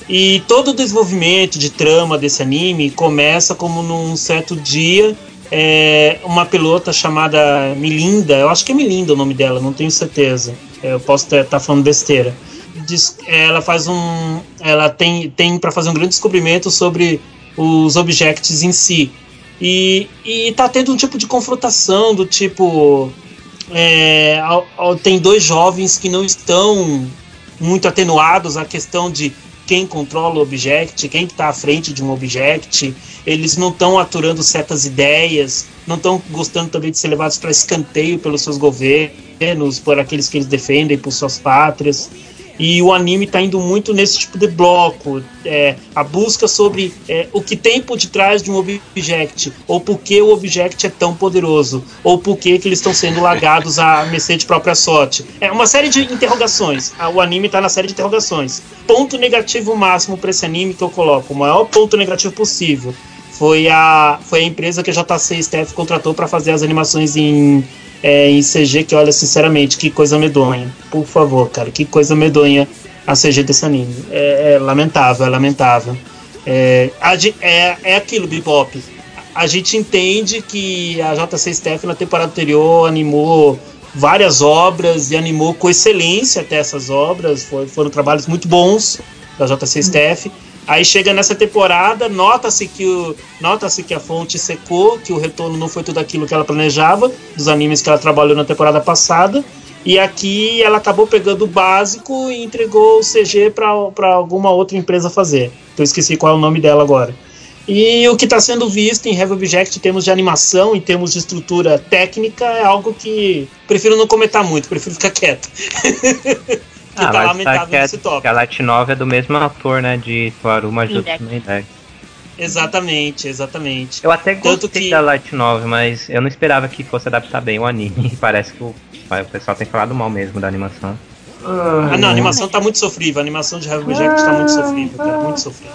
E todo o desenvolvimento de trama desse anime começa como num certo dia é, uma pilota chamada Milinda, eu acho que é Milinda o nome dela, não tenho certeza. É, Eu posso estar falando besteira. Diz- ela faz um, ela tem tem para fazer um grande descobrimento sobre os objects em si. E, e tá tendo um tipo de confrontação do tipo é, ao- ao- tem dois jovens que não estão muito atenuados à questão de quem controla o object, quem está à frente de um object. Eles não estão aturando certas ideias, não estão gostando também de ser levados para escanteio pelos seus governos, por aqueles que eles defendem, por suas pátrias. E o anime tá indo muito nesse tipo de bloco. É, a busca sobre é, o que tem por detrás de um object, ou por que o object é tão poderoso, ou por que, que eles estão sendo largados à *laughs* mercê de própria sorte. É uma série de interrogações. O anime tá na série de interrogações. Ponto negativo máximo para esse anime que eu coloco, o maior ponto negativo possível. Foi a, foi a empresa que a JC Staff contratou para fazer as animações em é, em CG que, olha, sinceramente, que coisa medonha. Por favor, cara, que coisa medonha a CG desse anime. É, é lamentável, é lamentável. É, é, é aquilo, Bebop. A gente entende que a JC Staff na temporada anterior animou várias obras e animou com excelência até essas obras. Foi- foram trabalhos muito bons da JC Staff. Aí chega nessa temporada, nota-se que, o- nota-se que a fonte secou, que o retorno não foi tudo aquilo que ela planejava, dos animes que ela trabalhou na temporada passada. E aqui ela acabou pegando o básico e entregou o CG para alguma outra empresa fazer. Eu esqueci qual é o nome dela agora. E o que está sendo visto em Heavy Object em termos de animação, em termos de estrutura técnica, é algo que prefiro não comentar muito, prefiro ficar quieto. *laughs* que Ah, tá lamentável tá que, nesse tópico. que a Light 9 é do mesmo ator, né? De Toaruma Jutsu Index. no Index. Exatamente, exatamente. Eu até gostei que- da Light 9, mas eu não esperava que fosse adaptar bem o anime. *laughs* Parece que o, o pessoal tem falado mal mesmo da animação. Ah, não, a animação tá muito sofrível. A animação de Heavy Object tá muito sofrível, cara. Muito sofrível.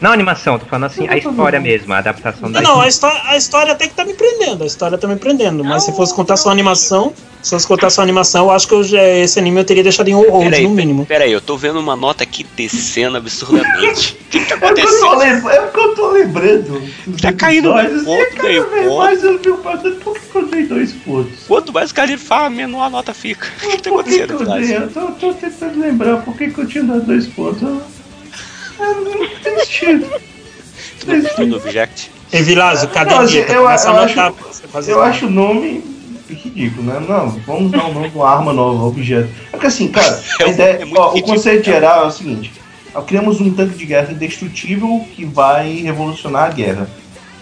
Não a animação, tô falando assim, a história mesmo, a adaptação da Não, não, a história, a história até que tá me prendendo. A história tá me prendendo. Mas se fosse contar só a animação, se fosse contar só a animação, eu acho que eu já- esse anime eu teria deixado em hold, no mínimo. peraí, eu tô vendo uma nota aqui descendo absurdamente. O *laughs* que, que tá É porque acontecendo? é porque eu tô lembrando. Tá caindo um ponto, meio ponto. mais eu fico pensando, por que que eu dei dois pontos? Quanto mais o Carlinhos fala, menor a nota fica. *laughs* O que tá acontecendo, eu tô, tô tentando lembrar por que que eu tinha dado dois pontos. Não tem sentido. Tu não gostou do Object? E Vilazo, cadê Não, assim, eu, Começa eu acho, pra fazer eu acho o nome ridículo, né? Não, vamos dar o nome de uma arma nova, objeto. É porque assim, cara, *laughs* a ideia, ó, o conceito geral é o seguinte: ó, criamos um tanque de guerra indestrutível que vai revolucionar a guerra.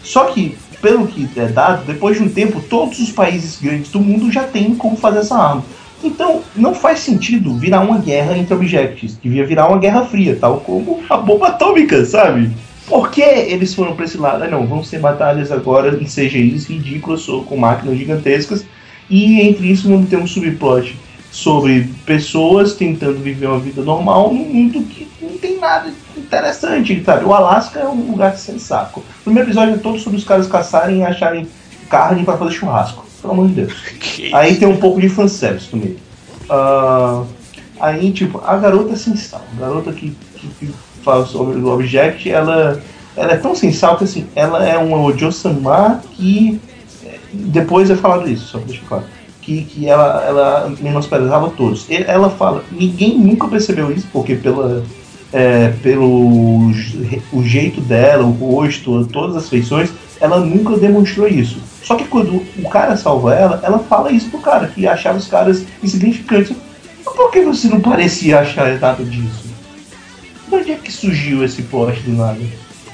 Só que, pelo que é dado, depois de um tempo, todos os países grandes do mundo já têm como fazer essa arma. Então, não faz sentido virar uma guerra entre objects. Devia virar uma guerra fria, tal como a bomba atômica, sabe? Por que eles foram pra esse lado? Ah, não, vão ser batalhas agora em CGIs ridículas com máquinas gigantescas. E entre isso vamos ter um subplot sobre pessoas tentando viver uma vida normal num mundo que não tem nada interessante, sabe? O Alasca é um lugar sem saco. O primeiro episódio é todo sobre os caras caçarem e acharem carne para fazer churrasco. Pelo amor de Deus. *laughs* Aí tem um pouco de fanservice no meio. Ah, aí, tipo, a garota é sem sal. A garota que, que, que fala sobre o Object, ela, ela é tão sem sal que, assim, ela é uma Ojo-sama que... eh, Depois é falado isso, só pra deixar claro. Que, que ela, ela menosprezava todos. Ela fala, ninguém nunca percebeu isso, porque pela, é, pelo o jeito dela, o rosto, todas as feições, ela nunca demonstrou isso. Só que quando o cara salva ela, ela fala isso pro cara, que achava os caras insignificantes. Mas por que você não parecia achar nada disso? De onde é que surgiu esse plot do nada?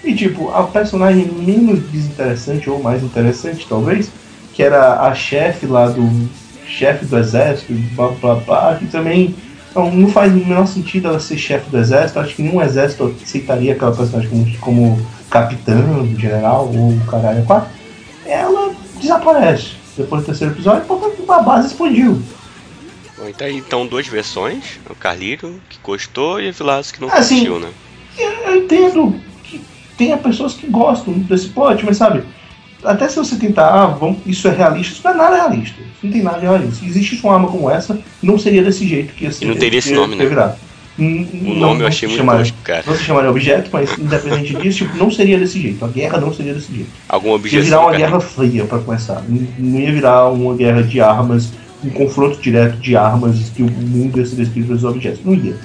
E tipo, a personagem menos desinteressante, ou mais interessante talvez, que era a chefe lá do. chefe do exército, blá blá blá, que também não, não faz o menor sentido ela ser chefe do exército. Acho que nenhum exército aceitaria aquela personagem como, como capitão, general ou caralho. a quatro. Ela desaparece depois do terceiro episódio porque a base explodiu. Então, então duas versões. O Carlito, que gostou, e o Vilaço, que não Assim, curtiu, né? Eu, entendo que tem pessoas que gostam desse plot, mas sabe, até se você tentar, ah, vamos, isso é realista, isso não é nada realista. Não tem nada de realista. Se existisse uma arma como essa, não seria desse jeito que ia ser. E não teria esse nome, né? O não- nome eu não achei se muito chamaria- tosco, cara. Não se chamaria objeto, mas independente disso, tipo, não seria desse jeito. A guerra não seria desse jeito. Alguma Ia objeção, virar uma guerra fria pra começar. Não não ia virar uma guerra de armas, um confronto direto de armas que o mundo ia ser descrito pelos objetos. Não ia.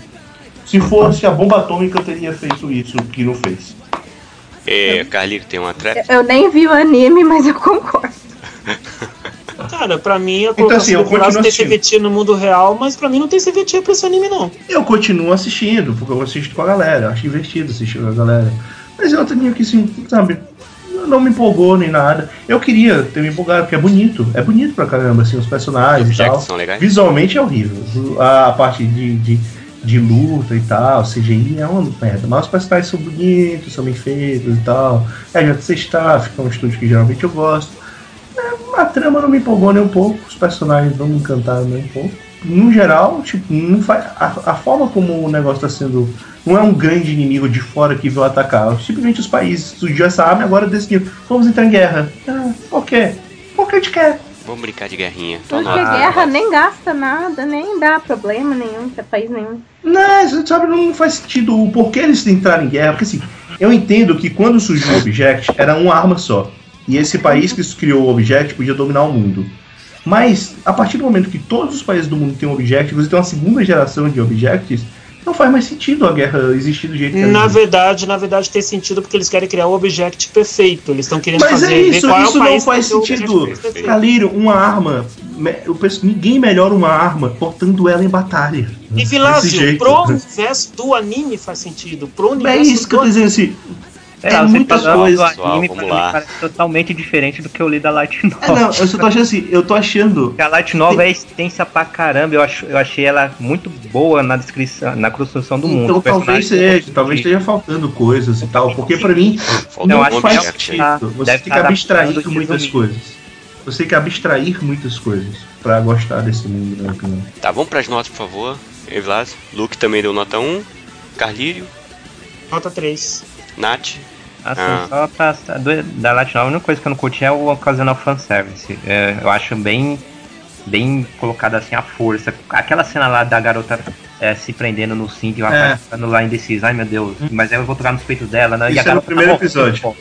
Se fosse a bomba atômica, teria feito isso que não fez. É, Carlito tem uma trap. Eu nem vi o anime, mas eu concordo. *laughs* Cara, pra mim a Então, assim, eu colocação do Vilaço continuo tem assistindo. CVT no mundo real, mas pra mim não tem CVT pra esse anime, não. Eu continuo assistindo, porque eu assisto com a galera. Acho divertido assistir com a galera. Mas é outro anime que, assim, sabe, não me empolgou nem nada. Eu queria ter me empolgado, porque é bonito. É bonito pra caramba, assim, os personagens e Jackson tal. são legais? Visualmente é horrível. A, parte de, de, de luta e tal, CGI é uma merda. Mas os personagens são bonitos, são bem feitos e tal. É JC Staff, que é um estúdio que geralmente eu gosto. É, a trama não me empolgou nem um pouco, os personagens não me encantaram nem um pouco. No geral, tipo, não faz, a, a forma como o negócio está sendo. Não é um grande inimigo de fora que veio atacar. Simplesmente os países surgiu essa arma e agora decidiram, vamos entrar em guerra. Ah, por quê? Porque a gente quer. Vamos brincar de guerrinha. Tô Porque na- guerra nem gasta nada, nem dá problema nenhum pra país nenhum. Não, você sabe, não faz sentido o porquê eles entraram em guerra. Porque assim, eu entendo que quando surgiu o Object, era uma arma só. E esse país que criou o Object podia dominar o mundo. Mas, a partir do momento que todos os países do mundo têm um Object, você tem uma segunda geração de Objects, não faz mais sentido a guerra existir do jeito que Na verdade, na verdade tem sentido porque eles querem criar o object perfeito. Eles estão querendo Mas fazer é isso, qual é o isso não país faz sentido. Calírio, uma arma. eu penso, ninguém melhora uma arma portando ela em batalha. E Vilásio, pro universo do anime faz sentido. Pro É universo isso que eu tô dizendo assim. É lá, você muitas falando coisas. do Pessoal, anime, vamos pra mim, lá. parece totalmente diferente do que eu li da Light Novel. É, não, eu só tô achando assim, eu tô achando. Porque a Light Novel é extensa pra caramba. Eu, acho, eu achei ela muito boa na descrição, na construção do mundo. Então talvez seja, talvez esteja faltando coisas e tal, porque pra mim Faltou não acho que faz object aí. tá- sentido. Você deve tem tá que de muitas zumbi. coisas. Você tem que abstrair muitas coisas pra gostar desse mundo, na minha opinião. Tá, vamos pras notas, por favor. Evilásio. Luke também deu nota 1. Carlírio. Nota 3. Nath. Assim, Ah. só pra, do- da Light Novel, a única coisa que eu não curti é o ocasional fanservice. É, eu acho bem, bem colocado assim a força. Aquela cena lá da garota é, se prendendo no cinto e o rapaz É. ficando lá indeciso. Ai meu Deus, mas eu vou tocar nos peitos dela, né? Isso e a é no garota primeiro tá morrendo, episódio. pô.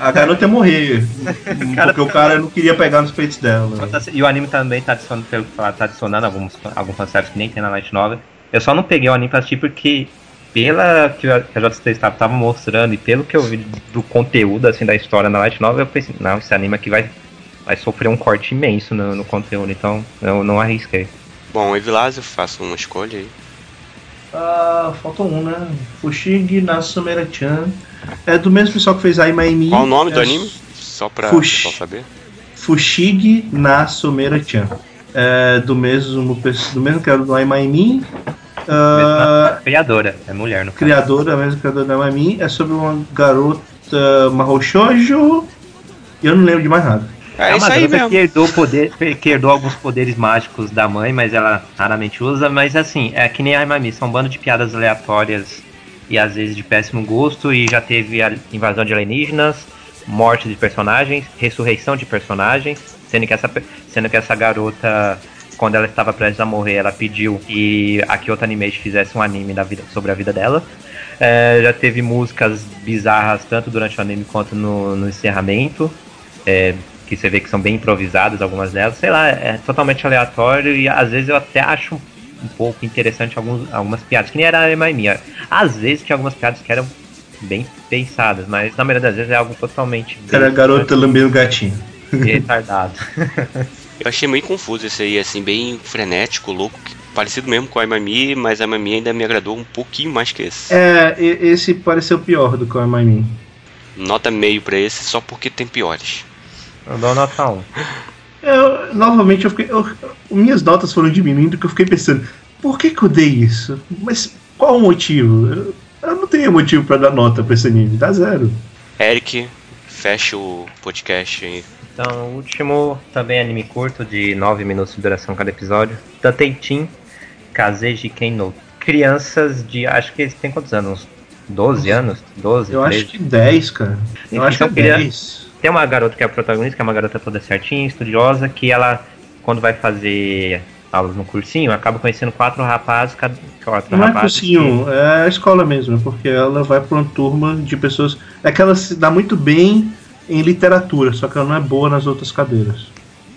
A garota ia morrer. *laughs* porque o cara não queria pegar nos peitos dela. E o anime também tá adicionando, pelo que falar, tá adicionando alguns, alguns fanservice que nem tem na Light Novel. Eu só não peguei o anime pra assistir porque, pela que a que a JT estava tava mostrando e pelo que eu vi do conteúdo assim da história na Light Novel, eu pensei, não, esse anime aqui vai, vai sofrer um corte imenso no, no conteúdo, então eu não arrisquei. Bom, Evilásio, faça uma escolha aí. Ah, falta um, né? Fushigi Nasumera-chan. É do mesmo pessoal que fez a Imaimi. Qual o nome é do anime? Só pra Fush. saber. Fushigi Nasumera-chan. É do mesmo, do mesmo criador do Imaimi. Ah, Criadora, é mulher no caso. criadora, a mesma criadora da Imaimi. É sobre uma garota Mahou Shoujo. E eu não lembro de mais nada. É, É isso uma aí garota mesmo. que herdou, poder, que herdou alguns poderes mágicos da mãe, mas ela raramente usa. Mas assim, é que nem a Imami, são um bando de piadas aleatórias e às vezes de péssimo gosto. E já teve a invasão de alienígenas, morte de personagens, ressurreição de personagens. Sendo que essa, sendo que essa garota, quando ela estava prestes a morrer, ela pediu que a Kyoto Animation fizesse um anime da vida, sobre a vida dela. É, já teve músicas bizarras tanto durante o anime quanto no, no encerramento. É, que você vê que são bem improvisadas, algumas delas, sei lá, é totalmente aleatório e às vezes eu até acho um, pouco interessante alguns, algumas piadas, que nem era a minha. Às vezes tinha algumas piadas que eram bem pensadas, mas na maioria das vezes é algo totalmente Era a garota lambendo gatinho. retardado. *laughs* Eu achei meio confuso esse aí, assim, bem frenético, louco, parecido mesmo com a Imami, mas a Imami ainda me agradou um pouquinho mais que esse. É, esse pareceu pior do que o Imaimi. Nota meio pra esse, só porque tem piores. Eu dou nota 1. Eu, novamente, eu fiquei. eu- minhas notas foram diminuindo, que eu fiquei pensando, por que, que eu dei isso? Mas qual o motivo? Eu, eu não tenho motivo pra dar nota pra esse anime, dá zero. Eric, fecha o podcast aí. Então, o último também é anime curto, de 9 minutos de duração cada episódio. Tateitin Kazeji Keno. Crianças de. Acho que eles têm quantos anos? 12 anos? 12, Eu 13? acho que 10, cara. Eu acho que é então queria- 10. Tem uma garota que é a protagonista, que é uma garota toda certinha, estudiosa, que ela, quando vai fazer aulas no cursinho, acaba conhecendo quatro rapazes, cada- quatro Não é rapazes. cursinho, é a escola mesmo, porque ela vai pra uma turma de pessoas. É que ela se dá muito bem em literatura, só que ela não é boa nas outras cadeiras,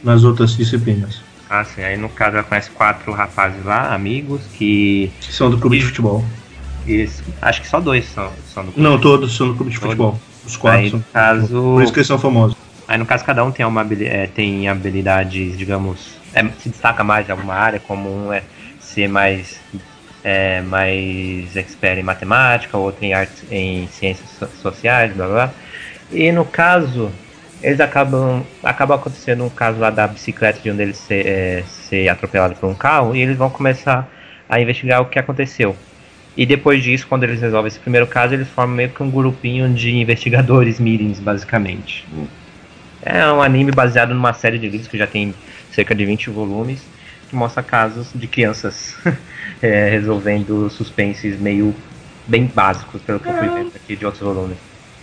nas outras disciplinas. Ah, sim. Aí no caso ela conhece quatro rapazes lá, amigos, que. Que são do clube de futebol. Eles, acho que só dois são, são do Não, todos são do clube de Todos? futebol. Os quatro Aí são. caso. Por isso que eles são famosos. Aí no caso cada um tem uma é, tem habilidades, digamos, é, se destaca mais em alguma área, como um é ser mais é, mais expert em matemática, outro em artes, em ciências so- sociais, blá blá. E no caso eles acabam acaba acontecendo um caso lá da bicicleta de um deles ser, é, ser atropelado por um carro e eles vão começar a investigar o que aconteceu. E depois disso, quando eles resolvem esse primeiro caso, eles formam meio que um grupinho de investigadores mirins, basicamente. É um anime baseado numa série de livros que já tem cerca de 20 volumes, que mostra casos de crianças *laughs* é, resolvendo suspenses meio bem básicos, pelo que eu fui vendo aqui de outros volumes.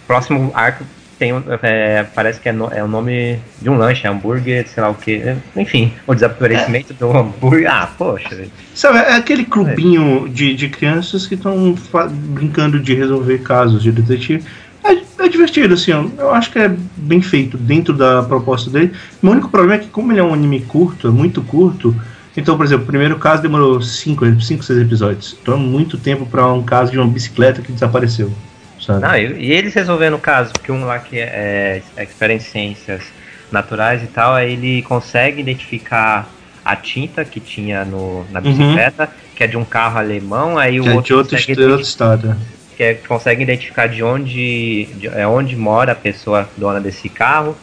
Próximo arco tem um- é, parece que é, no- é o nome de um lanche, hambúrguer, sei lá o que. Enfim, o desaparecimento do hambúrguer. Ah, poxa. velho. Sabe, é aquele clubinho de, de crianças que estão brincando de resolver casos de detetive. É, é divertido, assim, eu acho que é bem feito dentro da proposta dele. O único problema é que, como ele é um anime curto, é muito curto, então, por exemplo, o primeiro caso demorou 5, 5, 6 episódios. Então é muito tempo pra um caso de uma bicicleta que desapareceu. Sabe? Não, e, e eles resolvendo o caso, porque um lá que é, é expert em ciências naturais e tal, aí ele consegue identificar a tinta que tinha no, na bicicleta, que é de um carro alemão, aí o é outro de outro, consegue de outro estado. Que é, consegue identificar de onde, de, é, onde mora a pessoa dona desse carro.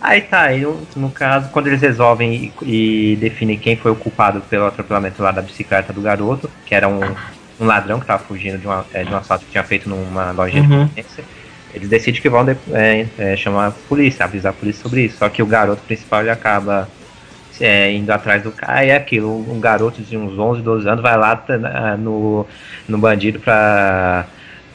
Aí tá, aí no, no caso, quando eles resolvem e, e definem quem foi o culpado pelo atropelamento lá da bicicleta do garoto, que era um, um ladrão que tava fugindo de, uma, é, de um assalto que tinha feito numa loja de Uhum. conveniência, eles decidem que vão de- é, é, chamar a polícia, avisar a polícia sobre isso. Só que o garoto principal ele acaba é, indo atrás do cara. E é aquilo, um garoto de uns 11, 12 anos vai lá tá, no, no bandido pra,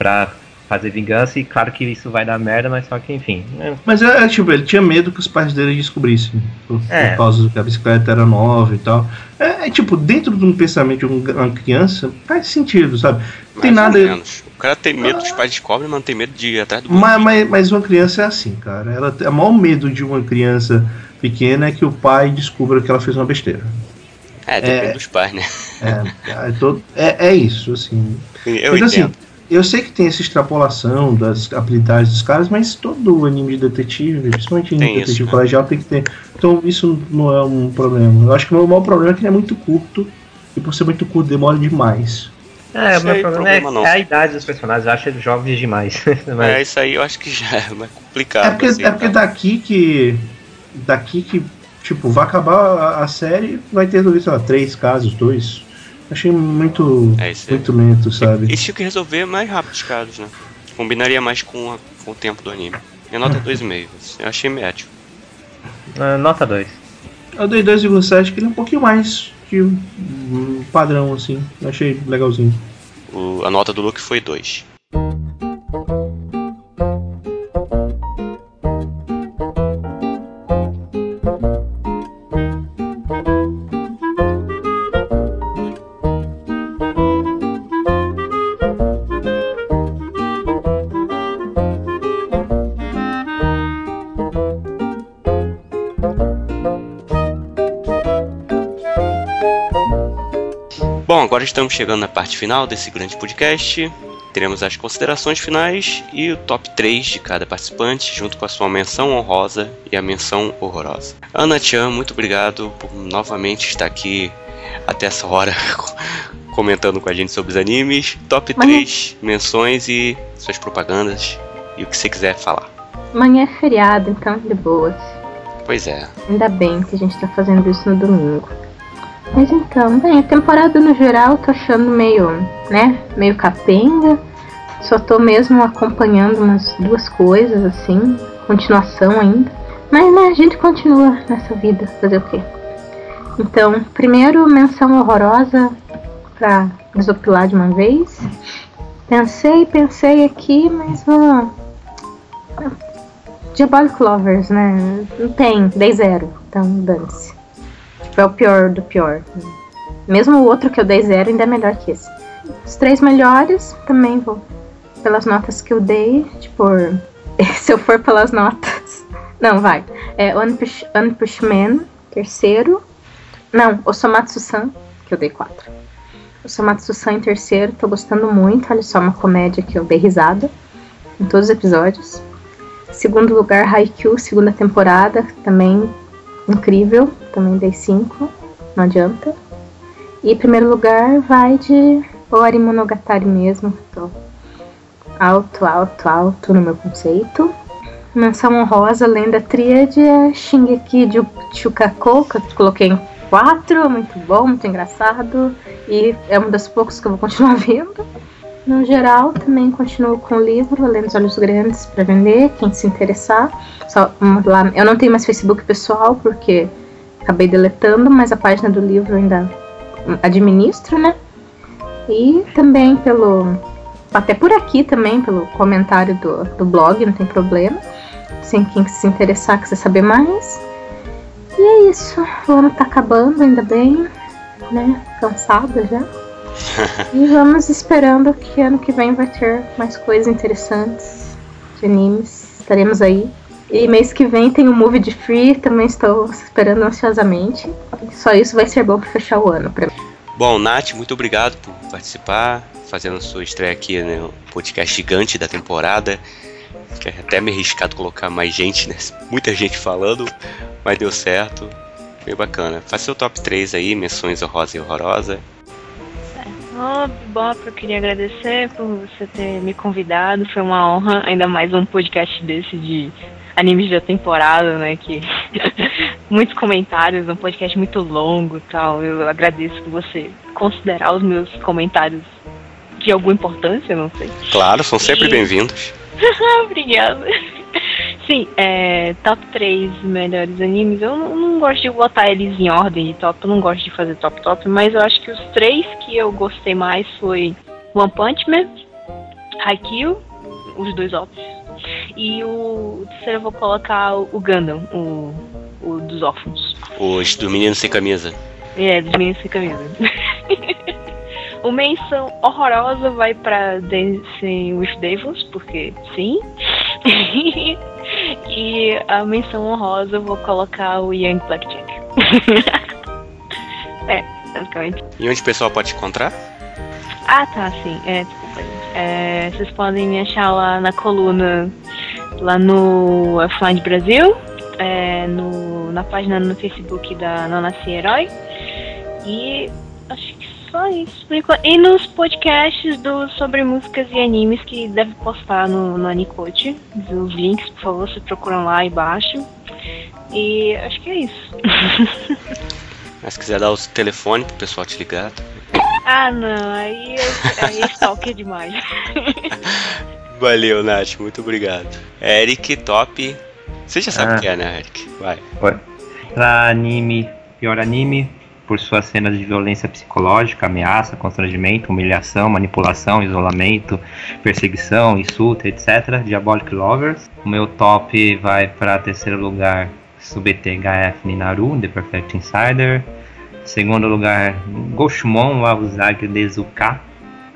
pra fazer vingança. E claro que isso vai dar merda, mas só que enfim. é, Mas é, é, tipo, ele tinha medo que os pais dele descobrissem. Por, por É. causa que a bicicleta era nova e tal. É, é, tipo, dentro de um pensamento de um- uma criança, faz sentido, sabe? Não tem Mais nada. menos. O cara tem medo, os pais descobrem, mas não tem medo de ir atrás do Mas, mas, mas uma criança é assim, cara. Ela, o maior medo de uma criança pequena é que o pai descubra que ela fez uma besteira. É, depende É. dos pais, né? É, é, todo- é, é isso, assim. Eu Mas, assim, entendo. Eu sei que tem essa extrapolação das habilidades dos caras, mas todo anime de detetive, principalmente Tem em detetive isso, né? colegial, tem que ter. Então isso não é um problema. Eu acho que o meu maior problema é que ele é muito curto, e por ser muito curto demora demais. É, o meu problema, problema é, não. é a idade dos personagens, eu acho eles jovens demais. *laughs* Mas- É, isso aí eu acho que já é mais complicado. É porque, assim, é porque tá? daqui que. Daqui que, tipo, vai acabar a, a série, vai ter, sei lá, três casos, dois. Achei muito, É isso aí. muito lento, sabe? Eles tinham que resolver mais rápido os casos, né? Combinaria mais com, a- com o tempo do anime. Minha nota é 2,5. Eu achei médio. Ah, nota 2. Eu dei 2,7, que ele é um pouquinho mais que um padrão, assim. Eu achei legalzinho. O- a nota do Luke foi 2. Agora estamos chegando na parte final desse grande podcast. Teremos as considerações finais e o top 3 de cada participante, junto com a sua menção honrosa e a menção horrorosa. Ana Chan, muito obrigado por novamente estar aqui até essa hora *laughs* comentando com a gente sobre os animes. Top 3 menções e suas propagandas e o que você quiser falar. Amanhã é feriado, então de boas. Pois é. Ainda bem que a gente tá fazendo isso no domingo. Mas então, bem, a temporada no geral tô achando meio, né, meio capenga. Só tô mesmo acompanhando umas duas coisas, assim, continuação ainda. Mas né, a gente continua nessa vida, fazer o quê? Então, primeiro, menção horrorosa pra desopilar de uma vez. Pensei, pensei aqui, mas vou. Diabolic Lovers, né? Não tem, dei zero, então dane-se. Tipo, é o pior do pior. Mesmo o outro que eu dei zero ainda é melhor que esse. Os três melhores também vou pelas notas que eu dei, tipo, *laughs* se eu for pelas notas. Não, vai. É One Punch Man, terceiro. Não, Osomatsu-san, que eu dei quatro. Osomatsu-san em terceiro, tô gostando muito. Olha só, uma comédia que eu dei risada em todos os episódios. Segundo lugar, Haikyuu, segunda temporada, também incrível, também dei 5, não adianta. E primeiro lugar vai de Ori Monogatari mesmo, tô alto, alto, alto no meu conceito. Menção honrosa, além da tríade, é Shingeki de Chukako, que coloquei em 4, muito bom, muito engraçado. E é um dos poucos que eu vou continuar *laughs* vendo. No geral, também continuo com o livro Lendo os Olhos Grandes para vender, quem se interessar. Só, lá, eu não tenho mais Facebook pessoal porque acabei deletando, mas a página do livro ainda administro, né? E também pelo. Até por aqui também, pelo comentário do, do blog, não tem problema. Sem quem se interessar, quiser saber mais. E é isso. O ano tá acabando, ainda bem. Né? Cansada já. *laughs* e vamos esperando que ano que vem vai ter mais coisas interessantes de animes. Estaremos aí. E mês que vem tem o Movie de Free, também estou esperando ansiosamente. Só isso vai ser bom para fechar o ano pra mim. Bom, Nath, muito obrigado por participar, fazendo sua estreia aqui no podcast gigante da temporada. Que é até meio arriscado colocar mais gente, né? *laughs* Muita gente falando, mas deu certo. Bem bacana. Faz seu top 3 aí, menções honrosa e horrorosa. Oh, Bob, eu queria agradecer por você ter me convidado. Foi uma honra, ainda mais um podcast desse de animes da temporada, né? Que *laughs* muitos comentários, um podcast muito longo e tal. Eu agradeço por você considerar os meus comentários de alguma importância, não sei. Claro, são sempre E- bem-vindos. *laughs* Obrigada. Sim, é, top 3 melhores animes. Eu não, não gosto de botar eles em ordem de top, eu não gosto de fazer top top, mas eu acho que os três que eu gostei mais foi One Punch Man, Haikyuu, os dois óbvios, e o terceiro eu vou colocar o, o Gundam, o, o dos órfãos. Os do Menino Sem Camisa. É, dos meninos sem camisa. *laughs* o menção horrorosa vai pra Dancing with Devils, porque sim. *laughs* e a menção honrosa eu vou colocar o Young Blackjack. *laughs* é, basicamente. E onde o pessoal pode te encontrar? Ah, tá, sim. É, desculpa, gente. É, vocês podem me achar lá na coluna, lá no Offline Brasil, é, no, na página no Facebook da Não Nasci Herói. E acho que só isso. E nos podcasts do, sobre músicas e animes que deve postar no, no Anicote. Os links, por favor, vocês procuram lá e baixam. E acho que é isso. *laughs* Mas se quiser dar o telefone pro pessoal te ligar. tá? ah, não, aí, eu- aí é stalker demais. *laughs* Valeu, Nath, muito obrigado. Eric, top. Você já sabe o Ah. que é, né, Eric? Vai. Oi. Pra anime, pior anime, por suas cenas de violência psicológica, ameaça, constrangimento, humilhação, manipulação, isolamento, perseguição, insulto, etc. Diabolic Lovers. O meu top vai para terceiro lugar, Subete HF Ninaru, The Perfect Insider. Segundo lugar, Goshumon Aozagi Dezuka.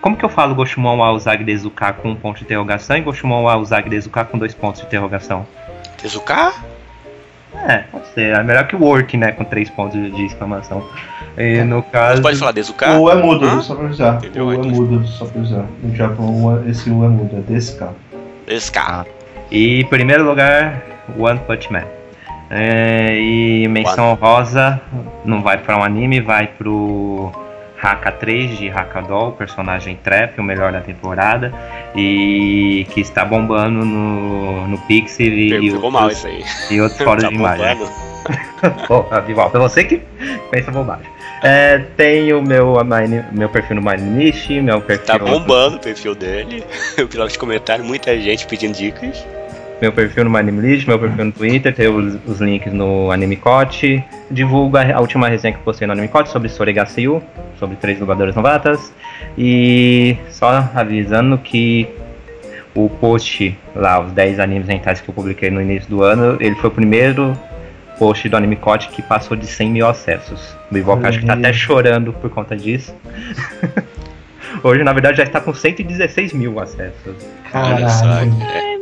Como que eu falo Goshumon Aozagi Dezuka com um ponto de interrogação e Goshumon Aozagi Dezuka com dois pontos de interrogação? Tezuka? É, pode ser. É melhor que o Work, né? Com três pontos de exclamação. E no caso. Você pode falar Dezuka? O é mudo, Hã? só pra avisar. Entendeu? O é mudo, só pra avisar. No Japão, é- esse U é mudo, é desse cara. Dezuka. E em primeiro lugar, One Punch Man. É, e menção rosa não vai para um anime, vai pro Haka 3 de Hakadol, personagem trap, o melhor da temporada. E que está bombando no, no Pixel e, e Pegou mal outros, isso aí. e outros *laughs* foros *laughs* Tá de imagem. Pô, Avival, pra você que pensa bobagem. É, tem o meu, Mine- meu perfil no MindList, meu perfil. Tá bombando o perfil dele. *laughs* Eu vi lá nos comentários, muita gente pedindo dicas. Meu perfil no MindList, meu perfil no Twitter, tem os, os links no Animecote. Divulgo a, última resenha que eu postei no Animecote sobre Soregaciu, sobre três dubladoras novatas. E só avisando que o post lá, os 10 animes rentais que eu publiquei no início do ano, ele foi o primeiro post do Animecote que passou de 100 mil acessos. O Ivoca acho que tá até chorando por conta disso. *laughs* Hoje, na verdade, já está com 116 mil acessos. Olha só. Caralho. é.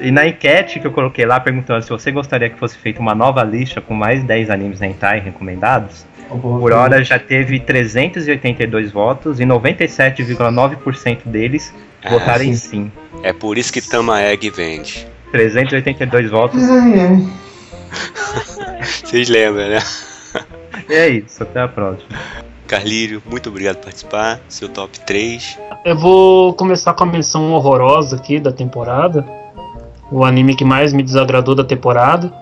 E na enquete que eu coloquei lá perguntando se você gostaria que fosse feita uma nova lista com mais 10 animes hentai recomendados, por hora já teve 382 votos e 97,9% deles Ah, votaram em sim. sim. É por isso que Tama Egg vende. 382 votos. *laughs* Vocês lembram, né? E é isso, até a próxima. Carlírio, muito obrigado por participar. Seu top 3. Eu vou começar com a menção horrorosa aqui da temporada. O anime que mais me desagradou da temporada.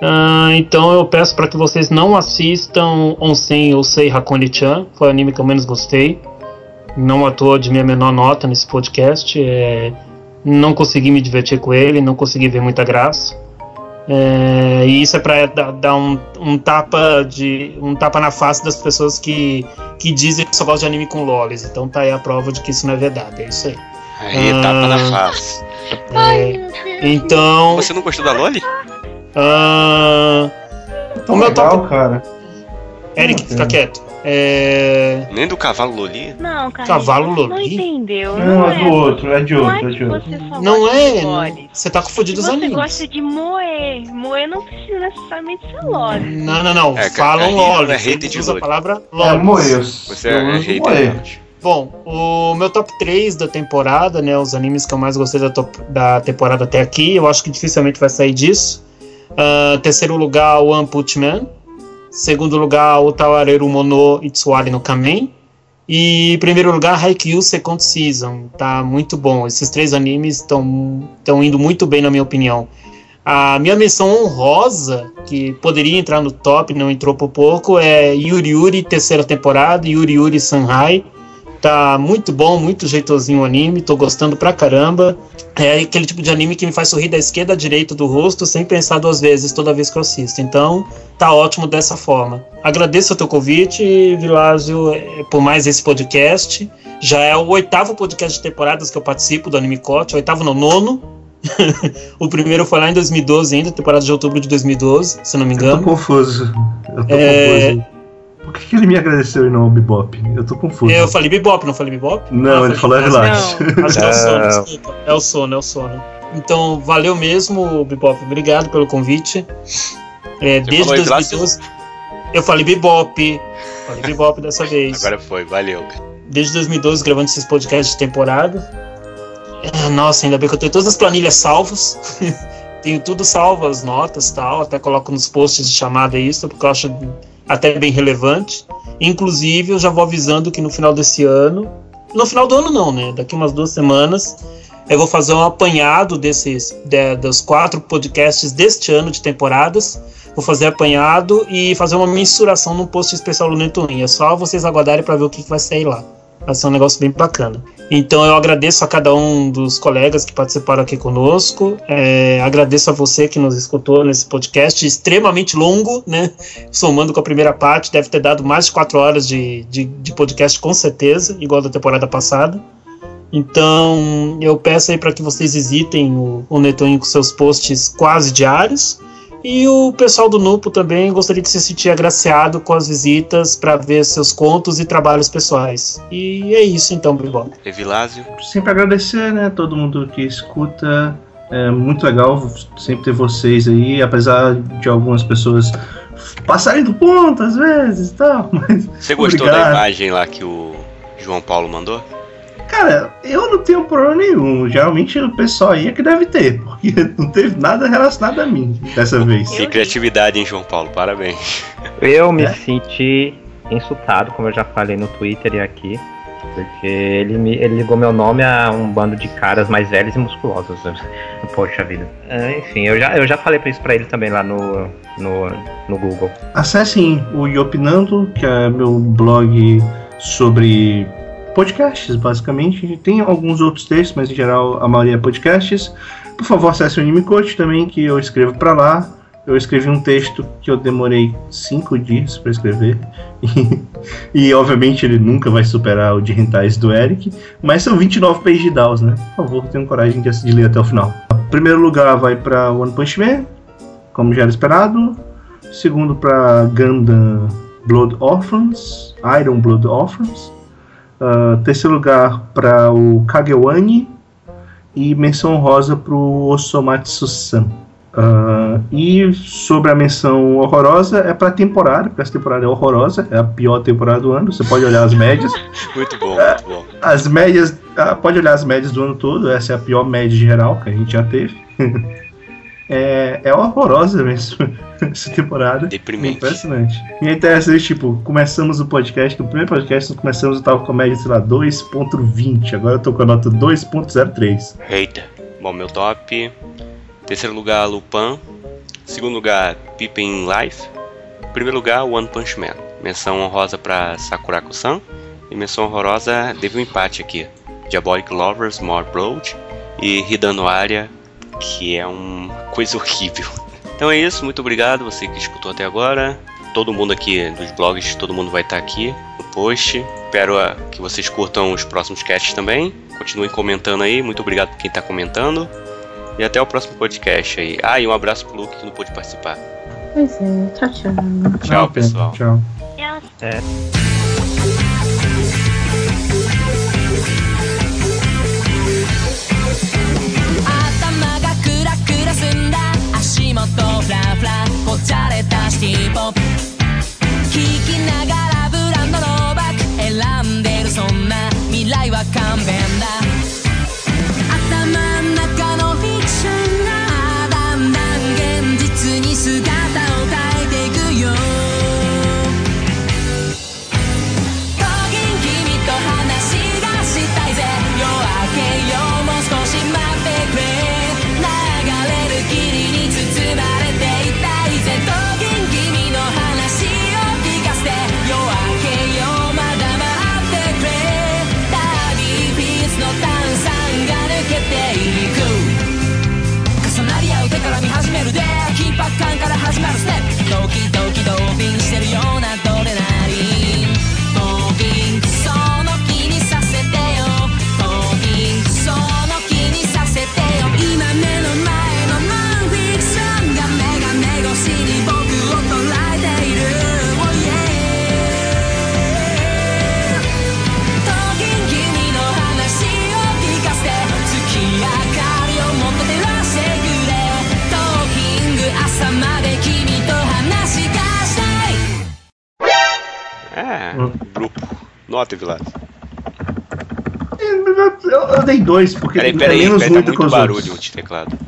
Ah, então eu peço para que vocês não assistam Onsen ou Sei Hakone-chan, foi o anime que eu menos gostei. Não à toa de minha menor nota nesse podcast. É, não consegui me divertir com ele, não consegui ver muita graça. É, e isso é para dar, dar um, um tapa de um tapa na face das pessoas que, que dizem que só gostam de anime com lolis. Então tá aí a prova de que isso não é verdade. É isso aí. Aí, Ah, tapa na face. É, então. Você não gostou da Loli? ah, o meu legal, top. cara. Eric, fica quieto. É, Nem do cavalo Loli? Não, cara. Cavalo você não Loli? entendeu. Não, é do outro, é de Não outro, é é de outro. você não é. de não- Loli. Você tá confundindo os Você animes. gosta de moer. Moer não precisa necessariamente ser Loli. Não, não, não. É, Falam é, é hater Eles de usam a Loli. palavra É, lolis. moeus. Você Eu é hater. Bom, o meu top 3 da temporada, né? Os animes que eu mais gostei da, top- da temporada até aqui, eu acho que dificilmente vai sair disso. Ah, terceiro lugar, One Punch Man. Segundo lugar, o Tawareru Mono Itsuari no Kamen. E primeiro lugar, Haikyuu Second Season. Tá muito bom. Esses três animes estão indo muito bem, na minha opinião. A minha menção honrosa, que poderia entrar no top, não entrou por pouco, é Yuri Yuri, terceira temporada, Yuri Yuri Sanhai. Tá muito bom, muito jeitosinho o anime, tô gostando pra caramba. É aquele tipo de anime que me faz sorrir da esquerda à direita do rosto sem pensar duas vezes toda vez que eu assisto. Então, tá ótimo dessa forma. Agradeço o teu convite, Vilásio, eh, por mais esse podcast. Já é o oitavo podcast de temporadas que eu participo do Anime Cote, oitavo não, nono. *laughs* o primeiro foi lá em 2012 ainda, temporada de outubro de 2012, se não me Eu tô engano. confuso. Eu tô É. confuso. Por que, que ele me agradeceu e não o Bebop? Eu tô confuso. Eu falei Bebop, não falei Bebop? Não, Ah, ele falei falou Relax. Relax. Acho que é o sono, Não. desculpa. É o sono, é o sono. Então, valeu mesmo, Bebop. Obrigado pelo convite. É, desde falou em 2012. Eu falei Bebop. Falei Bebop dessa *laughs* vez. Agora foi, valeu. Desde 2012 gravando esses podcasts de temporada. Ah, Nossa, ainda bem que eu tenho todas as planilhas salvas. *laughs* tenho tudo salvo, as notas e tal. Até coloco nos posts de chamada isso, porque eu acho até bem relevante. Inclusive, eu já vou avisando que no final desse ano. No final do ano, não, né? Daqui umas duas semanas. Eu vou fazer um apanhado desses de- dos quatro podcasts deste ano de temporadas. Vou fazer apanhado e fazer uma mensuração num post especial do Netwin. É só vocês aguardarem para ver o que, que vai sair lá. Vai ser um negócio bem bacana. Então eu agradeço a cada um dos colegas que participaram aqui conosco. É, agradeço a você que nos escutou nesse podcast extremamente longo, né? Somando com a primeira parte, deve ter dado mais de quatro horas de, de, de podcast com certeza, igual da temporada passada. Então eu peço aí para que vocês visitem o, o com seus posts quase diários. E o pessoal do Nupo também gostaria de se sentir agraciado com as visitas para ver seus contos e trabalhos pessoais. E é isso então, Bibop. Evilásio. Sempre agradecer, né? Todo mundo que escuta. É muito legal sempre ter vocês aí, apesar de algumas pessoas passarem do ponto às vezes e tal. *laughs* Mas, Você gostou da Obrigado. imagem lá que o João Paulo mandou? Cara, eu não tenho problema nenhum. Geralmente o pessoal aí é que deve ter, porque *laughs* não teve nada relacionado a mim dessa vez. Que criatividade, hein, João Paulo? Parabéns. Eu me É? senti insultado, como eu já falei no Twitter e aqui. Porque ele, me, ele ligou meu nome a um bando de caras mais velhos e musculosos. *laughs* Poxa vida. É, enfim, eu já, eu já falei isso pra ele também lá no, no, no Google. Acessem o Iopinando, que é meu blog sobre podcasts, basicamente. Tem alguns outros textos, mas em geral a maioria é podcasts. Por favor, acesse o Anime Coach também, que eu escrevo pra lá. Eu escrevi um texto que eu demorei cinco dias pra escrever. *laughs* E, obviamente ele nunca vai superar o de rentais do Eric. Mas são 29 page downs, né? Por favor, tenham coragem de, de ler até o final. Primeiro lugar vai pra One Punch Man, como já era esperado. Segundo para Gundam Blood Orphans, Iron Blood Orphans. Ah, terceiro lugar para o Kagewani. E menção rosa para o Osomatsu-san. Ah, e sobre a menção horrorosa, é para temporada, porque essa temporada é horrorosa, é a pior temporada do ano. Você pode olhar as médias. *laughs* Muito bom, muito bom. As médias, ah, pode olhar as médias do ano todo, essa é a pior média geral que a gente já teve. *laughs* é, é horrorosa mesmo *laughs* essa temporada. Deprimente. Impressionante. E é interessante, tipo, começamos o podcast, no primeiro podcast nós começamos com a comédia, sei lá, 2.20. Agora eu tô com a nota 2.03. Eita. Bom, meu top. Terceiro lugar, Lupin. Segundo lugar, Pippin Life. Primeiro lugar, One Punch Man. Menção honrosa para Sakurako-san. E menção horrorosa, teve um empate aqui. Diabolic Lovers, More Broad. e Hidano Area, que é uma coisa horrível. Então é isso, muito obrigado você que escutou até agora. Todo mundo aqui dos blogs, todo mundo vai estar aqui no post. Espero ah, que vocês curtam os próximos casts também. Continuem comentando aí, muito obrigado por quem está comentando. E até o próximo podcast aí. Ah, e um abraço pro Luke que não pôde participar. Pois é, tchau, tchau. Tchau, pessoal. Tchau. tchau. シティポップ聞きながらブランドのバッグ選んでる。そんな未来は勘弁。hum. grupo. Nota, Vilas. Eu, eu, dei dois, porque peraí, é peraí, menos peraí, tá muito, barulho outros. de teclado.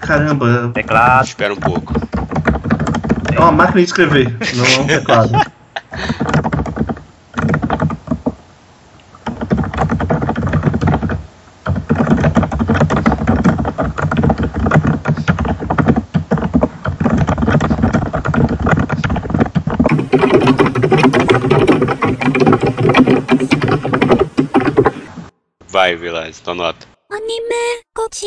Caramba. Teclado. Espera um pouco. É uma máquina de escrever, não é um teclado. *laughs* live lá, essa nota. Anime, gochi.